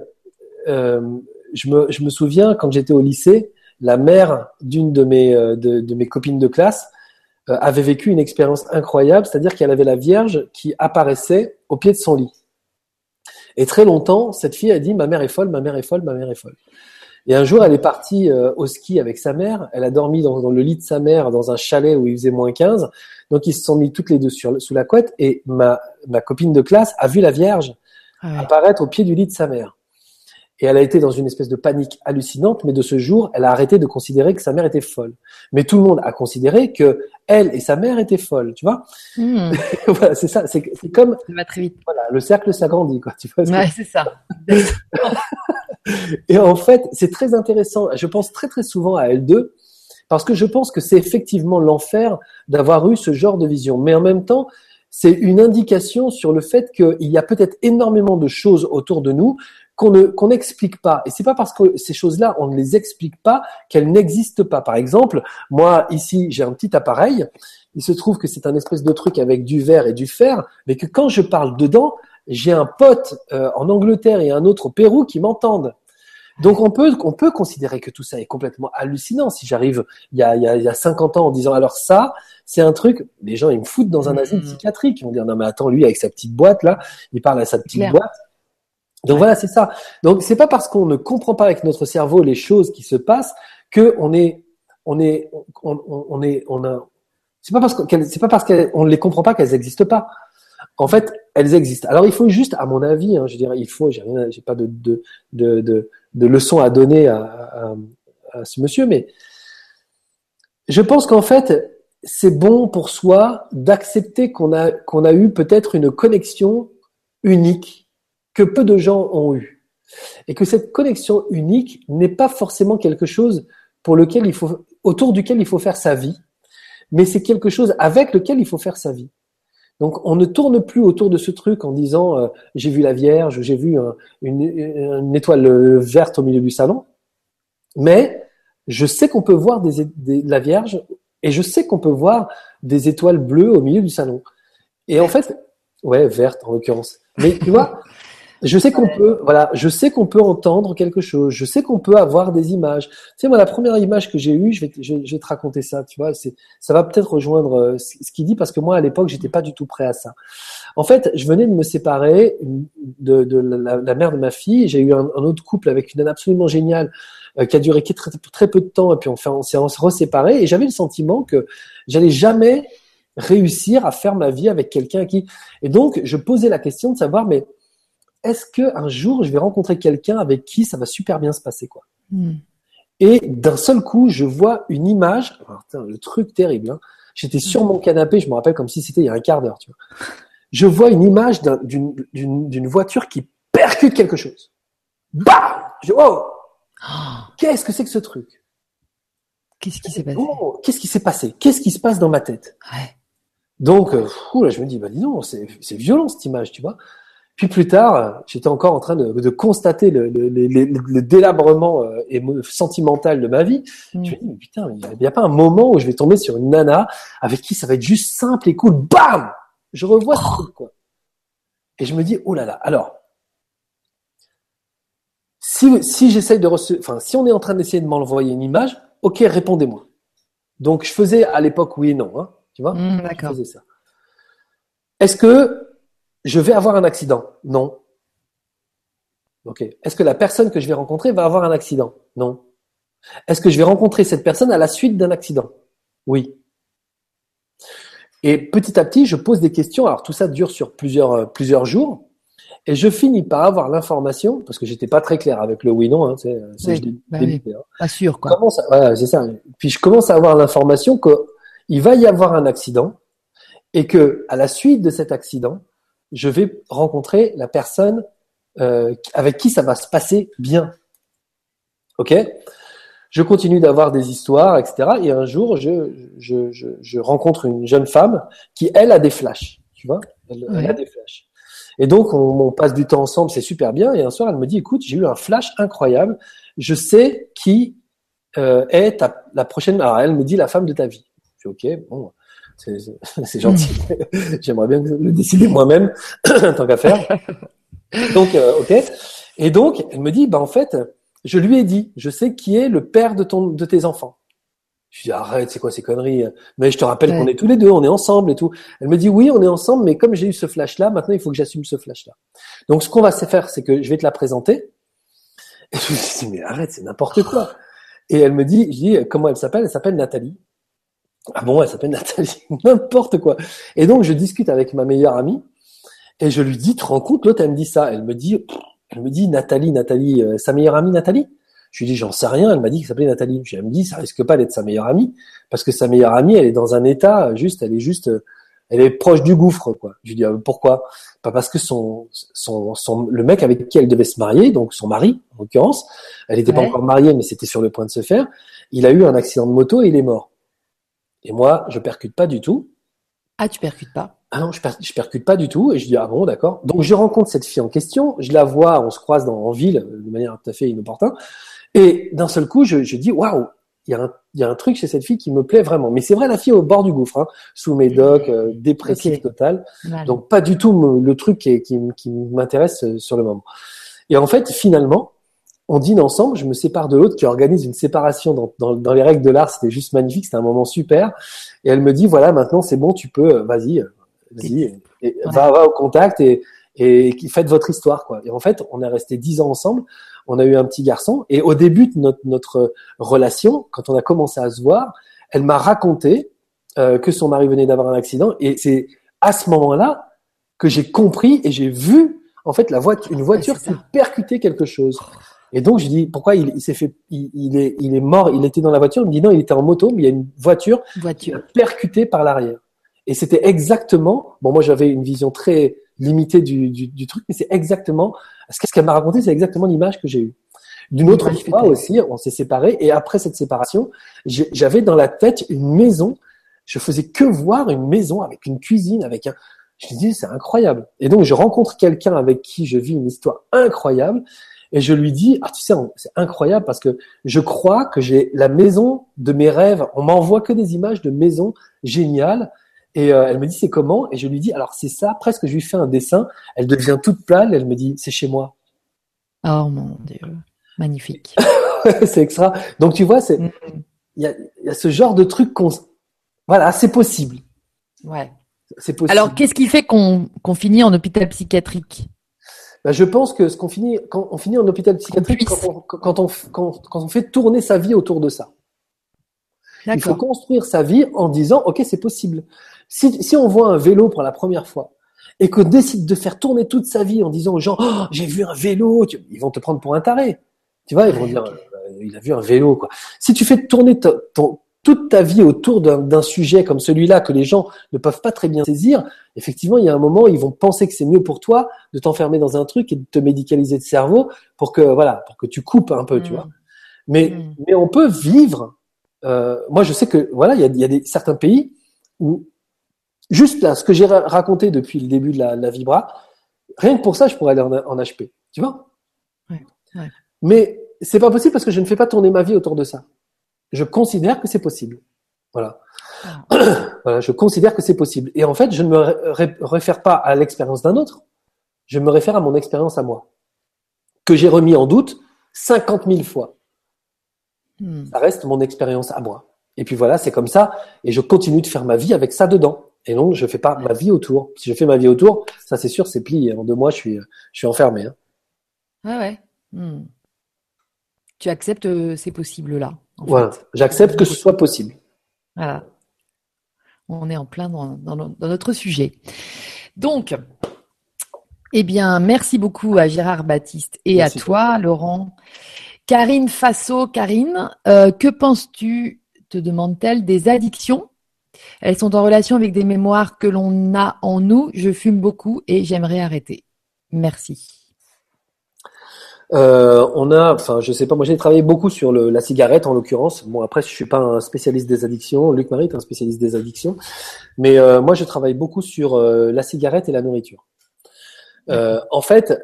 euh, je, me, je me souviens quand j'étais au lycée, la mère d'une de mes, euh, de, de, mes copines de classe euh, avait vécu une expérience incroyable, c'est-à-dire qu'elle avait la Vierge qui apparaissait au pied de son lit. Et très longtemps, cette fille a dit ma mère est folle, ma mère est folle, ma mère est folle. Et un jour, elle est partie euh, au ski avec sa mère. Elle a dormi dans, le lit de sa mère dans un chalet où il faisait moins 15. Donc, ils se sont mis toutes les deux sur, sous la couette. Et ma, ma copine de classe a vu la Vierge ah apparaître au pied du lit de sa mère. Et elle a été dans une espèce de panique hallucinante, mais de ce jour, elle a arrêté de considérer que sa mère était folle. Mais tout le monde a considéré que elle et sa mère étaient folles, tu vois. Hmm. voilà, c'est ça. C'est comme. Ça va très vite. Voilà, le cercle s'agrandit, quoi. Tu vois. Ouais, c'est ça. Et en fait, c'est très intéressant. Je pense très très souvent à L2 parce que je pense que c'est effectivement l'enfer d'avoir eu ce genre de vision. Mais en même temps, c'est une indication sur le fait qu'il y a peut-être énormément de choses autour de nous qu'on ne qu'on n'explique pas. Et c'est pas parce que ces choses-là on ne les explique pas qu'elles n'existent pas. Par exemple, moi ici j'ai un petit appareil. Il se trouve que c'est un espèce de truc avec du verre et du fer, mais que quand je parle dedans, j'ai un pote euh, en Angleterre et un autre au Pérou qui m'entendent. Donc on peut, on peut considérer que tout ça est complètement hallucinant. Si j'arrive il y a, il y, a, il y a 50 ans en disant alors ça, c'est un truc, les gens ils me foutent dans un asile mm. psychiatrique. Ils vont dire non mais attends lui avec sa petite boîte là, il parle à sa petite boîte. Donc voilà c'est ça. Donc c'est pas parce qu'on ne comprend pas avec notre cerveau les choses qui se passent que on est, on est, on, on est, on a. C'est pas parce qu'on, c'est pas parce qu'on ne les comprend pas qu'elles n'existent pas En fait, elles existent. Alors il faut juste, à mon avis, hein, je dirais, il faut, j'ai rien, j'ai pas de de, de de de leçons à donner à, à, à ce monsieur, mais je pense qu'en fait, c'est bon pour soi d'accepter qu'on a qu'on a eu peut-être une connexion unique que peu de gens ont eu, et que cette connexion unique n'est pas forcément quelque chose pour lequel il faut autour duquel il faut faire sa vie, mais c'est quelque chose avec lequel il faut faire sa vie. Donc on ne tourne plus autour de ce truc en disant euh, j'ai vu la Vierge, j'ai vu une, une, étoile verte au milieu du salon, mais je sais qu'on peut voir des, des, la Vierge et je sais qu'on peut voir des étoiles bleues au milieu du salon. Et en fait, ouais, verte en l'occurrence. Mais tu vois, je sais qu'on peut, voilà, je sais qu'on peut entendre quelque chose. Je sais qu'on peut avoir des images. Tu sais, moi, la première image que j'ai eue, je vais, je, vais te raconter ça. Tu vois, c'est, ça va peut-être rejoindre euh, ce qu'il dit parce que moi, à l'époque, j'étais pas du tout prêt à ça. En fait, je venais de me séparer de, de la, la, mère de ma fille. J'ai eu un, un, autre couple avec une nana absolument géniale euh, qui a duré très, très, peu de temps. Et puis, on, fait, on s'est reséparés. Et j'avais le sentiment que j'allais jamais réussir à faire ma vie avec quelqu'un qui. Et donc, je posais la question de savoir, mais est-ce que un jour je vais rencontrer quelqu'un avec qui ça va super bien se passer quoi? Hmm. Et d'un seul coup, je vois une image, le truc terrible. Hein. J'étais sur mon canapé, je me rappelle comme si c'était il y a un quart d'heure. Tu vois. Je vois une image d'une voiture qui percute quelque chose. Bah Je dis, oh Qu'est-ce que c'est que ce truc? Qu'est-ce qui s'est passé? Oh, Qu'est-ce qui s'est passé? Qu'est-ce qui se passe dans ma tête? Ouais. Donc, euh, là, je me dis, bah dis non, c'est violent cette image, tu vois. Puis plus tard, j'étais encore en train de, de constater le, le, le, le délabrement euh, sentimental de ma vie. Mm. Je me dis, mais putain, il n'y a, pas un moment où je vais tomber sur une nana avec qui ça va être juste simple et cool. Bam Je revois ce truc, quoi. Et je me dis, oh là là. Alors, si, si j'essaye de recevoir, enfin, si on est en train d'essayer de m'envoyer une image, ok, répondez-moi. Donc, je faisais à l'époque oui et non, hein, tu vois. Mm, D'accord. Je faisais ça. Est-ce que je vais avoir un accident Non. Ok. Est-ce que la personne que je vais rencontrer va avoir un accident? Non. Est-ce que je vais rencontrer cette personne à la suite d'un accident? Oui. Et petit à petit, je pose des questions. Alors tout ça dure sur plusieurs euh, plusieurs jours, et je finis par avoir l'information parce que j'étais pas très clair avec le oui/non. Hein, c'est, oui, bah oui. Hein. Pas sûr quoi. c'est ça. Puis je commence à avoir l'information qu'il va y avoir un accident et que à la suite de cet accident, je vais rencontrer la personne euh, avec qui ça va se passer bien. Ok? Je continue d'avoir des histoires, etc. Et un jour, je, je, je, je, rencontre une jeune femme qui, elle, a des flashs. Tu vois? Elle, a des flashs. Et donc, on, on passe du temps ensemble, c'est super bien. Et un soir, elle me dit, écoute, j'ai eu un flash incroyable. Je sais qui euh, est ta, la prochaine. Alors, elle me dit la femme de ta vie. Je dis, ok, bon c'est gentil. J'aimerais bien le décider moi-même, tant qu'à faire. Donc, euh, ok. Et donc, elle me dit, bah en fait, je lui ai dit, je sais qui est le père de ton, de tes enfants. Je dis arrête, c'est quoi ces conneries? Mais je te rappelle qu'on est tous les deux, on est ensemble et tout. Elle me dit oui, on est ensemble, mais comme j'ai eu ce flash-là, maintenant il faut que j'assume ce flash-là. Donc ce qu'on va se faire, c'est que je vais te la présenter. Et je me dis mais arrête, c'est n'importe quoi. Et elle me dit, je dis comment elle s'appelle? Elle s'appelle Nathalie. Ah bon, elle s'appelle Nathalie, n'importe quoi. Et donc je discute avec ma meilleure amie et je lui dis, tu te rends compte, l'autre elle me dit ça, elle me dit, elle me dit Nathalie, Nathalie, euh, sa meilleure amie Nathalie? Je lui dis, j'en sais rien. Elle m'a dit qu'elle s'appelait Nathalie. elle me dit, ça risque pas d'être sa meilleure amie parce que sa meilleure amie, elle est dans un état juste, elle est juste, elle est proche du gouffre, quoi. Je lui dis, ah, pourquoi? Pas parce que son, son, son, le mec avec qui elle devait se marier, donc son mari, en l'occurrence, elle n'était pas encore mariée, mais c'était sur le point de se faire. Il a eu un accident de moto et il est mort. Et moi, je percute pas du tout. Ah, tu percutes pas Ah non, je, je percute pas du tout. Et je dis, ah bon, d'accord. Donc, je rencontre cette fille en question. Je la vois, on se croise dans, en ville de manière tout à fait inopportune. Et d'un seul coup, je, je dis, waouh, il y, a un, y a un truc chez cette fille qui me plaît vraiment. Mais c'est vrai, la fille au bord du gouffre, hein, sous médoc, euh, dépressif total. Donc, pas du tout le truc qui, qui, qui m'intéresse euh, sur le moment. Et en fait, finalement, on dîne ensemble, je me sépare de l'autre qui organise une séparation dans, dans, dans les règles de l'art, c'était juste magnifique, c'était un moment super. Et elle me dit voilà, maintenant c'est bon, tu peux, euh, vas-y, euh, vas-y, va, va au contact et, et faites votre histoire quoi. Et en fait, on est resté dix ans ensemble, on a eu un petit garçon et au début de notre, notre relation, quand on a commencé à se voir, elle m'a raconté euh, que son mari venait d'avoir un accident et c'est à ce moment-là que j'ai compris et j'ai vu en fait la voiture, une voiture qui percutait quelque chose. Et donc je dis pourquoi il, s'est fait, il, est, il est mort, il était dans la voiture? Il me dit non, il était en moto, mais il y a une voiture, voiture. qui a percuté par l'arrière. Et c'était exactement, bon moi j'avais une vision très limitée du, du, du truc, mais c'est exactement, ce qu'elle m'a raconté, c'est exactement l'image que j'ai eue. D'une autre fois aussi, on s'est séparés et après cette séparation, j'avais dans la tête une maison. Je faisais que voir une maison avec une cuisine, avec un. Je me disais c'est incroyable. Et donc je rencontre quelqu'un avec qui je vis une histoire incroyable et je lui dis ah tu sais c'est incroyable parce que je crois que j'ai la maison de mes rêves. On m'envoie que des images de maisons géniales. Et euh, elle me dit c'est comment? Et je lui dis alors c'est ça. Presque je lui fais un dessin. Elle devient toute plane. Elle me dit c'est chez moi. Oh mon dieu. Magnifique. c'est extra. Donc tu vois, c'est mm. il y, a, y, a, ce genre de truc qu'on voilà, c'est possible. Ouais. C'est possible. Alors qu'est-ce qui fait qu'on qu'on finit en hôpital psychiatrique? Ben, je pense que ce qu'on finit quand on finit en hôpital psychiatrique quand on, quand on, quand, quand on fait tourner sa vie autour de ça. Il faut construire sa vie en disant ok c'est possible. Si, si on voit un vélo pour la première fois, et qu'on décide de faire tourner toute sa vie en disant aux gens oh, j'ai vu un vélo, ils vont te prendre pour un taré. Tu vois, ils vont dire, euh, il a vu un vélo, quoi. Si tu fais tourner ton, toute ta vie autour d'un sujet comme celui-là que les gens ne peuvent pas très bien saisir, effectivement, il y a un moment, ils vont penser que c'est mieux pour toi de t'enfermer dans un truc et de te médicaliser de cerveau pour que, voilà, pour que tu coupes un peu, tu mm. vois. Mais, mm. mais on peut vivre. Euh, moi, je sais que, voilà, il y a, y a des, certains pays où, juste là, ce que j'ai raconté depuis le début de la, la, Vibra, rien que pour ça, je pourrais aller en, en HP. Tu vois? Ouais, ouais. Mais c'est pas possible parce que je ne fais pas tourner ma vie autour de ça. Je considère que c'est possible. Voilà. Ah. voilà, je considère que c'est possible. Et en fait, je ne me réfère pas à l'expérience d'un autre. Je me réfère à mon expérience à moi, que j'ai remis en doute 50 000 fois. Hmm. Ça reste mon expérience à moi. Et puis voilà, c'est comme ça. Et je continue de faire ma vie avec ça dedans. Et donc, je fais pas ma vie autour. Si je fais ma vie autour, ça c'est sûr, c'est plié. En deux mois, je suis, je suis enfermé. Hein. Ouais, ouais. Hmm tu acceptes euh, ces possibles-là? Voilà, j'accepte que ce soit possible. Voilà. On est en plein dans, notre sujet. Donc, eh bien, merci beaucoup à Gérard Baptiste et à toi, Laurent. Karine Fasso, Karine, euh, que penses-tu, te demande-t-elle, des addictions? Elles sont en relation avec des mémoires que l'on a en nous. Je fume beaucoup et j'aimerais arrêter. Merci. Euh, on a, enfin, je sais pas, moi j'ai travaillé beaucoup sur le, la cigarette en l'occurrence. Bon, après, je suis pas un spécialiste des addictions. Luc Marie est un spécialiste des addictions, mais euh, moi je travaille beaucoup sur euh, la cigarette et la nourriture. Euh, en fait,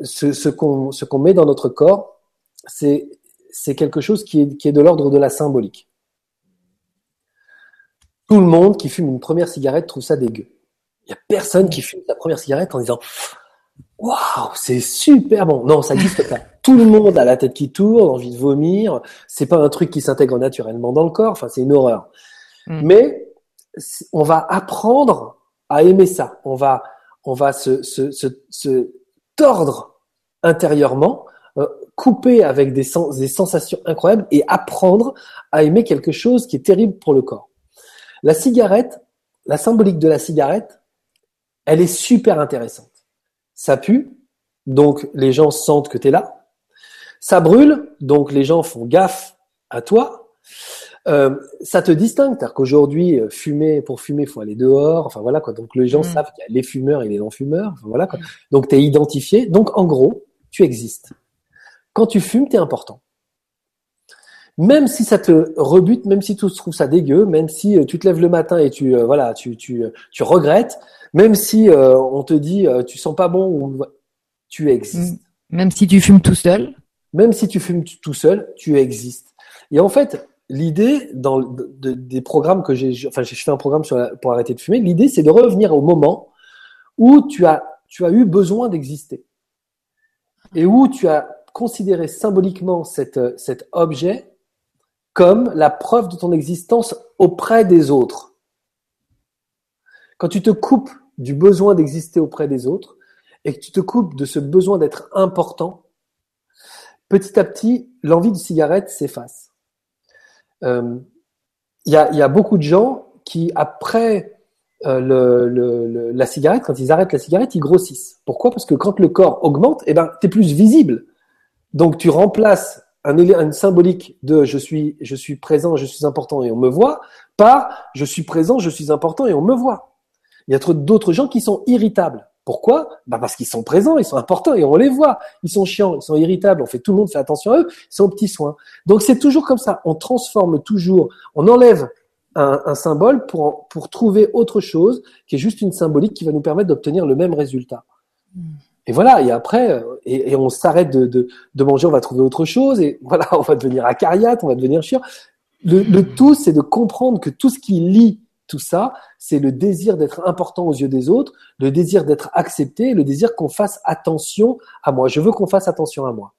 ce, ce qu'on ce qu'on met dans notre corps, c'est c'est quelque chose qui est qui est de l'ordre de la symbolique. Tout le monde qui fume une première cigarette trouve ça dégueu. Il y a personne qui fume sa première cigarette en disant Waouh, c'est super bon. Non, ça n'existe pas. Tout le monde a la tête qui tourne, envie de vomir. C'est pas un truc qui s'intègre naturellement dans le corps. Enfin, c'est une horreur. Mm. Mais on va apprendre à aimer ça. On va, on va se, se, se, se tordre intérieurement, euh, couper avec des, sens, des sensations incroyables et apprendre à aimer quelque chose qui est terrible pour le corps. La cigarette, la symbolique de la cigarette, elle est super intéressante ça pue, donc les gens sentent que tu es là. Ça brûle, donc les gens font gaffe à toi. Euh, ça te distingue, cest qu'aujourd'hui, euh, fumer, pour fumer, il faut aller dehors. Enfin voilà quoi. Donc les gens mm. savent qu'il y a les fumeurs et les non-fumeurs. Enfin, voilà quoi. Donc tu es identifié. Donc en gros, tu existes. Quand tu fumes, tu es important. Même si ça te rebute, même si tu trouves ça dégueu, même si euh, tu te lèves le matin et tu voilà, tu, tu, tu regrettes, même si euh, on te dit euh, tu sens pas bon ou tu existes. Mm. Même si tu fumes tout seul. Même si tu fumes tout seul, tu existes. Et en fait, l'idée dans des programmes que j'ai, enfin j'ai fait un programme sur pour arrêter de fumer. L'idée c'est de revenir au moment où tu as tu as eu besoin d'exister et où tu as considéré symboliquement cet, cet objet comme la preuve de ton existence auprès des autres. Quand tu te coupes du besoin d'exister auprès des autres et que tu te coupes de ce besoin d'être important, petit à petit, l'envie de cigarette s'efface. Il euh, y, a, y, a, beaucoup de gens qui, après euh, la cigarette, quand ils arrêtent la cigarette, ils grossissent. Pourquoi? Parce que quand le corps augmente, eh ben, tu es plus visible. Donc tu remplaces un, un symbolique de je suis, je suis présent, je suis important et on me voit par je suis présent, je suis important et on me voit. Il y a d'autres gens qui sont irritables. Pourquoi? Bah Parce qu'ils sont présents, ils sont importants et on les voit. Ils sont chiants, ils sont irritables, on fait tout le monde fait attention à eux, ils sont aux petits soins. Donc c'est toujours comme ça, on transforme toujours, on enlève un, symbole pour, pour trouver autre chose qui est juste une symbolique qui va nous permettre d'obtenir le même résultat. Et voilà, et après, euh, et, et on s'arrête de, de, de, manger, on va trouver autre chose, et voilà, on va devenir acariate, on va devenir chiant. Le, le tout, c'est de comprendre que tout ce qui lie tout ça, c'est le désir d'être important aux yeux des autres, le désir d'être accepté, le désir qu'on fasse attention à moi. Je veux qu'on fasse attention à moi.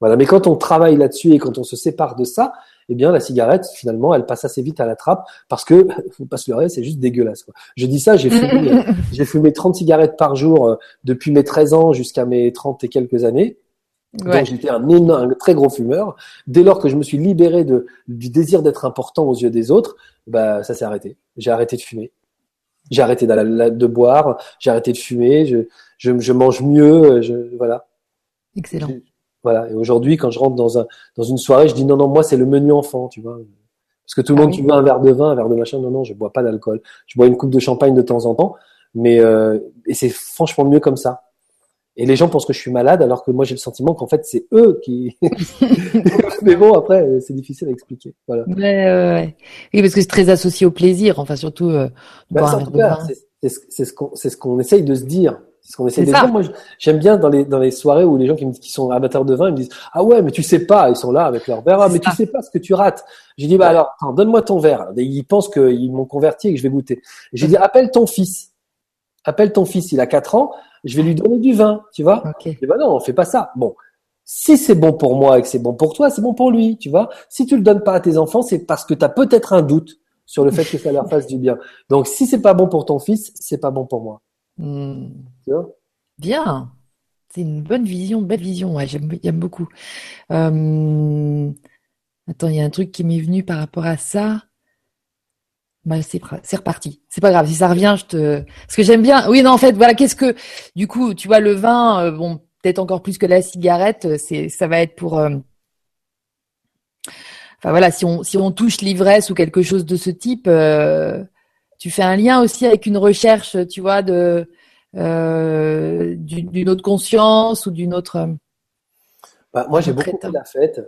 Voilà. Mais quand on travaille là-dessus et quand on se sépare de ça, eh bien, la cigarette, finalement, elle passe assez vite à la trappe parce que, faut pas se leurrer, c'est juste dégueulasse. Quoi. Je dis ça, j'ai fumé, j'ai fumé 30 cigarettes par jour euh, depuis mes 13 ans jusqu'à mes 30 et quelques années. Ouais. Donc j'étais un, énorme, un très gros fumeur. Dès lors que je me suis libéré de, du désir d'être important aux yeux des autres, bah ça s'est arrêté. J'ai arrêté de fumer. J'ai arrêté de, de boire. J'ai arrêté de fumer. Je, je, je mange mieux. Je, voilà. Excellent. Voilà. Et aujourd'hui, quand je rentre dans un dans une soirée, je dis non non moi c'est le menu enfant, tu vois. Parce que tout le ah monde, oui. tu veux un verre de vin, un verre de machin. Non non, je bois pas d'alcool. Je bois une coupe de champagne de temps en temps, mais euh, et c'est franchement mieux comme ça. Et les gens pensent que je suis malade, alors que moi j'ai le sentiment qu'en fait c'est eux qui. Mais bon, après c'est difficile à expliquer. Voilà. Ouais, ouais. Oui, parce que c'est très associé au plaisir, enfin surtout. Euh, bah, ça, en tout cas, c'est ce qu'on c'est ce qu'on essaye de se dire. C'est ce qu'on essaye de ça. dire. Moi, j'aime bien dans les dans les soirées où les gens qui, me, qui sont amateurs de vin, ils me disent ah ouais, mais tu sais pas, ils sont là avec leur verre, ah, mais ça. tu sais pas ce que tu rates. J'ai dit bah alors, donne-moi ton verre. Et ils pensent qu'ils m'ont converti et que je vais goûter. J'ai dit appelle ton fils. Appelle ton fils, il a 4 ans je vais lui donner du vin, tu vois? Okay. Et ben non, on fait pas ça. Bon, si c'est bon pour moi et que c'est bon pour toi, c'est bon pour lui, tu vois. Si tu le donnes pas à tes enfants, c'est parce que tu as peut-être un doute sur le fait que ça leur fasse du bien. Donc si c'est pas bon pour ton fils, c'est pas bon pour moi. Vois bien. C'est une bonne vision, belle vision. J'aime beaucoup. Euh... Attends, il y a un truc qui m'est venu par rapport à ça. Bah, c'est reparti. C'est pas grave. Si ça revient, je te. Parce que j'aime bien. Oui, non, en fait, voilà. Qu'est-ce que, du coup, tu vois, le vin, euh, bon, peut-être encore plus que la cigarette, euh, c'est, ça va être pour. Enfin voilà, si on si on touche l'ivresse ou quelque chose de ce type, euh, tu fais un lien aussi avec une recherche, tu vois, de euh, d'une autre conscience ou d'une autre. Bah, moi, j'ai beaucoup fait la fête.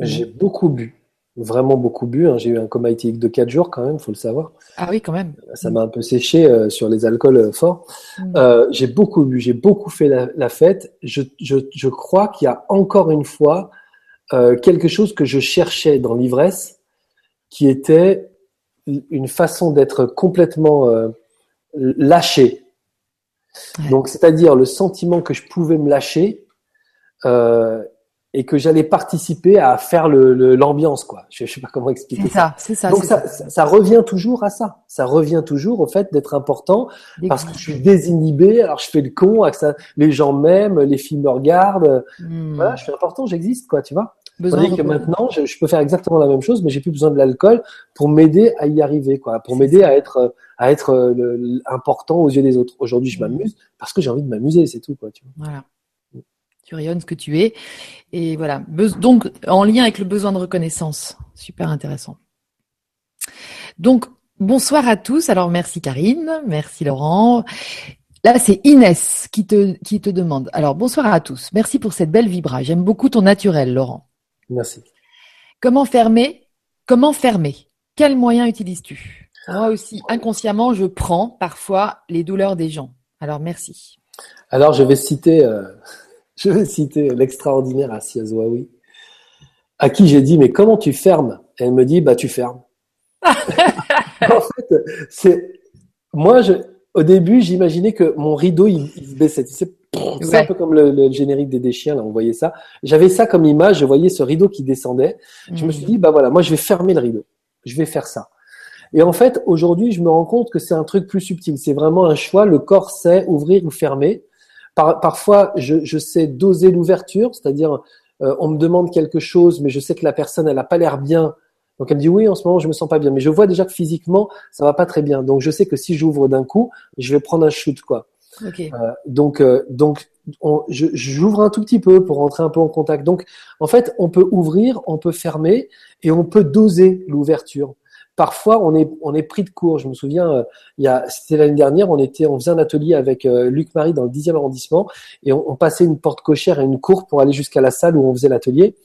J'ai mmh. beaucoup bu vraiment beaucoup bu. Hein. J'ai eu un coma éthylique de 4 jours quand même, faut le savoir. Ah oui, quand même. Ça m'a un peu séché euh, sur les alcools euh, forts. Euh, j'ai beaucoup bu, j'ai beaucoup fait la, la fête. Je, je, je crois qu'il y a encore une fois euh, quelque chose que je cherchais dans l'ivresse, qui était une façon d'être complètement euh, lâché. Ouais. Donc, c'est-à-dire le sentiment que je pouvais me lâcher euh, et que j'allais participer à faire l'ambiance, le, quoi. Je, je sais pas comment expliquer ça. C'est ça. Donc ça, ça, ça, revient toujours à ça. Ça revient toujours au fait d'être important parce que je suis désinhibé. Alors je fais le con, ça, les gens m'aiment, les filles me regardent. Hmm. Voilà, je suis important, j'existe, quoi, tu vois. Tandis que maintenant, je, je, peux faire exactement la même chose, mais j'ai plus besoin de l'alcool pour m'aider à y arriver, quoi, pour m'aider à être à être euh, le, important aux yeux des autres. Aujourd'hui, je hmm. m'amuse parce que j'ai envie de m'amuser, c'est tout, quoi. Tu vois. Voilà tu rayonnes ce que tu es. Et voilà. Donc, en lien avec le besoin de reconnaissance. Super intéressant. Donc, bonsoir à tous. Alors, merci Karine. Merci Laurent. Là, c'est Inès qui te, qui te demande. Alors, bonsoir à tous. Merci pour cette belle vibra. J'aime beaucoup ton naturel, Laurent. Merci. Comment fermer? Comment fermer? Quels moyens utilises-tu? Moi aussi, inconsciemment, je prends parfois les douleurs des gens. Alors, merci. Alors, je vais citer euh, je vais citer l'extraordinaire Assia Zouaoui, à qui j'ai dit, mais comment tu fermes? Elle me dit, bah tu fermes. en fait, c'est moi, je, au début, j'imaginais que mon rideau, il, il se baissait. C'est ouais. un peu comme le, le, générique des Déchiens, là, on voyait ça. J'avais ça comme image, je voyais ce rideau qui descendait. Mmh. Je me suis dit, bah voilà, moi, je vais fermer le rideau. Je vais faire ça. Et en fait, aujourd'hui, je me rends compte que c'est un truc plus subtil. C'est vraiment un choix. Le corps sait ouvrir ou fermer. Par, parfois, je, je, sais doser l'ouverture, c'est-à-dire euh, on me demande quelque chose, mais je sais que la personne elle n'a pas l'air bien, Donc elle me dit oui, en ce moment je me sens pas bien, mais je vois déjà que physiquement ça va pas très bien. Donc je sais que si j'ouvre d'un coup, je vais prendre un shoot quoi. Euh, donc euh, donc j'ouvre un tout petit peu pour rentrer un peu en contact. Donc en fait on peut ouvrir, on peut fermer et on peut doser l'ouverture. Parfois on est on est pris de court. Je me souviens euh, il y a c'était l'année dernière, on était on faisait un atelier avec Luc Marie dans le 10e arrondissement et on, passait une porte cochère et une cour pour aller jusqu'à la salle où on faisait l'atelier.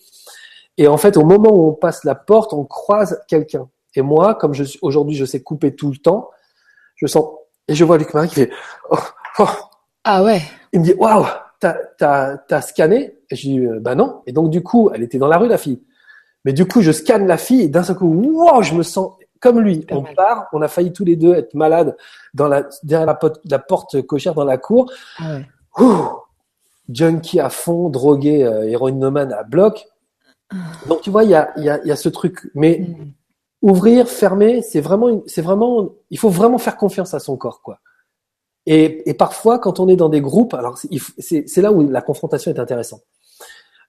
Et en fait, au moment où on passe la porte, on croise quelqu'un. Et moi, comme je aujourd'hui, je sais couper tout le temps. Je sens et je vois Luc Marie qui fait. Oh, oh. Ah ouais. Il me dit waouh, t'as t'as t'as scanné? Et je dis euh, bah non. Et donc du coup, elle était dans la rue la fille. Mais du coup, je scanne la fille et d'un seul coup, waouh, je me sens comme lui. On mal. part, on a failli tous les deux être malades dans la derrière la, pot- la porte cochère dans la cour. Ah ouais. Ouh, junkie à fond, drogué, euh, héroïnomane à bloc. Donc tu vois, il y a, il y, a, il y a ce truc. Mais Mm. ouvrir, fermer, c'est vraiment, une- c'est vraiment, il faut vraiment faire confiance à son corps, quoi. Et, et parfois, quand on est dans des groupes, alors c'est- là où la confrontation est intéressante.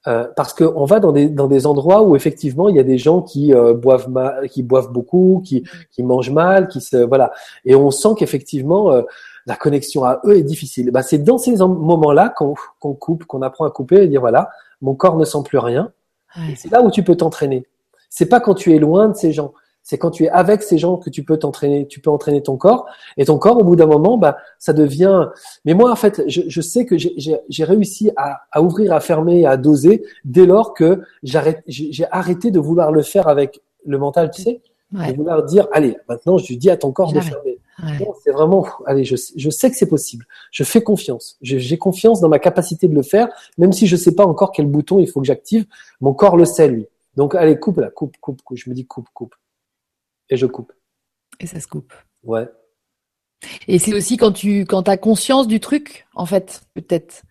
Euh, parce qu'on va dans des, dans des endroits où effectivement il y a des gens qui euh, boivent mal, qui boivent beaucoup, qui, qui mangent mal, qui se voilà, et on sent qu'effectivement euh, la connexion à eux est difficile. Bah, c'est dans ces en- moments-là qu'on coupe, qu'on apprend à couper et dire voilà, mon corps ne sent plus rien. Ouais. C'est là où tu peux t'entraîner. C'est pas quand tu es loin de ces gens. C'est quand tu es avec ces gens que tu peux t'entraîner. Tu peux entraîner ton corps. Et ton corps, au bout d'un moment, bah, ça devient. Mais moi, en fait, je, je sais que j'ai- réussi à, à ouvrir, à fermer, à doser dès lors que j'arrête- j'ai arrêté de vouloir le faire avec le mental, tu sais, Ouais. de vouloir dire, allez, maintenant, je dis à ton corps de fermer. Ouais. C'est vraiment, allez, je, je sais que c'est possible. Je fais confiance. J'ai confiance dans ma capacité de le faire, même si je sais pas encore quel bouton il faut que j'active. Mon corps le sait, lui. Donc, allez, coupe là, coupe, coupe, coupe. Je me dis coupe, coupe. Et je coupe. Et ça se coupe. Ouais. Et c'est aussi quand tu quand as conscience du truc, en fait, peut-être.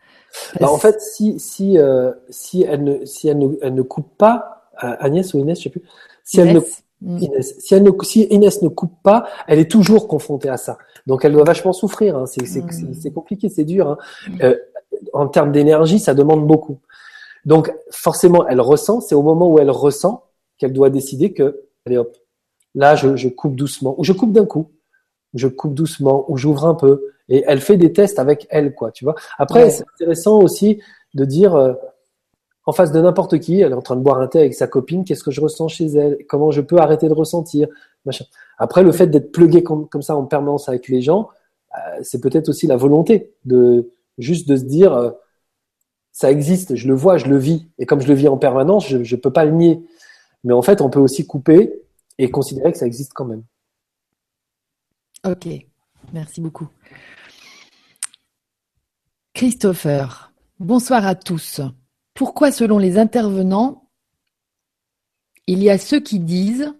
Bah, en fait, si, si, euh, si elle ne, si elle ne, elle ne coupe pas, euh, Agnès ou Inès, je sais plus, si elle ne Inès. Mm. Inès. Si, elle ne, si Inès ne coupe pas, elle est toujours confrontée à ça. Donc elle doit vachement souffrir. Hein. C'est, c'est, Mm. compliqué, c'est dur. Hein. Mm. Euh, en termes d'énergie, ça demande beaucoup. Donc forcément, elle ressent. C'est au moment où elle ressent qu'elle doit décider que, allez hop, là je, je coupe doucement, ou je coupe d'un coup, je coupe doucement, ou j'ouvre un peu. Et elle fait des tests avec elle, quoi. Tu vois. Après, Ouais. c'est intéressant aussi de dire. euh, en face de n'importe qui, elle est en train de boire un thé avec sa copine, qu'est-ce que je ressens chez elle, comment je peux arrêter de ressentir, machin. Après, le fait d'être plugué comme, comme ça en permanence avec les gens, euh, c'est peut-être aussi la volonté de juste de se dire, euh, ça existe, je le vois, je le vis, et comme je le vis en permanence, je ne peux pas le nier. Mais en fait, on peut aussi couper et considérer que ça existe quand même. Ok, merci beaucoup. Christopher, bonsoir à tous. Pourquoi, selon les intervenants, il y a ceux qui disent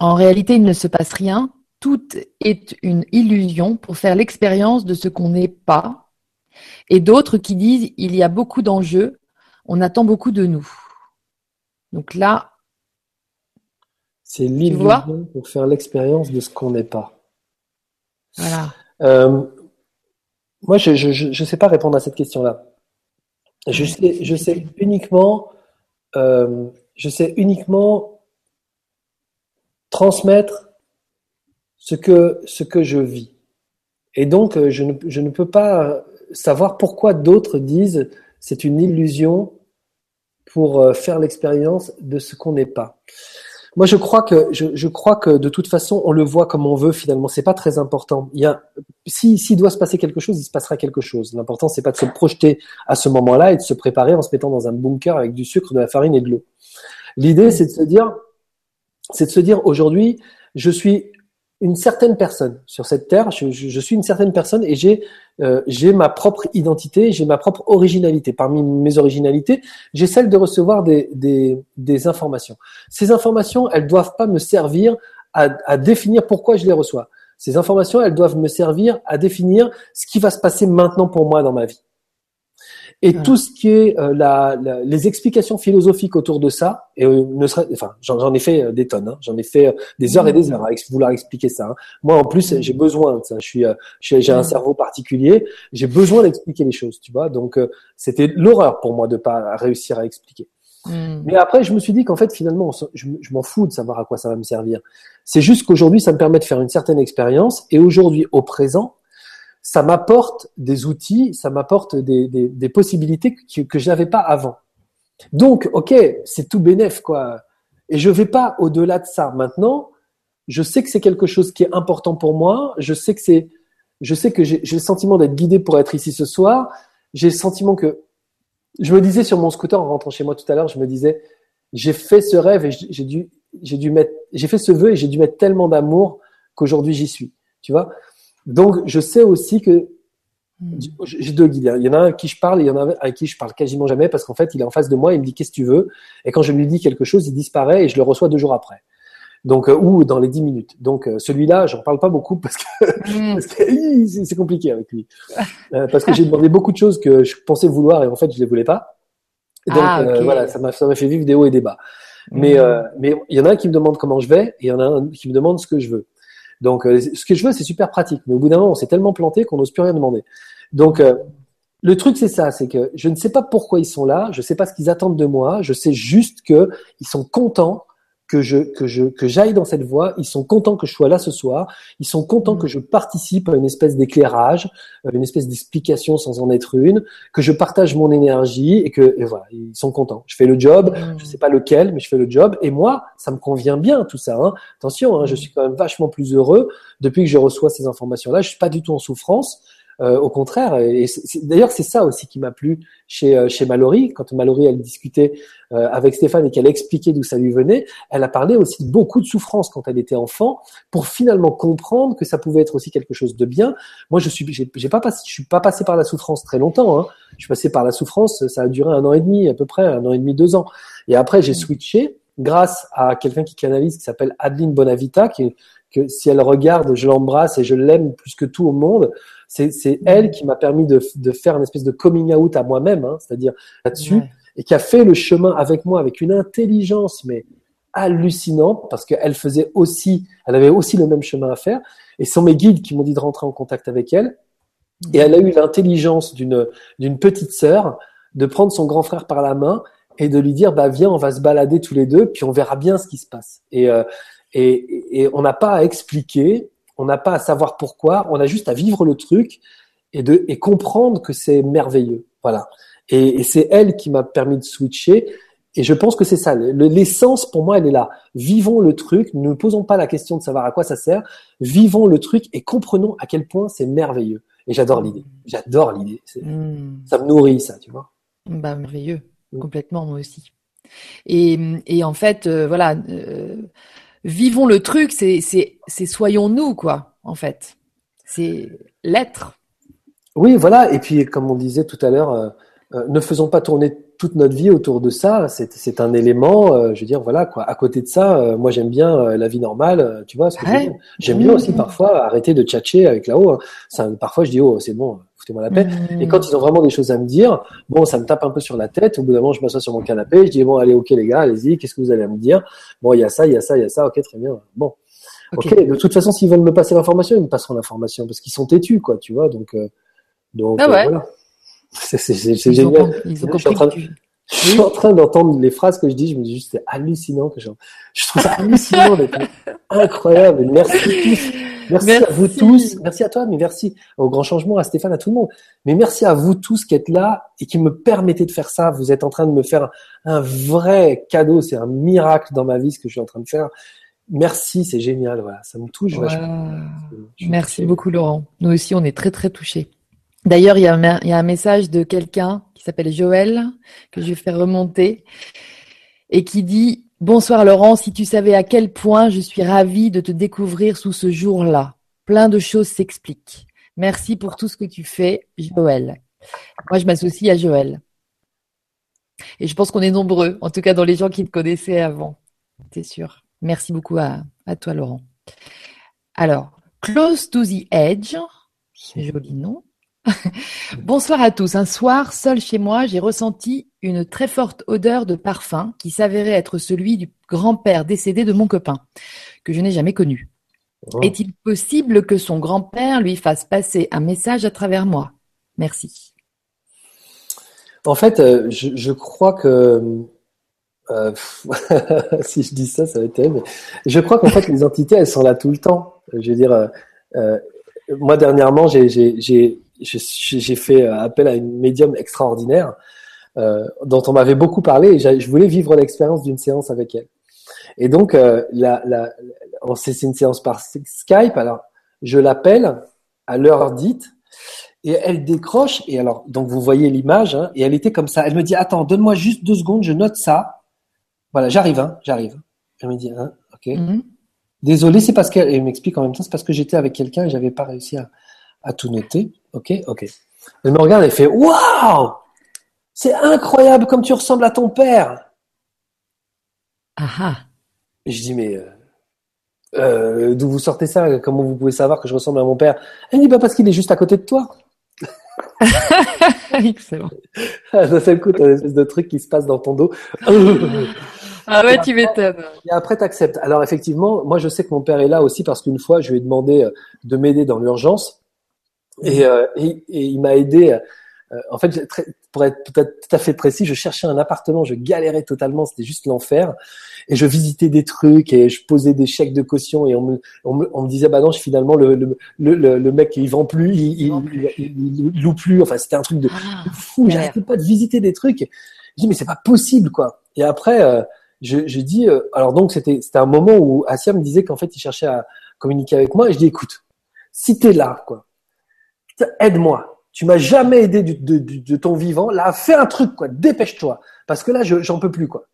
en réalité il ne se passe rien, tout est une illusion pour faire l'expérience de ce qu'on n'est pas, et d'autres qui disent il y a beaucoup d'enjeux, on attend beaucoup de nous. Donc là, C'est l'illusion pour faire l'expérience de ce qu'on n'est pas. voilà. Euh, moi, je je sais pas répondre à cette question-là. Je sais, je uniquement, euh, je sais uniquement transmettre ce que ce que je vis. Et donc, euh, je ne, je ne peux pas savoir pourquoi d'autres disent c'est une illusion pour faire l'expérience de ce qu'on n'est pas. Moi, je crois que je, je crois que de toute façon, on le voit comme on veut. Finalement, c'est pas très important. Il y a, si s'il doit se passer quelque chose, il se passera quelque chose. L'important, c'est pas de se projeter à ce moment-là et de se préparer en se mettant dans un bunker avec du sucre, de la farine et de l'eau. L'idée, c'est de se dire, c'est de se dire aujourd'hui, je suis une certaine personne sur cette terre. Je, suis une certaine personne et j'ai euh, j'ai ma propre identité, j'ai ma propre originalité. Parmi mes originalités, j'ai celle de recevoir des, informations. Ces informations, elles doivent pas me servir à définir pourquoi je les reçois. Ces informations, elles doivent me servir à définir ce qui va se passer maintenant pour moi dans ma vie. Et Voilà. tout ce qui est euh, la, la- les explications philosophiques autour de ça, et euh, ne serait, enfin, j'en ai fait euh, des tonnes, hein. j'en ai fait euh, des heures et des heures à ex- vouloir expliquer ça. hein. Moi, en plus, Mm. j'ai besoin de ça. Je suis, euh, j'ai un Mm. cerveau particulier. J'ai besoin d'expliquer les choses, tu vois. Donc, euh, c'était l'horreur pour moi de pas réussir à expliquer. Mais après, je me suis dit qu'en fait, finalement, je, m'en fous de savoir à quoi ça va me servir. C'est juste qu'aujourd'hui, ça me permet de faire une certaine expérience. Et aujourd'hui, au présent, ça m'apporte des outils, ça m'apporte des, possibilités que, que je n'avais pas avant. Donc, ok, c'est tout bénef, quoi. Et je vais pas au-delà de ça. Maintenant, je sais que c'est quelque chose qui est important pour moi. Je sais que c'est, je sais que j'ai le sentiment d'être guidé pour être ici ce soir. J'ai le sentiment que, je me disais sur mon scooter en rentrant chez moi tout à l'heure, je me disais, j'ai fait ce rêve et j'ai dû, j'ai dû mettre, j'ai fait ce vœu et j'ai dû mettre tellement d'amour qu'aujourd'hui j'y suis. Tu vois? Donc, je sais aussi que Hmm. J'ai deux guides. Il y en a un à qui je parle et il y en a un à qui je parle quasiment jamais parce qu'en fait, il est en face de moi, il me dit qu'est-ce que tu veux? Et quand je lui dis quelque chose, il disparaît et je le reçois deux jours après. Donc, euh, ou dans les dix minutes. Donc, euh, celui-là, j'en parle pas beaucoup parce que, hmm. c'est compliqué avec lui. Euh, parce que j'ai demandé beaucoup de choses que je pensais vouloir et en fait, je les voulais pas. donc, ah, voilà, ça m'a fait vivre des hauts et des bas. Mais, hmm. mais il y en a un qui me demande comment je vais et il y en a un qui me demande ce que je veux. Donc, euh, ce que je veux, c'est super pratique. Mais au bout d'un moment, on s'est tellement planté qu'on n'ose plus rien demander. Donc, euh, le truc, c'est ça, c'est que je ne sais pas pourquoi ils sont là, je ne sais pas ce qu'ils attendent de moi, je sais juste qu'ils sont contents que je que je que j'aille dans cette voie. Ils sont contents que je sois là ce soir. Ils sont contents que je participe à une espèce d'éclairage, euh, une espèce d'explication sans en être une, que je partage mon énergie et que et voilà, ils sont contents. Je fais le job, je sais pas lequel, mais je fais le job et moi, ça me convient bien tout ça. Hein. Attention, hein, je suis quand même vachement plus heureux depuis que je reçois ces informations-là. Je suis pas du tout en souffrance. Euh, au contraire, et d'ailleurs c'est ça aussi qui m'a plu chez euh, chez Mallory. Quand Mallory elle discutait euh, avec Stéphane et qu'elle expliquait d'où ça lui venait, elle a parlé aussi de beaucoup de souffrance quand elle était enfant, pour finalement comprendre que ça pouvait être aussi quelque chose de bien. Moi je suis j'ai pas passé, je suis pas passé par la souffrance très longtemps. Hein. Je suis passé par la souffrance, ça a duré un an et demi à peu près, un an et demi, deux ans. Et après j'ai switché grâce à quelqu'un qui canalise qui s'appelle Adeline Bonavita, qui que si elle regarde, je l'embrasse et je l'aime plus que tout au monde. C'est, c'est elle qui m'a permis de, de, faire une espèce de coming out à moi-même, hein, c'est-à-dire là-dessus, et qui a fait le chemin avec moi avec une intelligence mais hallucinante parce qu'elle faisait aussi, elle avait aussi le même chemin à faire. Et ce sont mes guides qui m'ont dit de rentrer en contact avec elle. Et elle a eu l'intelligence d'une d'une petite sœur de prendre son grand frère par la main et de lui dire bah viens on va se balader tous les deux puis on verra bien ce qui se passe. Et euh, et, et on n'a pas à expliquer, on n'a pas à savoir pourquoi, on a juste à vivre le truc et, de, et comprendre que c'est merveilleux. Voilà. Et, et c'est elle qui m'a permis de switcher. Et je pense que c'est ça. L'essence, pour moi, elle est là. Vivons le truc. Ne posons pas la question de savoir à quoi ça sert. Vivons le truc et comprenons à quel point c'est merveilleux. Et j'adore l'idée. J'adore l'idée. Mm. Ça me nourrit, ça, tu vois. Bah, merveilleux. Mm. Complètement, moi aussi. Et, et en fait, euh, voilà, euh, vivons le truc, c'est, c'est soyons-nous, quoi, en fait. C'est l'être. Oui, voilà. Et puis, comme on disait tout à l'heure, euh, euh, ne faisons pas tourner toute notre vie autour de ça. C'est, un élément, euh, je veux dire, voilà, quoi. À côté de ça, moi, j'aime bien la vie normale, tu vois. Que j'aime bien aussi parfois arrêter de tchatcher avec là-haut. Hein. Ça, parfois, je dis, oh, c'est bon, foutez-moi la paix. Et quand ils ont vraiment des choses à me dire, bon, ça me tape un peu sur la tête. Au bout d'un moment, je m'assois sur mon canapé, je dis, bon, allez, ok, les gars, allez-y, qu'est-ce que vous allez me dire? Bon, il y a ça, il y a ça, il y a ça, ok, très bien. Bon. Ok, de toute façon, s'ils veulent me passer l'information, ils me passeront l'information parce qu'ils sont têtus, quoi, tu vois. Donc, donc ah ouais. voilà. C'est génial. ils ont compris je suis en train d'entendre les phrases que je dis, je me dis juste c'est hallucinant que je, je trouve ça hallucinant d'être incroyable. Merci tous. Merci, à vous tous. Merci à toi, mais merci au grand changement, à Stéphane, à tout le monde. Mais merci à vous tous qui êtes là et qui me permettez de faire ça. Vous êtes en train de me faire un vrai cadeau. C'est un miracle dans ma vie ce que je suis en train de faire. Merci, c'est génial. Voilà, ça me touche vachement. Merci beaucoup, Laurent. Nous aussi, on est très, très touchés. D'ailleurs, il y, a un message de quelqu'un qui s'appelle Joël, que je vais faire remonter, et qui dit Bonsoir Laurent, si tu savais à quel point je suis ravie de te découvrir sous ce jour-là. Plein de choses s'expliquent. Merci pour tout ce que tu fais, Joël. Moi, je m'associe à Joël. Et je pense qu'on est nombreux, en tout cas dans les gens qui te connaissaient avant. C'est sûr. Merci beaucoup à, toi, Laurent. Alors, Close to the Edge, c'est joli nom. Bonsoir à tous. Un soir, seul chez moi, j'ai ressenti une très forte odeur de parfum qui s'avérait être celui du grand-père décédé de mon copain, que je n'ai jamais connu. Oh. Est-il possible que son grand-père lui fasse passer un message à travers moi? Merci. En fait, euh, je, crois que euh, si je dis ça, ça va être terrible. Je crois qu'en fait, les entités, elles sont là tout le temps. Je veux dire, euh, euh moi, dernièrement, j'ai fait appel à une médium extraordinaire euh, dont on m'avait beaucoup parlé et je voulais vivre l'expérience d'une séance avec elle. Et donc, euh, la, la, c'est une séance par Skype. Alors, je l'appelle à l'heure dite et elle décroche. Et alors, donc vous voyez l'image. Hein, et elle était comme ça. Elle me dit "Attends, donne-moi juste deux secondes, je note ça." Voilà, j'arrive, hein, j'arrive. Elle me dit hein, "Ok." Mm-hmm. Désolé, c'est parce qu'elle m'explique en même temps, c'est parce que j'étais avec quelqu'un et j'avais pas réussi à, à, tout noter. Ok, ok. Elle me regarde et fait "Waouh, c'est incroyable comme tu ressembles à ton père." Ah ah. je dis mais euh, euh, d'où vous sortez ça? Comment vous pouvez savoir que je ressemble à mon père? Elle dit bah parce qu'il est juste à côté de toi. Excellent. Ah, d'un seul coup, t'as une espèce de truc qui se passe dans ton dos. ah ouais, tu m'étonnes. Et après, t'acceptes. Alors effectivement, moi je sais que mon père est là aussi parce qu'une fois, je lui ai demandé euh, de m'aider dans l'urgence. Et, euh, et, et, il m'a aidé euh, en fait, pour être peut-être tout à fait précis, je cherchais un appartement, je galérais totalement, c'était juste l'enfer. Et je visitais des trucs et je posais des chèques de caution et on me, on me, on me disait bah non, finalement le, le, le, le mec il vend plus, il, il, il, loue plus. Enfin, c'était un truc de ah, fou. J'arrêtais pas de visiter des trucs. Je dis mais c'est pas possible quoi. Et après, euh, je, je dis euh, alors donc c'était c'était un moment où Assia me disait qu'en fait il cherchait à communiquer avec moi et je dis écoute, si t'es là quoi, aide-moi. Tu m'as jamais aidé de, ton vivant. Là, fais un truc, quoi. Dépêche-toi. Parce que là, j'en peux plus, quoi.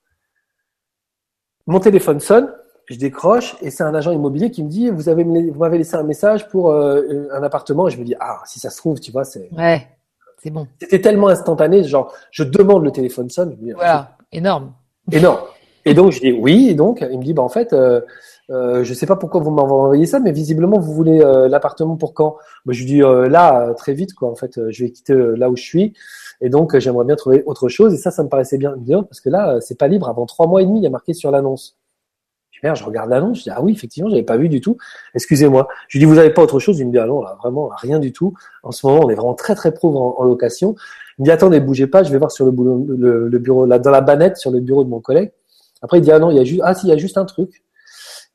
Mon téléphone sonne, je décroche et c'est un agent immobilier qui me dit vous avez vous m'avez laissé un message pour euh, un appartement. Et je me dis ah si ça se trouve tu vois c'est ouais c'est bon. C'était tellement instantané genre je demande le téléphone sonne. Voilà. Énorme. Énorme. Et donc je dis oui. Et donc il me dit bah en fait euh, euh, je sais pas pourquoi vous m'avez envoyé ça, mais visiblement vous voulez euh, l'appartement pour quand? Moi, je lui dis euh, là très vite quoi. En fait, je vais quitter là où je suis et donc j'aimerais bien trouver autre chose. Et ça, ça me paraissait bien, bien parce que là, c'est pas libre avant trois mois et demi. Il y a marqué sur l'annonce. Je merde, je regarde l'annonce. Je dis ah oui, effectivement, j'avais pas vu du tout. Excusez-moi. Je lui dis vous avez pas autre chose? Il me dit ah non, là vraiment rien du tout. En ce moment, on est vraiment très très pauvre en, location. Il me dit attendez, bougez pas, je vais voir sur le, le, bureau là dans la banette sur le bureau de mon collègue. Après, il dit ah non, il y a juste ah si, il y a juste un truc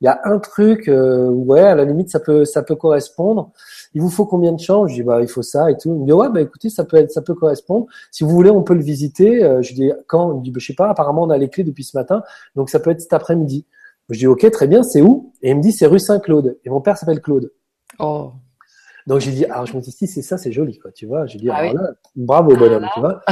il y a un truc, euh, ouais, à la limite, ça peut, ça peut correspondre. Il vous faut combien de chambres? Je dis, bah, il faut ça et tout. Il me dit, ouais, bah, écoutez, ça peut être, ça peut correspondre. Si vous voulez, on peut le visiter. Euh, je dis, quand? Il me dit, bah, je sais pas, apparemment, on a les clés depuis ce matin. Donc, ça peut être cet après-midi. Je dis, ok, très bien, c'est où? Et il me dit, c'est rue Saint-Claude. Et mon père s'appelle Claude. Oh. Donc j'ai dit, alors je me dis, si c'est ça, c'est joli, quoi, tu vois. J'ai dit, ah, alors là, bravo bonhomme, tu vois.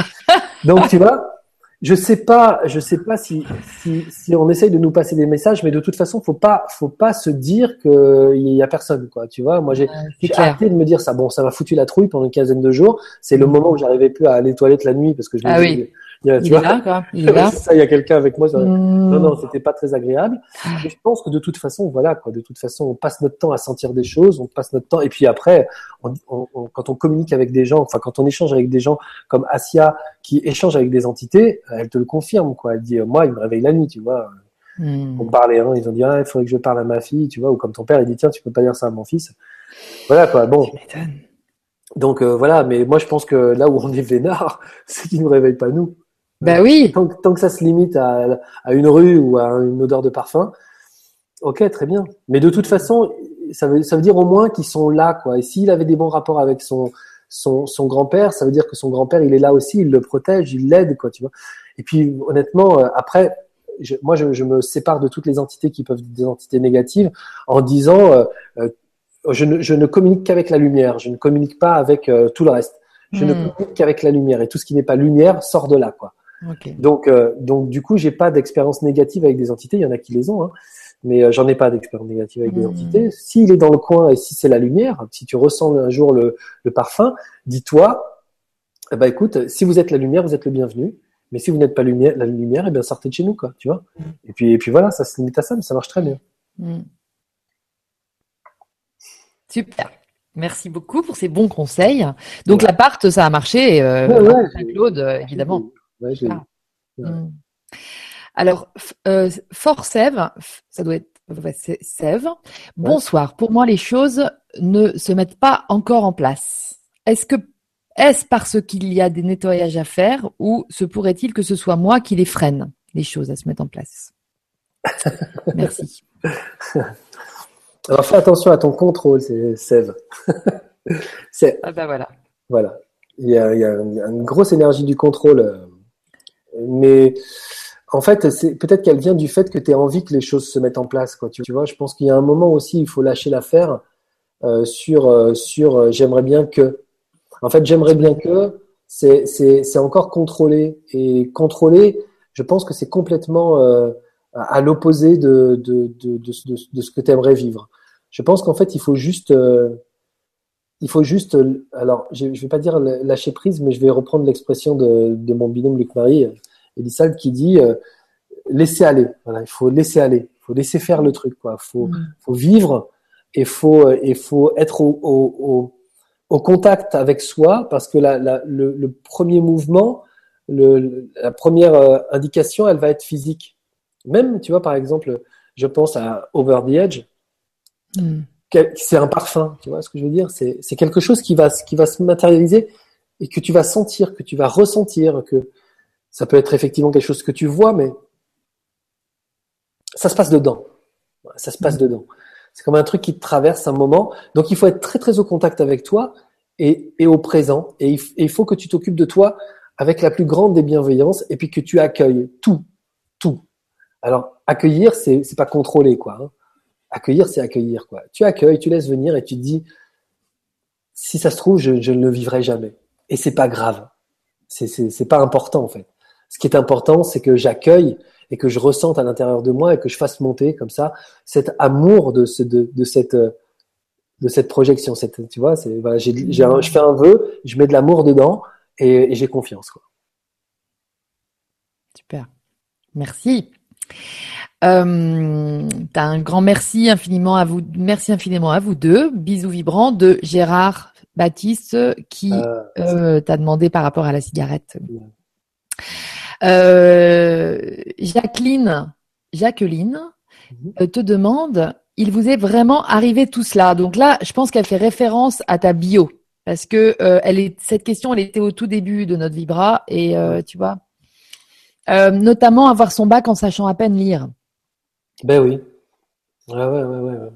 Donc tu vois, je sais pas, je sais pas si, si, si, on essaye de nous passer des messages, mais de toute façon, faut pas, faut pas se dire qu'il y a personne, quoi. Tu vois, moi j'ai ouais, arrêté de me dire ça. Bon, ça m'a foutu la trouille pendant une quinzaine de jours. C'est le mm. moment où j'arrivais plus à aller aux toilettes la nuit parce que je me ah oui. Il, est là, quoi. Il est là. ça, il y a quelqu'un avec moi. Non, non, mmh. c'était pas très agréable. je pense que de toute façon, voilà, quoi. De toute façon, on passe notre temps à sentir des choses, on passe notre temps, et puis après, on, on, quand on communique avec des gens, enfin, quand on échange avec des gens comme Asia, qui échange avec des entités, elle te le confirme, quoi. Elle dit, moi, il me réveille la nuit, tu vois. Mmh. On parlait, hein, ils ont dit, ah, il faudrait que je parle à ma fille, tu vois, ou comme ton père, il dit, tiens, tu peux pas dire ça à mon fils. Voilà, quoi. Bon. Donc euh, voilà, mais moi je pense que là où on est vénard, c'est qu'il ne réveille pas nous. Ben oui. Tant, tant, que ça se limite à, à, une rue ou à une odeur de parfum, ok, très bien. Mais de toute façon, ça veut, ça veut dire au moins qu'ils sont là, quoi. Et s'il avait des bons rapports avec son, son, son grand-père, ça veut dire que son grand-père, il est là aussi, il le protège, il l'aide, quoi, tu vois. Et puis, honnêtement, euh, après, je, moi, je, je, me sépare de toutes les entités qui peuvent être des entités négatives en disant, euh, euh, je, ne, je ne communique qu'avec la lumière, je ne communique pas avec tout le reste. Je ne hmm. communique qu'avec la lumière et tout ce qui n'est pas lumière sort de là, quoi. Donc, euh, donc du coup, j'ai pas d'expérience négative avec des entités. Il y en a qui les ont, hein, mais euh, j'en ai pas d'expérience négative avec des hmm. entités. S'il est dans le coin et si c'est la lumière, si tu ressens un jour le, le parfum, dis-toi, eh ben, écoute, si vous êtes la lumière, vous êtes le bienvenu. Mais si vous n'êtes pas lumière, la lumière, eh bien sortez de chez nous, quoi. Tu vois. Hmm. Et puis, et puis voilà, ça se limite à ça, mais ça marche très bien. Hmm. Super. Merci beaucoup pour ces bons conseils. Donc l'appart, ça a marché, euh, Claude, Ah. Hmm. Alors, euh, Fort Sève, ça doit être Sève. Bonsoir. Pour moi, les choses ne se mettent pas encore en place. Est-ce que est-ce parce qu'il y a des nettoyages à faire ou se pourrait-il que ce soit moi qui les freine les choses à se mettre en place? Merci. Alors fais attention à ton contrôle, Sève. c'est ah ben voilà. Voilà. Il y, a, il y a une grosse énergie du contrôle, euh, mais en fait, c'est peut-être qu'elle vient du fait que tu as envie que les choses se mettent en place. Quoi, tu, vois, je pense qu'il y a un moment aussi, il faut lâcher l'affaire euh, sur euh, sur euh, j'aimerais bien que. En fait, j'aimerais bien que c'est c'est c'est encore contrôlé et contrôler. Je pense que c'est complètement euh, à l'opposé de de, de de, de, ce que tu aimerais vivre. Je pense qu'en fait, il faut juste il faut juste, alors je ne vais pas dire lâcher prise, mais je vais reprendre l'expression de, de mon binôme Luc Marie, Elisal qui dit euh, laisser aller. Voilà, il faut laisser aller, il faut laisser faire le truc. Quoi. Faut, mm. faut vivre et faut il faut être au, au, au, contact avec soi parce que la, la, le, le, premier mouvement, le, la première euh, indication, elle va être physique. Même, tu vois, par exemple, je pense à Over the Edge. Mm. C'est un parfum, tu vois ce que je veux dire? C'est quelque chose qui va, qui va se matérialiser et que tu vas sentir, que tu vas ressentir, que ça peut être effectivement quelque chose que tu vois, mais ça se passe dedans. Ça se passe mm. dedans. C'est comme un truc qui te traverse un moment. Donc il faut être très très au contact avec toi et, et au présent. Et il, faut que tu t'occupes de toi avec la plus grande des bienveillances et puis que tu accueilles tout, tout. Alors accueillir, c'est c'est pas contrôler quoi. Hein. Accueillir, c'est accueillir quoi. Tu accueilles, tu laisses venir et tu te dis si ça se trouve, je, ne le vivrai jamais. Et c'est pas grave. C'est pas important en fait. Ce qui est important, c'est que j'accueille et que je ressente à l'intérieur de moi et que je fasse monter comme ça cet amour de, ce, de, de cette de cette projection. Tu vois, c'est je fais un vœu, je mets de l'amour dedans et, j'ai confiance. Super, merci. Euh, as un grand merci infiniment à vous, merci infiniment à vous deux. Bisous vibrants de Gérard Baptiste qui euh, euh t'a demandé par rapport à la cigarette. Euh, Jacqueline, Jacqueline mhm. euh, te demande, il vous est vraiment arrivé tout cela? Donc là, je pense qu'elle fait référence à ta bio parce que euh, elle est, cette question, elle était au tout début de notre vibra et tu vois, notamment avoir son bac en sachant à peine lire. Ben oui. Ouais, ouais, ouais, ouais.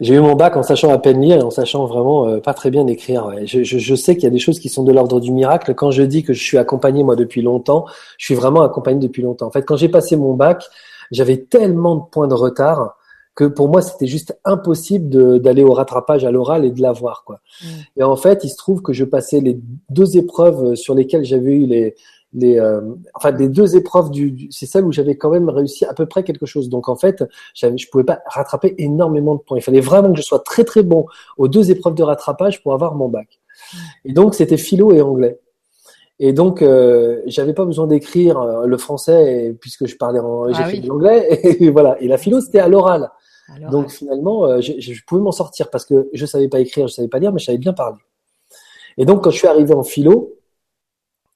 J'ai eu mon bac en sachant à peine lire et en sachant vraiment euh, pas très bien écrire. Je, je, je, sais qu'il y a des choses qui sont de l'ordre du miracle. Quand je dis que je suis accompagné moi depuis longtemps, je suis vraiment accompagné depuis longtemps. En fait, quand j'ai passé mon bac, j'avais tellement de points de retard que pour moi c'était juste impossible d'aller au rattrapage à l'oral et de l'avoir quoi. Mmh. Et en fait, il se trouve que je passais les deux épreuves sur lesquelles j'avais eu les les, euh, enfin, les deux épreuves du, c'est celle où j'avais quand même réussi à peu près quelque chose. Donc en fait, je pouvais pas rattraper énormément de points. Il fallait vraiment que je sois très très bon aux deux épreuves de rattrapage pour avoir mon bac. Et donc c'était philo et anglais. Et donc euh, j'avais pas besoin d'écrire euh, le français puisque je parlais en, j'ai ah fait de l'anglais et voilà. Et la philo c'était à l'oral. Donc finalement, euh, je, je pouvais m'en sortir parce que je savais pas écrire, je savais pas lire, mais je savais bien parler. Et donc quand je suis arrivé en philo,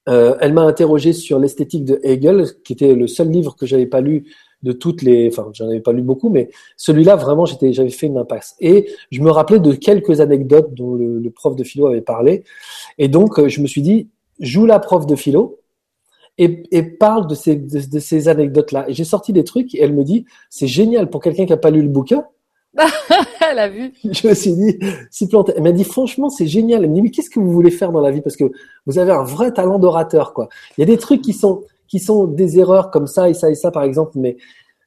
euh, elle m'a interrogé sur l'esthétique de Hegel, qui était le seul livre que j'avais pas lu de toutes les, enfin, j'en avais pas lu beaucoup, mais celui-là vraiment, j'étais, j'avais fait une impasse. Et je me rappelais de quelques anecdotes dont le, prof de philo avait parlé. Et donc, euh, je me suis dit, joue la prof de philo et, et parle de ces, de ces anecdotes-là. Et j'ai sorti des trucs et elle me dit, c'est génial pour quelqu'un qui a pas lu le bouquin. Elle a vu. Je me suis dit, si plante. Elle m'a dit, franchement, c'est génial. Elle m'a dit, mais qu'est-ce que vous voulez faire dans la vie? Parce que vous avez un vrai talent d'orateur, quoi. Il y a des trucs qui sont, qui sont des erreurs comme ça et ça et ça, par exemple. Mais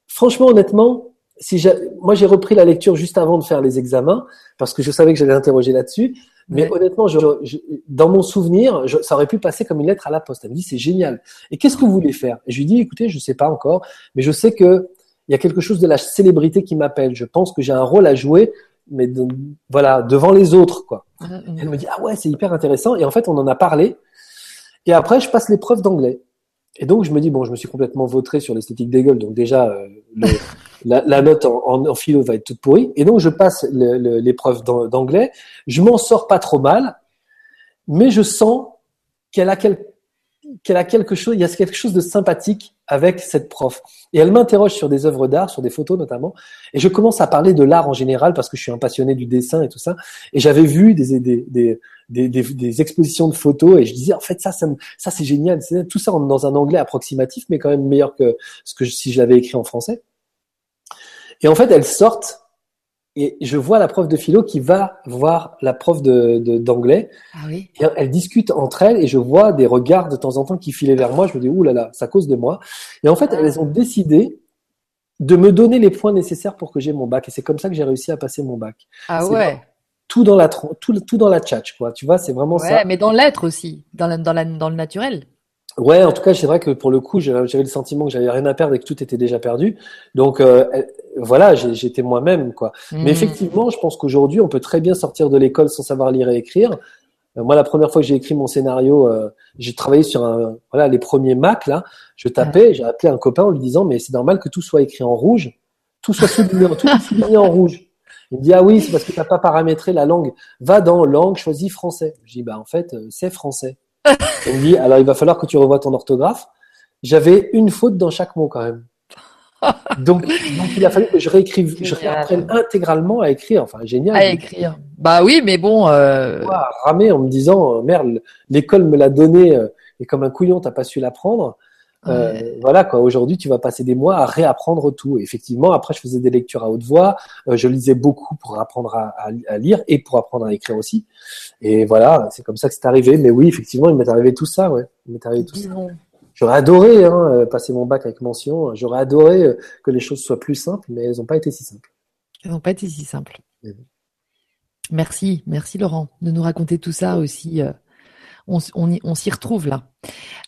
franchement, honnêtement, si moi, j'ai repris la lecture juste avant de faire les examens parce que je savais que j'allais interroger là-dessus. Mais honnêtement, je, dans mon souvenir, ça aurait pu passer comme une lettre à la poste. Elle me dit, c'est génial. Et qu'est-ce que vous voulez faire? Et je lui dis, écoutez, je sais pas encore, mais je sais que il y a quelque chose de la célébrité qui m'appelle. Je pense que j'ai un rôle à jouer, mais voilà, devant les autres, quoi. Mm, mm. Elle me dit ah ouais, c'est hyper intéressant. Et en fait, on en a parlé. Et après, je passe l'épreuve d'anglais. Et donc, je me dis bon, je me suis complètement vautré sur l'esthétique des gueules, donc déjà euh, la, note en, philo va être toute pourrie. Et donc, je passe l'épreuve d'anglais. Je m'en sors pas trop mal, mais je sens qu'elle a a quelque chose, il y a quelque chose de sympathique avec cette prof. Et elle m'interroge sur des œuvres d'art, sur des photos notamment, et je commence à parler de l'art en général parce que je suis un passionné du dessin et tout ça. Et j'avais vu des, des, des, des, des, expositions de photos et je disais en fait ça ça, c'est génial tout ça dans un anglais approximatif mais quand même meilleur que ce que si je l'avais écrit en français et en fait elles sortent et je vois la prof de philo qui va voir la prof de d'anglais. Ah oui. et elles discutent entre elles et je vois des regards de temps en temps qui filaient vers moi. Je me dis ouh là là ça cause de moi. Et en fait ah. elles ont décidé de me donner les points nécessaires pour que j'ai mon bac. Et c'est comme ça que j'ai réussi à passer mon bac. Ah ouais. tout dans la tout, tout dans la tchatch quoi. Tu vois c'est vraiment ouais, ça. mais dans l'être aussi dans la, dans la, dans le naturel Ouais, en tout cas, c'est vrai que pour le coup, j'avais le sentiment que j'avais rien à perdre et que tout était déjà perdu. Donc euh, voilà, j'étais moi-même quoi. Mais mmh. effectivement, je pense qu'aujourd'hui, on peut très bien sortir de l'école sans savoir lire et écrire. Euh, moi, la première fois que j'ai écrit mon scénario, euh, j'ai travaillé sur un, voilà les premiers Mac là. Je tapais, j'ai appelé un copain en lui disant mais c'est normal que tout soit écrit en rouge, tout soit souligné, tout souligné en rouge. Il me dit ah oui, c'est parce que t'as pas paramétré la langue. Va dans langue, choisis français. Je dis bah en fait euh, c'est français. Il me dit alors il va falloir que tu revoies ton orthographe. J'avais une faute dans chaque mot quand même. donc, donc, il a fallu que je réécrive, je réapprenne intégralement à écrire. Enfin, génial. À écrire. Bah oui, mais bon. Euh... ramer en me disant, euh, merde, l'école me l'a donné euh, et comme un couillon, t'as pas su l'apprendre. Euh, voilà quoi. Aujourd'hui, tu vas passer des mois à réapprendre tout. effectivement, après, je faisais des lectures à haute voix. Euh, je lisais beaucoup pour apprendre à, à, lire et pour apprendre à écrire aussi. Et voilà, c'est comme ça que c'est arrivé. Mais oui, effectivement, il m'est arrivé tout ça. Ouais, il m'est arrivé tout ça. J'aurais adoré hein, euh, passer mon bac avec mention. J'aurais adoré que les choses soient plus simples, mais elles n'ont pas été si simples. Elles n'ont pas été si simples. Merci, merci Laurent de nous raconter tout ça aussi on, s'y retrouve là.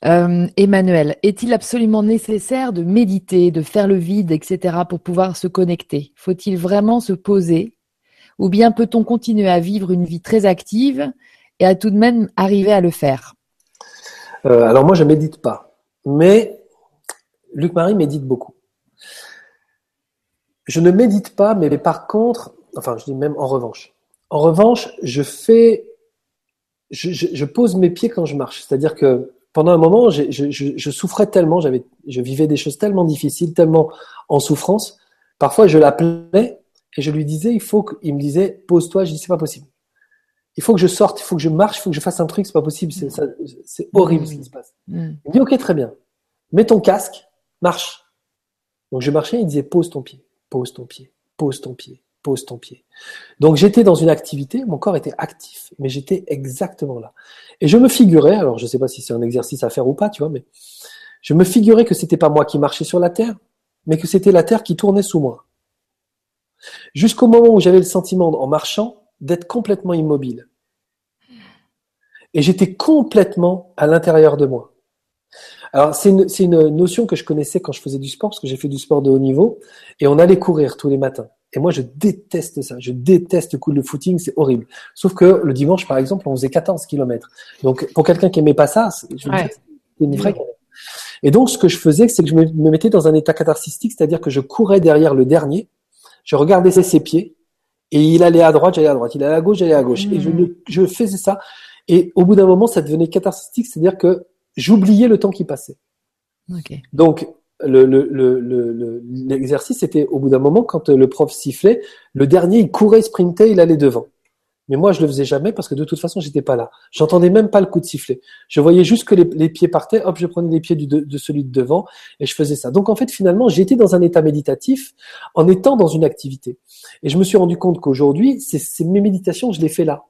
Euh, Emmanuel, est-il absolument nécessaire de méditer, de faire le vide, etc. pour pouvoir se connecter? Faut-il vraiment se poser? Ou bien peut-on continuer à vivre une vie très active et à tout de même arriver à le faire? Euh, Alors moi, je médite pas. Mais Luc-Marie médite beaucoup. Je ne médite pas, mais par contre, enfin, je dis même en revanche. En revanche, je fais je, pose mes pieds quand je marche. C'est-à-dire que pendant un moment, je, souffrais tellement, j'avais, je vivais des choses tellement difficiles, tellement en souffrance. Parfois, je l'appelais et je lui disais, il faut qu'il me disait, pose-toi. Je dis, c'est pas possible. Il faut que je sorte, il faut que je marche, il faut que je fasse un truc, c'est pas possible, c'est, c'est horrible ce qui se passe. Mm. Il me dit, ok, très bien. Mets ton casque, marche. Donc je marchais, il disait, pose ton pied, pose ton pied, pose ton pied, pose ton pied. Donc j'étais dans une activité, mon corps était actif, mais j'étais exactement là. Et je me figurais, alors je ne sais pas si c'est un exercice à faire ou pas, tu vois, mais je me figurais que c'était pas moi qui marchais sur la terre, mais que c'était la terre qui tournait sous moi. Jusqu'au moment où j'avais le sentiment, en marchant, d'être complètement immobile. Et j'étais complètement à l'intérieur de moi. Alors c'est une, une, notion que je connaissais quand je faisais du sport, parce que j'ai fait du sport de haut niveau, et on allait courir tous les matins. Et moi, je déteste ça. Je déteste le footing, c'est horrible. Sauf que le dimanche, par exemple, on faisait 14 km. Donc, pour quelqu'un qui aimait pas ça, je ouais. une vraie Et donc, ce que je faisais, c'est que je me mettais dans un état catharsistique, c'est-à-dire que je courais derrière le dernier, je regardais ses pieds, et il allait à droite, j'allais à droite, il allait à gauche, j'allais à gauche. Et je, je faisais ça. Et au bout d'un moment, ça devenait catharsistique, c'est-à-dire que j'oubliais le temps qui passait. Okay. Donc, l'exercice le, le, c'était au bout d'un moment, quand le prof sifflait, le dernier, il courait, sprintait, il allait devant. Mais moi, je le faisais jamais parce que de toute façon, j'étais pas là. J'entendais même pas le coup de sifflet. Je voyais juste que les, pieds partaient. Hop, je prenais les pieds du, de, celui de devant et je faisais ça. Donc, en fait, finalement, j'étais dans un état méditatif en étant dans une activité. Et je me suis rendu compte qu'aujourd'hui, c'est mes méditations, je les fais là.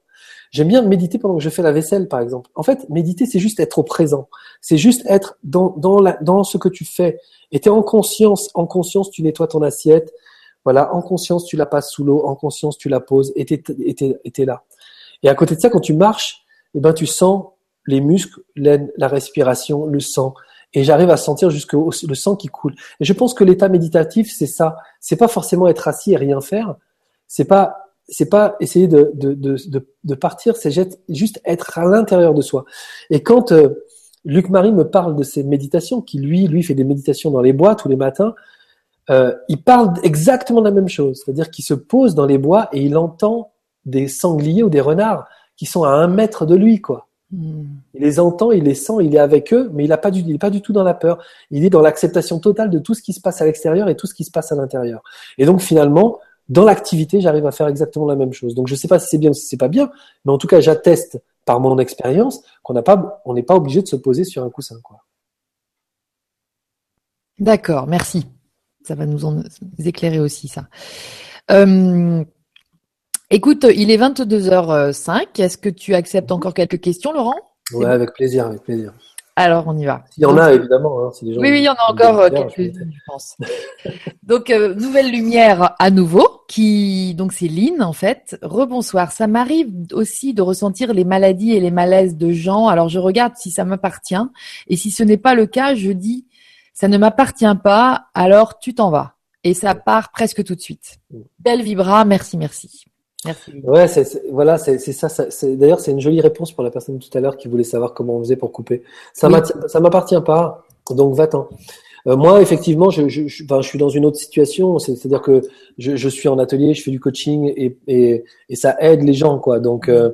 J'aime bien méditer pendant que je fais la vaisselle, par exemple. En fait, méditer, c'est juste être au présent. C'est juste être dans, dans, la, dans ce que tu fais. Et tu es en conscience. En conscience, tu nettoies ton assiette. Voilà, en conscience, tu la passes sous l'eau. En conscience, tu la poses et tu es, là. Et à côté de ça, quand tu marches, eh ben, tu sens les muscles, la respiration, le sang. Et j'arrive à sentir jusque le sang qui coule. Et je pense que l'état méditatif, c'est ça. C'est pas forcément être assis et rien faire. C'est pas c'est pas essayer de, de, de, de partir, c'est juste être à l'intérieur de soi. Et quand euh, Luc Marie me parle de ses méditations, qui lui, lui fait des méditations dans les bois tous les matins, euh, il parle exactement de la même chose, c'est-à-dire qu'il se pose dans les bois et il entend des sangliers ou des renards qui sont à un mètre de lui, quoi. Hmm. Il les entend, il les sent, il est avec eux, mais il n'est pas, du, pas du tout dans la peur. Il est dans l'acceptation totale de tout ce qui se passe à l'extérieur et tout ce qui se passe à l'intérieur. Et donc finalement, dans l'activité, j'arrive à faire exactement la même chose. Donc je ne sais pas si c'est bien ou si c'est pas bien, mais en tout cas, j'atteste par mon expérience, qu'on n'a pas, on n'est pas obligé de se poser sur un coussin, quoi. D'accord, merci. Ça va nous en éclairer aussi, ça. Euh, écoute, il est 22h05. Est-ce que tu acceptes encore quelques questions, Laurent? Ouais, avec plaisir, avec plaisir. Alors, on y va. Il y en a, évidemment. Hein, oui, oui, il y en a encore euh, quelques-unes, je pense. donc, euh, nouvelle lumière à nouveau, qui, donc c'est Lynn, en fait. Rebonsoir. Ça m'arrive aussi de ressentir les maladies et les malaises de gens. Alors, je regarde si ça m'appartient. Et si ce n'est pas le cas, je dis, ça ne m'appartient pas, alors tu t'en vas. Et ça part presque tout de suite. Belle vibra, merci, merci. Merci. Ouais, c'est, voilà, c'est, ça. c'est, d'ailleurs, c'est une jolie réponse pour la personne tout à l'heure qui voulait savoir comment on faisait pour couper. Ça m'appartient pas, donc va-t'en. Euh, moi, effectivement, je, je, je, je, suis dans une autre situation. C'est-à-dire que je, je, suis en atelier, je fais du coaching et, et, et ça aide les gens, quoi. Donc, euh,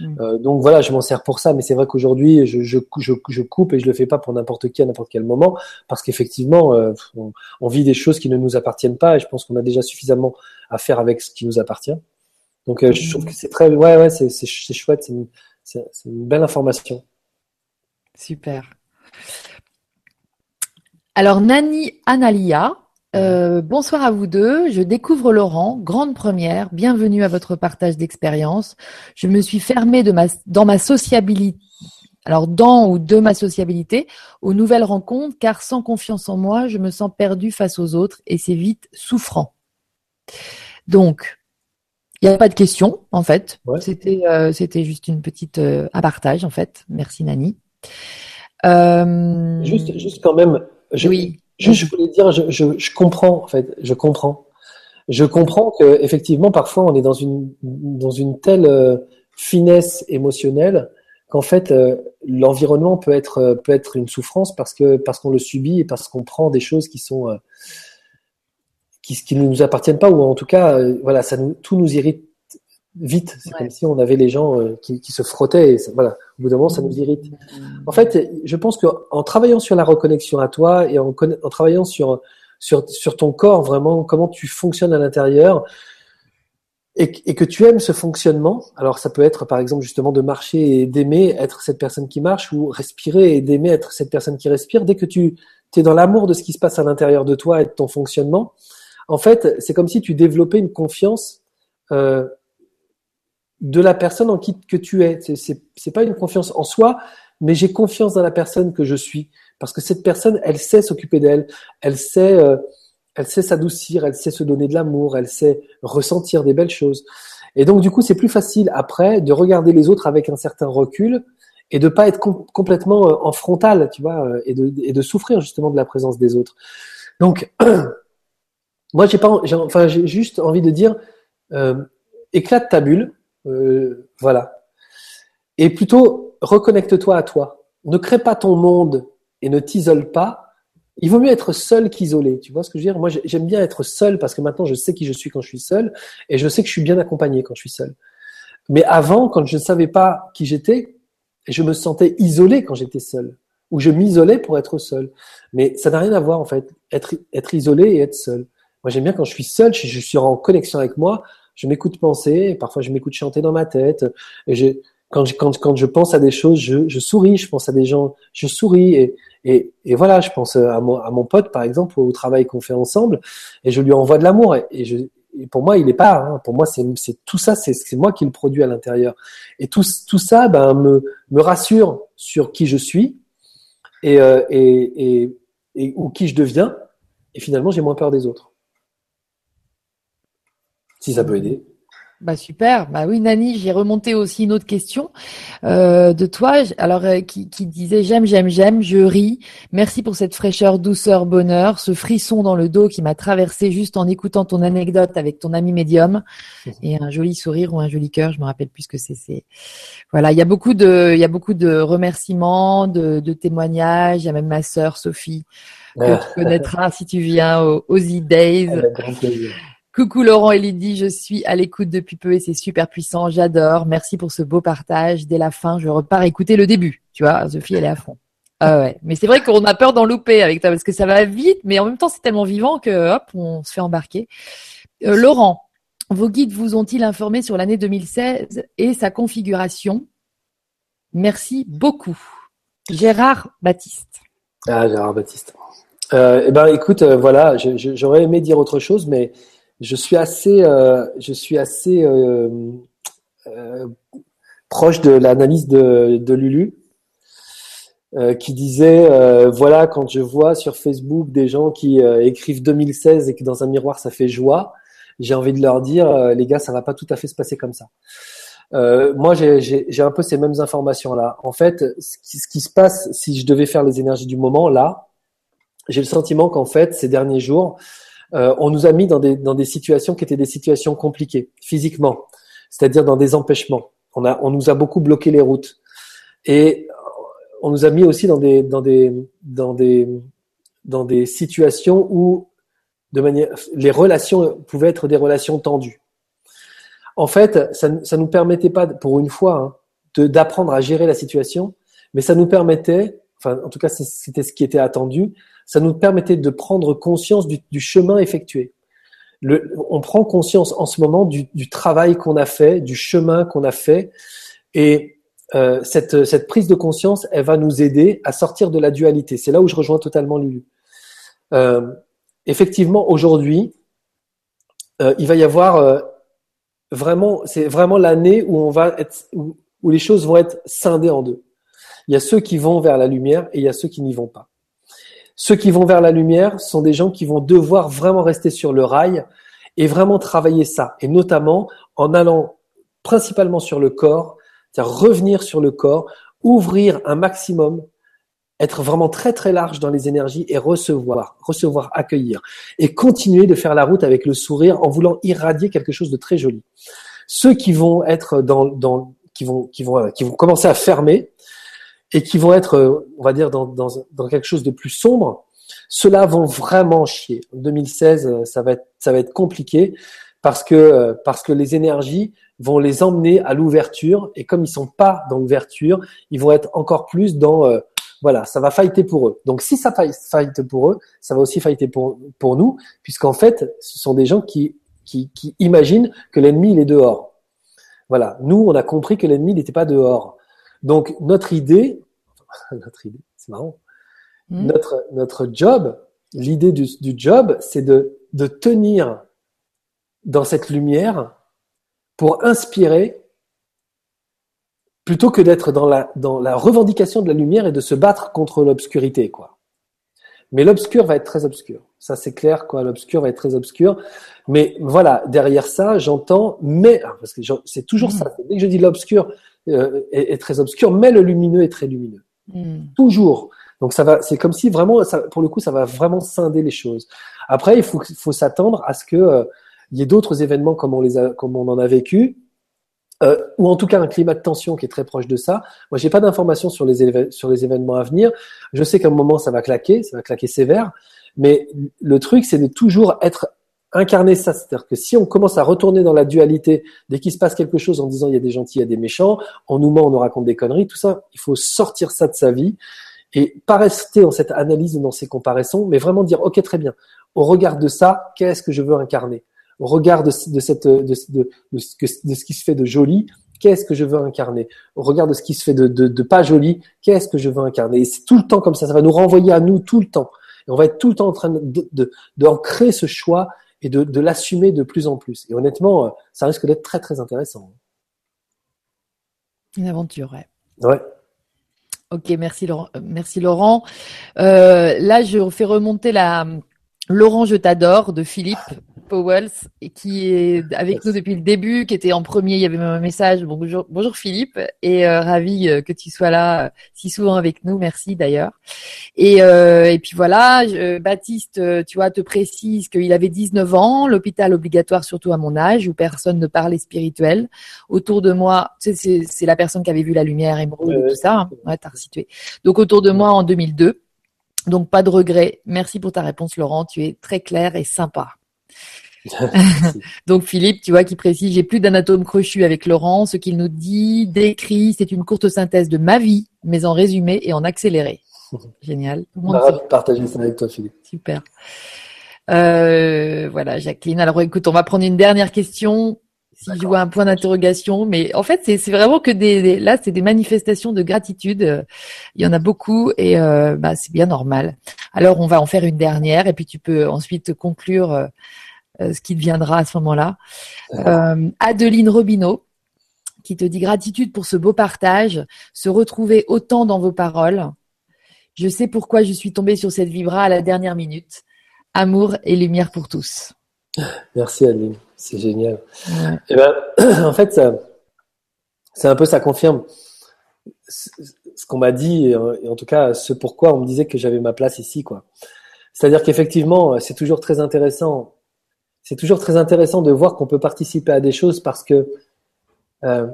mm. euh, donc voilà, je m'en sers pour ça. Mais c'est vrai qu'aujourd'hui, je, je, je, coupe et je le fais pas pour n'importe qui à n'importe quel moment, parce qu'effectivement, euh, on, on, vit des choses qui ne nous appartiennent pas. Et je pense qu'on a déjà suffisamment à faire avec ce qui nous appartient. Donc, euh, je trouve que c'est très, ouais, ouais, c'est, chouette, c'est une, belle information. Super. Alors, Nani Analia, euh, bonsoir à vous deux. Je découvre Laurent, grande première. Bienvenue à votre partage d'expérience. Je me suis fermée dans ma sociabilité, alors dans ou de ma sociabilité, aux nouvelles rencontres, car sans confiance en moi, je me sens perdue face aux autres et c'est vite souffrant. Donc, il n'y a pas de question, en fait. C'était, euh, c'était juste une petite euh, apartage, en fait. Merci, Nani. Euh... Juste, juste quand même. Je, oui. je voulais dire, je, je, je, comprends, en fait. Je comprends. Je comprends que effectivement, parfois, on est dans une dans une telle euh, finesse émotionnelle qu'en fait, l'environnement peut être peut être une souffrance parce que parce qu'on le subit et parce qu'on prend des choses qui sont qui, ne nous appartiennent pas, ou en tout cas, euh, voilà, ça nous, tout nous irrite vite. C'est comme si on avait les gens euh, qui, se frottaient. Et voilà, au bout d'un moment, ça nous irrite. En fait, je pense qu'en travaillant sur la reconnexion à toi et en, en travaillant sur, sur, sur ton corps, vraiment, comment tu fonctionnes à l'intérieur, et, et, que tu aimes ce fonctionnement, alors ça peut être par exemple justement de marcher et d'aimer être cette personne qui marche, ou respirer et d'aimer être cette personne qui respire, dès que tu es dans l'amour de ce qui se passe à l'intérieur de toi et de ton fonctionnement, en fait, c'est comme si tu développais une confiance euh, de la personne en qui que tu es. C'est, pas une confiance en soi, mais j'ai confiance dans la personne que je suis, parce que cette personne, elle sait s'occuper d'elle, elle sait, euh, elle sait s'adoucir, elle sait se donner de l'amour, elle sait ressentir des belles choses. Et donc, du coup, c'est plus facile après de regarder les autres avec un certain recul et de pas être complètement euh, en frontal, tu vois, et de, et de souffrir justement de la présence des autres. Donc, moi, j'ai pas, enfin, j'ai juste envie de dire, euh, éclate ta bulle, euh, voilà, et plutôt reconnecte-toi à toi. Ne crée pas ton monde et ne t'isole pas. Il vaut mieux être seul qu'isolé. Tu vois ce que je veux dire? Moi, j'aime bien être seul parce que maintenant, je sais qui je suis quand je suis seul et je sais que je suis bien accompagné quand je suis seul. Mais avant, quand je ne savais pas qui j'étais, je me sentais isolé quand j'étais seul ou je m'isolais pour être seul. Mais ça n'a rien à voir en fait. Être, être isolé et être seul. Moi, j'aime bien quand je suis seul, je, suis en connexion avec moi, je m'écoute penser, parfois je m'écoute chanter dans ma tête. Et je, quand, je, quand, quand je pense à des choses, je, je souris, je pense à des gens, je souris. Et, et, et voilà, je pense à mon, à mon pote, par exemple, au travail qu'on fait ensemble, et je lui envoie de l'amour. Et, et pour moi, il est pas. Hein, pour moi, c'est tout ça, c'est moi qui le produis à l'intérieur. Et tout, tout ça, ben, me, me rassure sur qui je suis et, euh, et, et, et ou qui je deviens. Et finalement, j'ai moins peur des autres si ça peut aider. Bah super. Bah oui, Nani, j'ai remonté aussi une autre question euh, de toi. Alors euh, qui, qui, disait j'aime, j'aime, j'aime, je ris. Merci pour cette fraîcheur, douceur, bonheur, ce frisson dans le dos qui m'a traversé juste en écoutant ton anecdote avec ton ami médium et un joli sourire ou un joli cœur. Je me rappelle plus ce que c'est. C'est voilà. Il y a beaucoup de, il y a beaucoup de remerciements, de, de témoignages. Il y a même ma sœur Sophie que tu connaîtras si tu viens aux, aux grand plaisir. Coucou Laurent et Lydie, je suis à l'écoute depuis peu et c'est super puissant, j'adore. Merci pour ce beau partage. Dès la fin, je repars écouter le début. Tu vois, Sophie, elle est à fond. Ah ouais. Mais c'est vrai qu'on a peur d'en louper avec toi parce que ça va vite, mais en même temps, c'est tellement vivant que hop, on se fait embarquer. Euh, Laurent, vos guides vous ont-ils informé sur l'année 2016 et sa configuration? Merci beaucoup. Gérard Baptiste. Ah, Gérard Baptiste. Euh, eh ben, écoute, euh, voilà, j'aurais aimé dire autre chose, mais je suis assez, euh, je suis assez euh, proche de l'analyse de, de, Lulu, qui disait, voilà, quand je vois sur Facebook des gens qui écrivent 2016 et que dans un miroir ça fait joie, j'ai envie de leur dire, les gars, ça va pas tout à fait se passer comme ça. moi, j'ai un peu ces mêmes informations là. En fait, ce qui, ce qui se passe, si je devais faire les énergies du moment là, j'ai le sentiment qu'en fait, ces derniers jours, euh, on nous a mis dans des, dans des situations qui étaient des situations compliquées, physiquement, c'est-à-dire dans des empêchements. On, a, on nous a beaucoup bloqué les routes. Et on nous a mis aussi dans des, dans des, dans des, dans des situations où de manière, les relations pouvaient être des relations tendues. En fait, ça ne nous permettait pas, pour une fois, hein, d'apprendre à gérer la situation, mais ça nous permettait, enfin, en tout cas, c'était ce qui était attendu, ça nous permettait de prendre conscience du, chemin effectué. Le, on prend conscience en ce moment du, travail qu'on a fait, du chemin qu'on a fait, et euh, cette, cette, prise de conscience, elle va nous aider à sortir de la dualité. C'est là où je rejoins totalement Lulu. Euh, effectivement, aujourd'hui, euh, il va y avoir euh, vraiment, c'est vraiment l'année où on va être, où les choses vont être scindées en deux. Il y a ceux qui vont vers la lumière et il y a ceux qui n'y vont pas. Ceux qui vont vers la lumière sont des gens qui vont devoir vraiment rester sur le rail et vraiment travailler ça. Et notamment en allant principalement sur le corps, c'est-à-dire revenir sur le corps, ouvrir un maximum, être vraiment très très large dans les énergies et recevoir, recevoir, accueillir et continuer de faire la route avec le sourire en voulant irradier quelque chose de très joli. Ceux qui vont être dans, qui vont qui vont qui vont commencer à fermer, et qui vont être, euh, on va dire, dans, dans, dans quelque chose de plus sombre, ceux-là vont vraiment chier. En 2016, euh, ça va être, ça va être compliqué parce que, euh, parce que les énergies vont les emmener à l'ouverture et comme ils sont pas dans l'ouverture, ils vont être encore plus dans, voilà, ça va fighter pour eux. Donc si ça fight pour eux, ça va aussi fighter pour, pour nous, puisqu'en fait, ce sont des gens qui, qui, qui imaginent que l'ennemi, il est dehors. Voilà. Nous, on a compris que l'ennemi n'était pas dehors. Donc notre idée, notre idée, c'est marrant. Hmm. Notre notre job, l'idée du, du, job, c'est de de tenir dans cette lumière pour inspirer plutôt que d'être dans la dans la revendication de la lumière et de se battre contre l'obscurité quoi. Mais l'obscur va être très obscur. Ça c'est clair quoi, l'obscur va être très obscur. Mais voilà, derrière ça, j'entends mais ah, parce que c'est toujours hmm. ça. Dès que je dis l'obscur, euh, est, très obscur, mais le lumineux est très lumineux. Hmm. Toujours. Donc ça va, c'est comme si vraiment, ça, pour le coup, ça va vraiment scinder les choses. Après, il faut, faut s'attendre à ce que euh, il y ait d'autres événements comme on les a, comme on en a vécu, euh, ou en tout cas un climat de tension qui est très proche de ça. Moi, j'ai pas d'informations sur les sur les événements à venir. Je sais qu'à un moment ça va claquer, ça va claquer sévère, mais le truc c'est de toujours être incarner ça. C'est-à-dire que si on commence à retourner dans la dualité, dès qu'il se passe quelque chose en disant il y a des gentils, il y a des méchants, on nous ment, on nous raconte des conneries, tout ça, il faut sortir ça de sa vie et pas rester dans cette analyse ou dans ces comparaisons, mais vraiment dire ok très bien, au regard de ça, qu'est-ce que je veux incarner? Au regard de, cette de, de, de, ce qui se fait de joli, qu'est-ce que je veux incarner? Au regard de ce qui se fait de, pas joli, qu'est-ce que je veux incarner? Et c'est tout le temps comme ça, ça va nous renvoyer à nous tout le temps. Et on va être tout le temps en train de, de, créer ce choix et de, de l'assumer de plus en plus. Et honnêtement, euh, ça risque d'être très très intéressant. Une aventure, ouais. Ouais. Ok, merci Laurent. Euh, merci Laurent. Euh, là, je fais remonter la Laurent, je t'adore de Philippe Powells qui est avec nous depuis le début, qui était en premier. Il y avait même un message. Bonjour, bonjour Philippe, et euh, ravi euh, que tu sois là euh, si souvent avec nous. Merci d'ailleurs. Et, et puis voilà, Baptiste, tu vois, te précise qu'il avait 19 ans, l'hôpital obligatoire surtout à mon âge, où personne ne parlait spirituel. Autour de moi, c'est la personne qui avait vu la lumière émeraude et tout ça. Hein. Ouais, t'as resitué. Donc autour de moi en 2002. Donc pas de regret. Merci pour ta réponse, Laurent. Tu es très clair et sympa. Donc Philippe, tu vois, qui précise, j'ai plus d'anatome crochu avec Laurent. Ce qu'il nous dit, décrit, c'est une courte synthèse de ma vie, mais en résumé et en accéléré. Génial. partager ça avec toi, Philippe. Super. Euh, voilà, Jacqueline. Alors écoute, on va prendre une dernière question. Si je vois un point d'interrogation. Mais en fait, c'est vraiment que des, là, c'est des manifestations de gratitude. Il y en a beaucoup et euh, bah, c'est bien normal. Alors, on va en faire une dernière et puis tu peux ensuite conclure euh, euh, ce qui deviendra à ce moment-là. Adeline Robineau qui te dit gratitude pour ce beau partage, se retrouver autant dans vos paroles. Je sais pourquoi je suis tombée sur cette vibra à la dernière minute. Amour et lumière pour tous. Merci Adeline, c'est génial. Et eh ben, en fait, c'est un peu ça confirme ce qu'on m'a dit et en tout cas ce pourquoi on me disait que j'avais ma place ici quoi. C'est-à-dire qu'effectivement, c'est toujours très intéressant. C'est toujours très intéressant de voir qu'on peut participer à des choses parce que euh,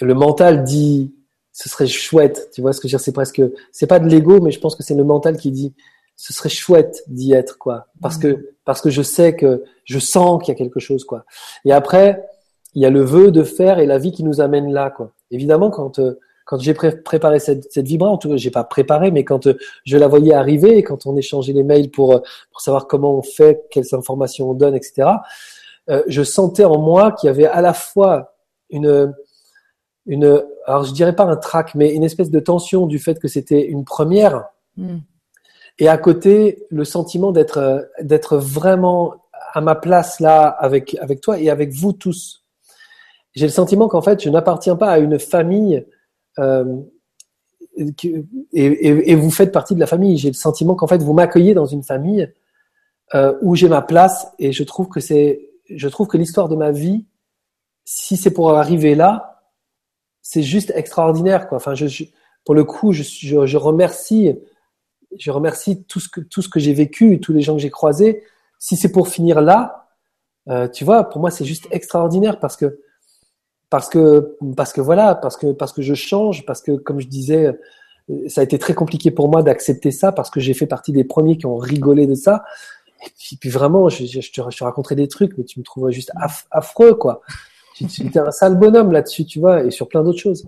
le mental dit ce serait chouette. Tu vois ce que je veux dire C'est presque, c'est pas de l'ego, mais je pense que c'est le mental qui dit ce serait chouette d'y être quoi parce que parce que je sais que je sens qu'il y a quelque chose quoi et après il y a le vœu de faire et la vie qui nous amène là quoi évidemment quand euh, quand j'ai préparé cette, cette vibra, en tout cas, j'ai pas préparé, mais quand euh, je la voyais arriver, et quand on échangeait les mails pour euh, pour savoir comment on fait, quelles informations on donne, etc. je sentais en moi qu'il y avait à la fois une une, alors je dirais pas un trac, mais une espèce de tension du fait que c'était une première. Mm. Et à côté, le sentiment d'être d'être vraiment à ma place là avec avec toi et avec vous tous. J'ai le sentiment qu'en fait, je n'appartiens pas à une famille euh, et, et, vous faites partie de la famille. J'ai le sentiment qu'en fait, vous m'accueillez dans une famille euh, où j'ai ma place et je trouve que c'est, je trouve que l'histoire de ma vie, si c'est pour arriver là, c'est juste extraordinaire quoi. Enfin, je, pour le coup, je, je, je remercie je remercie tout ce que tout ce que j'ai vécu, tous les gens que j'ai croisés. Si c'est pour finir là, euh, tu vois, pour moi c'est juste extraordinaire parce que parce que parce que voilà, parce que parce que je change, parce que comme je disais, ça a été très compliqué pour moi d'accepter ça parce que j'ai fait partie des premiers qui ont rigolé de ça. Et puis, vraiment, je, je, te, je, des trucs, mais tu me trouverais juste affreux, quoi. Tu, étais un sale bonhomme là-dessus, tu vois, et sur plein d'autres choses.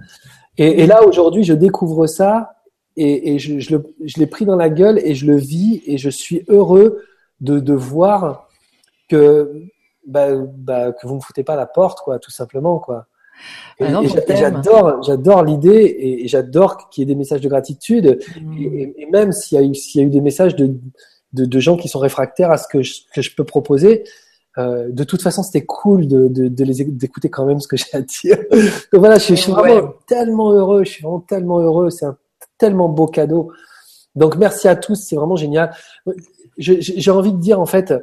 Et, et là, aujourd'hui, je découvre ça et, et je, je, le, je l'ai pris dans la gueule et je le vis et je suis heureux de, de voir que bah, bah, que vous me foutez pas la porte quoi tout simplement quoi et, ah j'adore j'adore l'idée et, j'adore qu'il y ait des messages de gratitude mmh. et, même s'il y a eu s'il y a eu des messages de, de, de gens qui sont réfractaires à ce que je, que je peux proposer euh, de toute façon, c'était cool de, de, de les d'écouter quand même ce que j'ai à dire. Donc voilà, je, je suis vraiment tellement heureux. Je suis vraiment tellement heureux. C'est un tellement beau cadeau. Donc merci à tous, c'est vraiment génial. J'ai envie de dire en fait,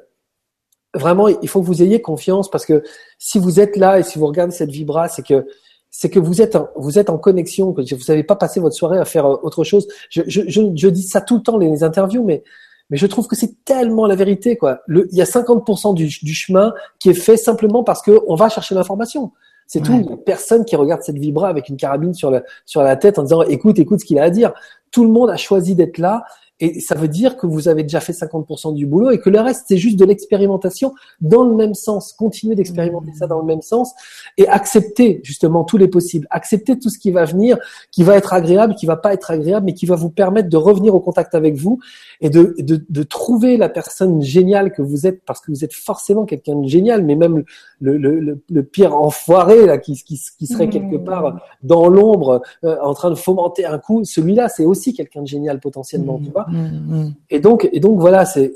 vraiment, il faut que vous ayez confiance parce que si vous êtes là et si vous regardez cette vibra, c'est que c'est que vous êtes en, vous êtes en connexion, que vous n'avez pas passé votre soirée à faire euh, autre chose. Je, je, dis ça tout le temps les interviews, mais mais je trouve que c'est tellement la vérité quoi. Le, il y a 50% du, du chemin qui est fait simplement parce que on va chercher l'information. C'est tout. Il personne qui regarde cette vibra avec une carabine sur la, sur la tête en disant écoute, écoute ce qu'il a à dire. Tout le monde a choisi d'être là et ça veut dire que vous avez déjà fait 50% du boulot et que le reste, c'est juste de l'expérimentation dans le même sens. Continuez d'expérimenter ça dans le même sens et accepter justement tous les possibles. Accepter tout ce qui va venir, qui va être agréable, qui va pas être agréable, mais qui va vous permettre de revenir au contact avec vous et de, de, de trouver la personne géniale que vous êtes parce que vous êtes forcément quelqu'un de génial, mais même le, le, le, le pire enfoiré là qui, qui, qui serait quelque mmh. part dans l'ombre euh, en train de fomenter un coup, celui-là, c'est aussi quelqu'un de génial potentiellement, tu vois. Mm, mm. Et donc, et donc voilà, c'est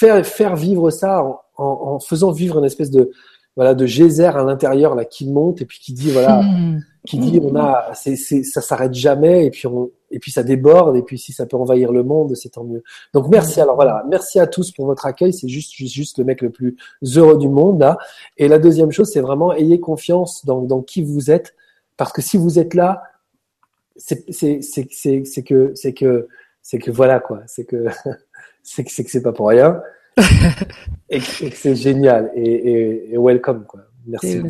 faire faire vivre ça en, en, faisant vivre une espèce de voilà de geyser à l'intérieur là qui monte et puis qui dit voilà mm. qui dit on a c'est ça s'arrête jamais et puis on et puis ça déborde et puis si ça peut envahir le monde c'est tant mieux. Donc merci. Alors voilà merci à tous pour votre accueil. C'est juste juste le mec le plus heureux du monde là. Et la deuxième chose c'est vraiment ayez confiance dans dans qui vous êtes. Parce que si vous êtes là c'est c'est c'est c'est que c'est que c'est que voilà quoi, c'est que c'est que c'est pas pour rien et, que c'est génial et, et, welcome quoi. Merci.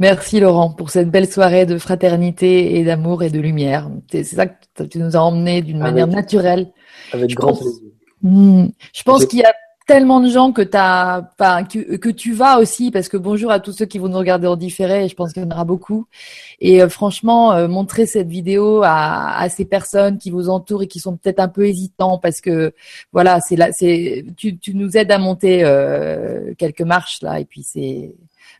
Merci Laurent pour cette belle soirée de fraternité et d'amour et de lumière. C'est ça que tu nous as emmené d'une manière naturelle. Avec grand plaisir. Hmm, je pense qu'il y a tellement de gens que enfin, que, que tu vas aussi, parce que bonjour à tous ceux qui vont nous regarder en différé, je pense qu'il y en aura beaucoup. Et euh, franchement, euh, montrer cette vidéo à, à ces personnes qui vous entourent et qui sont peut-être un peu hésitants, parce que voilà, c'est là, c'est, tu, tu nous aides à monter euh, quelques marches là, et puis c'est,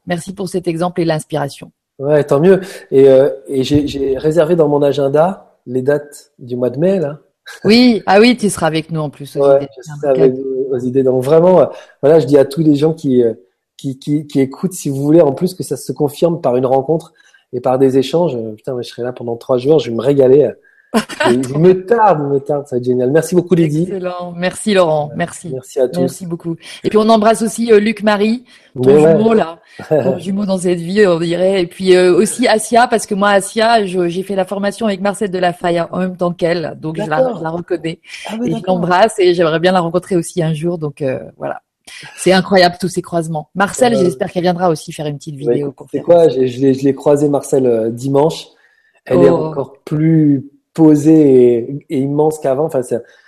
merci pour cet exemple et l'inspiration. Ouais, tant mieux. Et, et j'ai réservé dans mon agenda les dates du mois de mai là. Oui, ah oui, tu seras avec nous en plus. Ouais, je serai avec vous Donc vraiment, euh, voilà, je dis à tous les gens qui, euh, qui, qui, qui, écoutent, si vous voulez, en plus que ça se confirme par une rencontre et par des échanges. Euh, putain, je serai là pendant trois jours, je vais me régaler. Il me tarde, il me tarde, ça va être génial. Merci beaucoup Lydie. Excellent, merci Laurent, merci. Merci à tous. Merci beaucoup. Et puis on embrasse aussi euh, Luc Marie, ton ouais, jumeau là, ton jumeau dans cette vie, on dirait. Et puis euh, aussi Asia, parce que moi Asia, j'ai fait la formation avec Marcel de la Faille en même temps qu'elle, donc je la, je la, reconnais. Ah oui, et je l'embrasse et j'aimerais bien la rencontrer aussi un jour, donc euh, voilà. C'est incroyable tous ces croisements. Marcel, j'espère qu'elle viendra aussi faire une petite vidéo. C'est quoi Je l'ai croisé Marcel dimanche. Elle est oh. encore plus posée et, immense qu'avant. Enfin,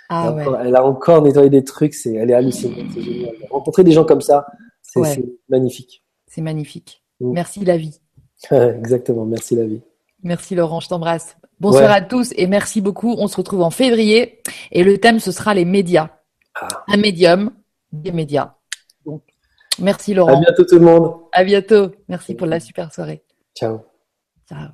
ah, elle, a encore nettoyé des trucs. C'est, elle est hallucinante. C'est génial. Rencontrer des gens comme ça, c'est, magnifique. C'est magnifique. Mm. Merci la vie. Exactement. Merci la vie. Merci Laurent. Je t'embrasse. Bonsoir à tous et merci beaucoup. On se retrouve en février et le thème ce sera les médias. Ah. Un médium, des médias. Donc, merci Laurent. À bientôt tout le monde. À bientôt. Merci pour la super soirée. Ciao. Ciao.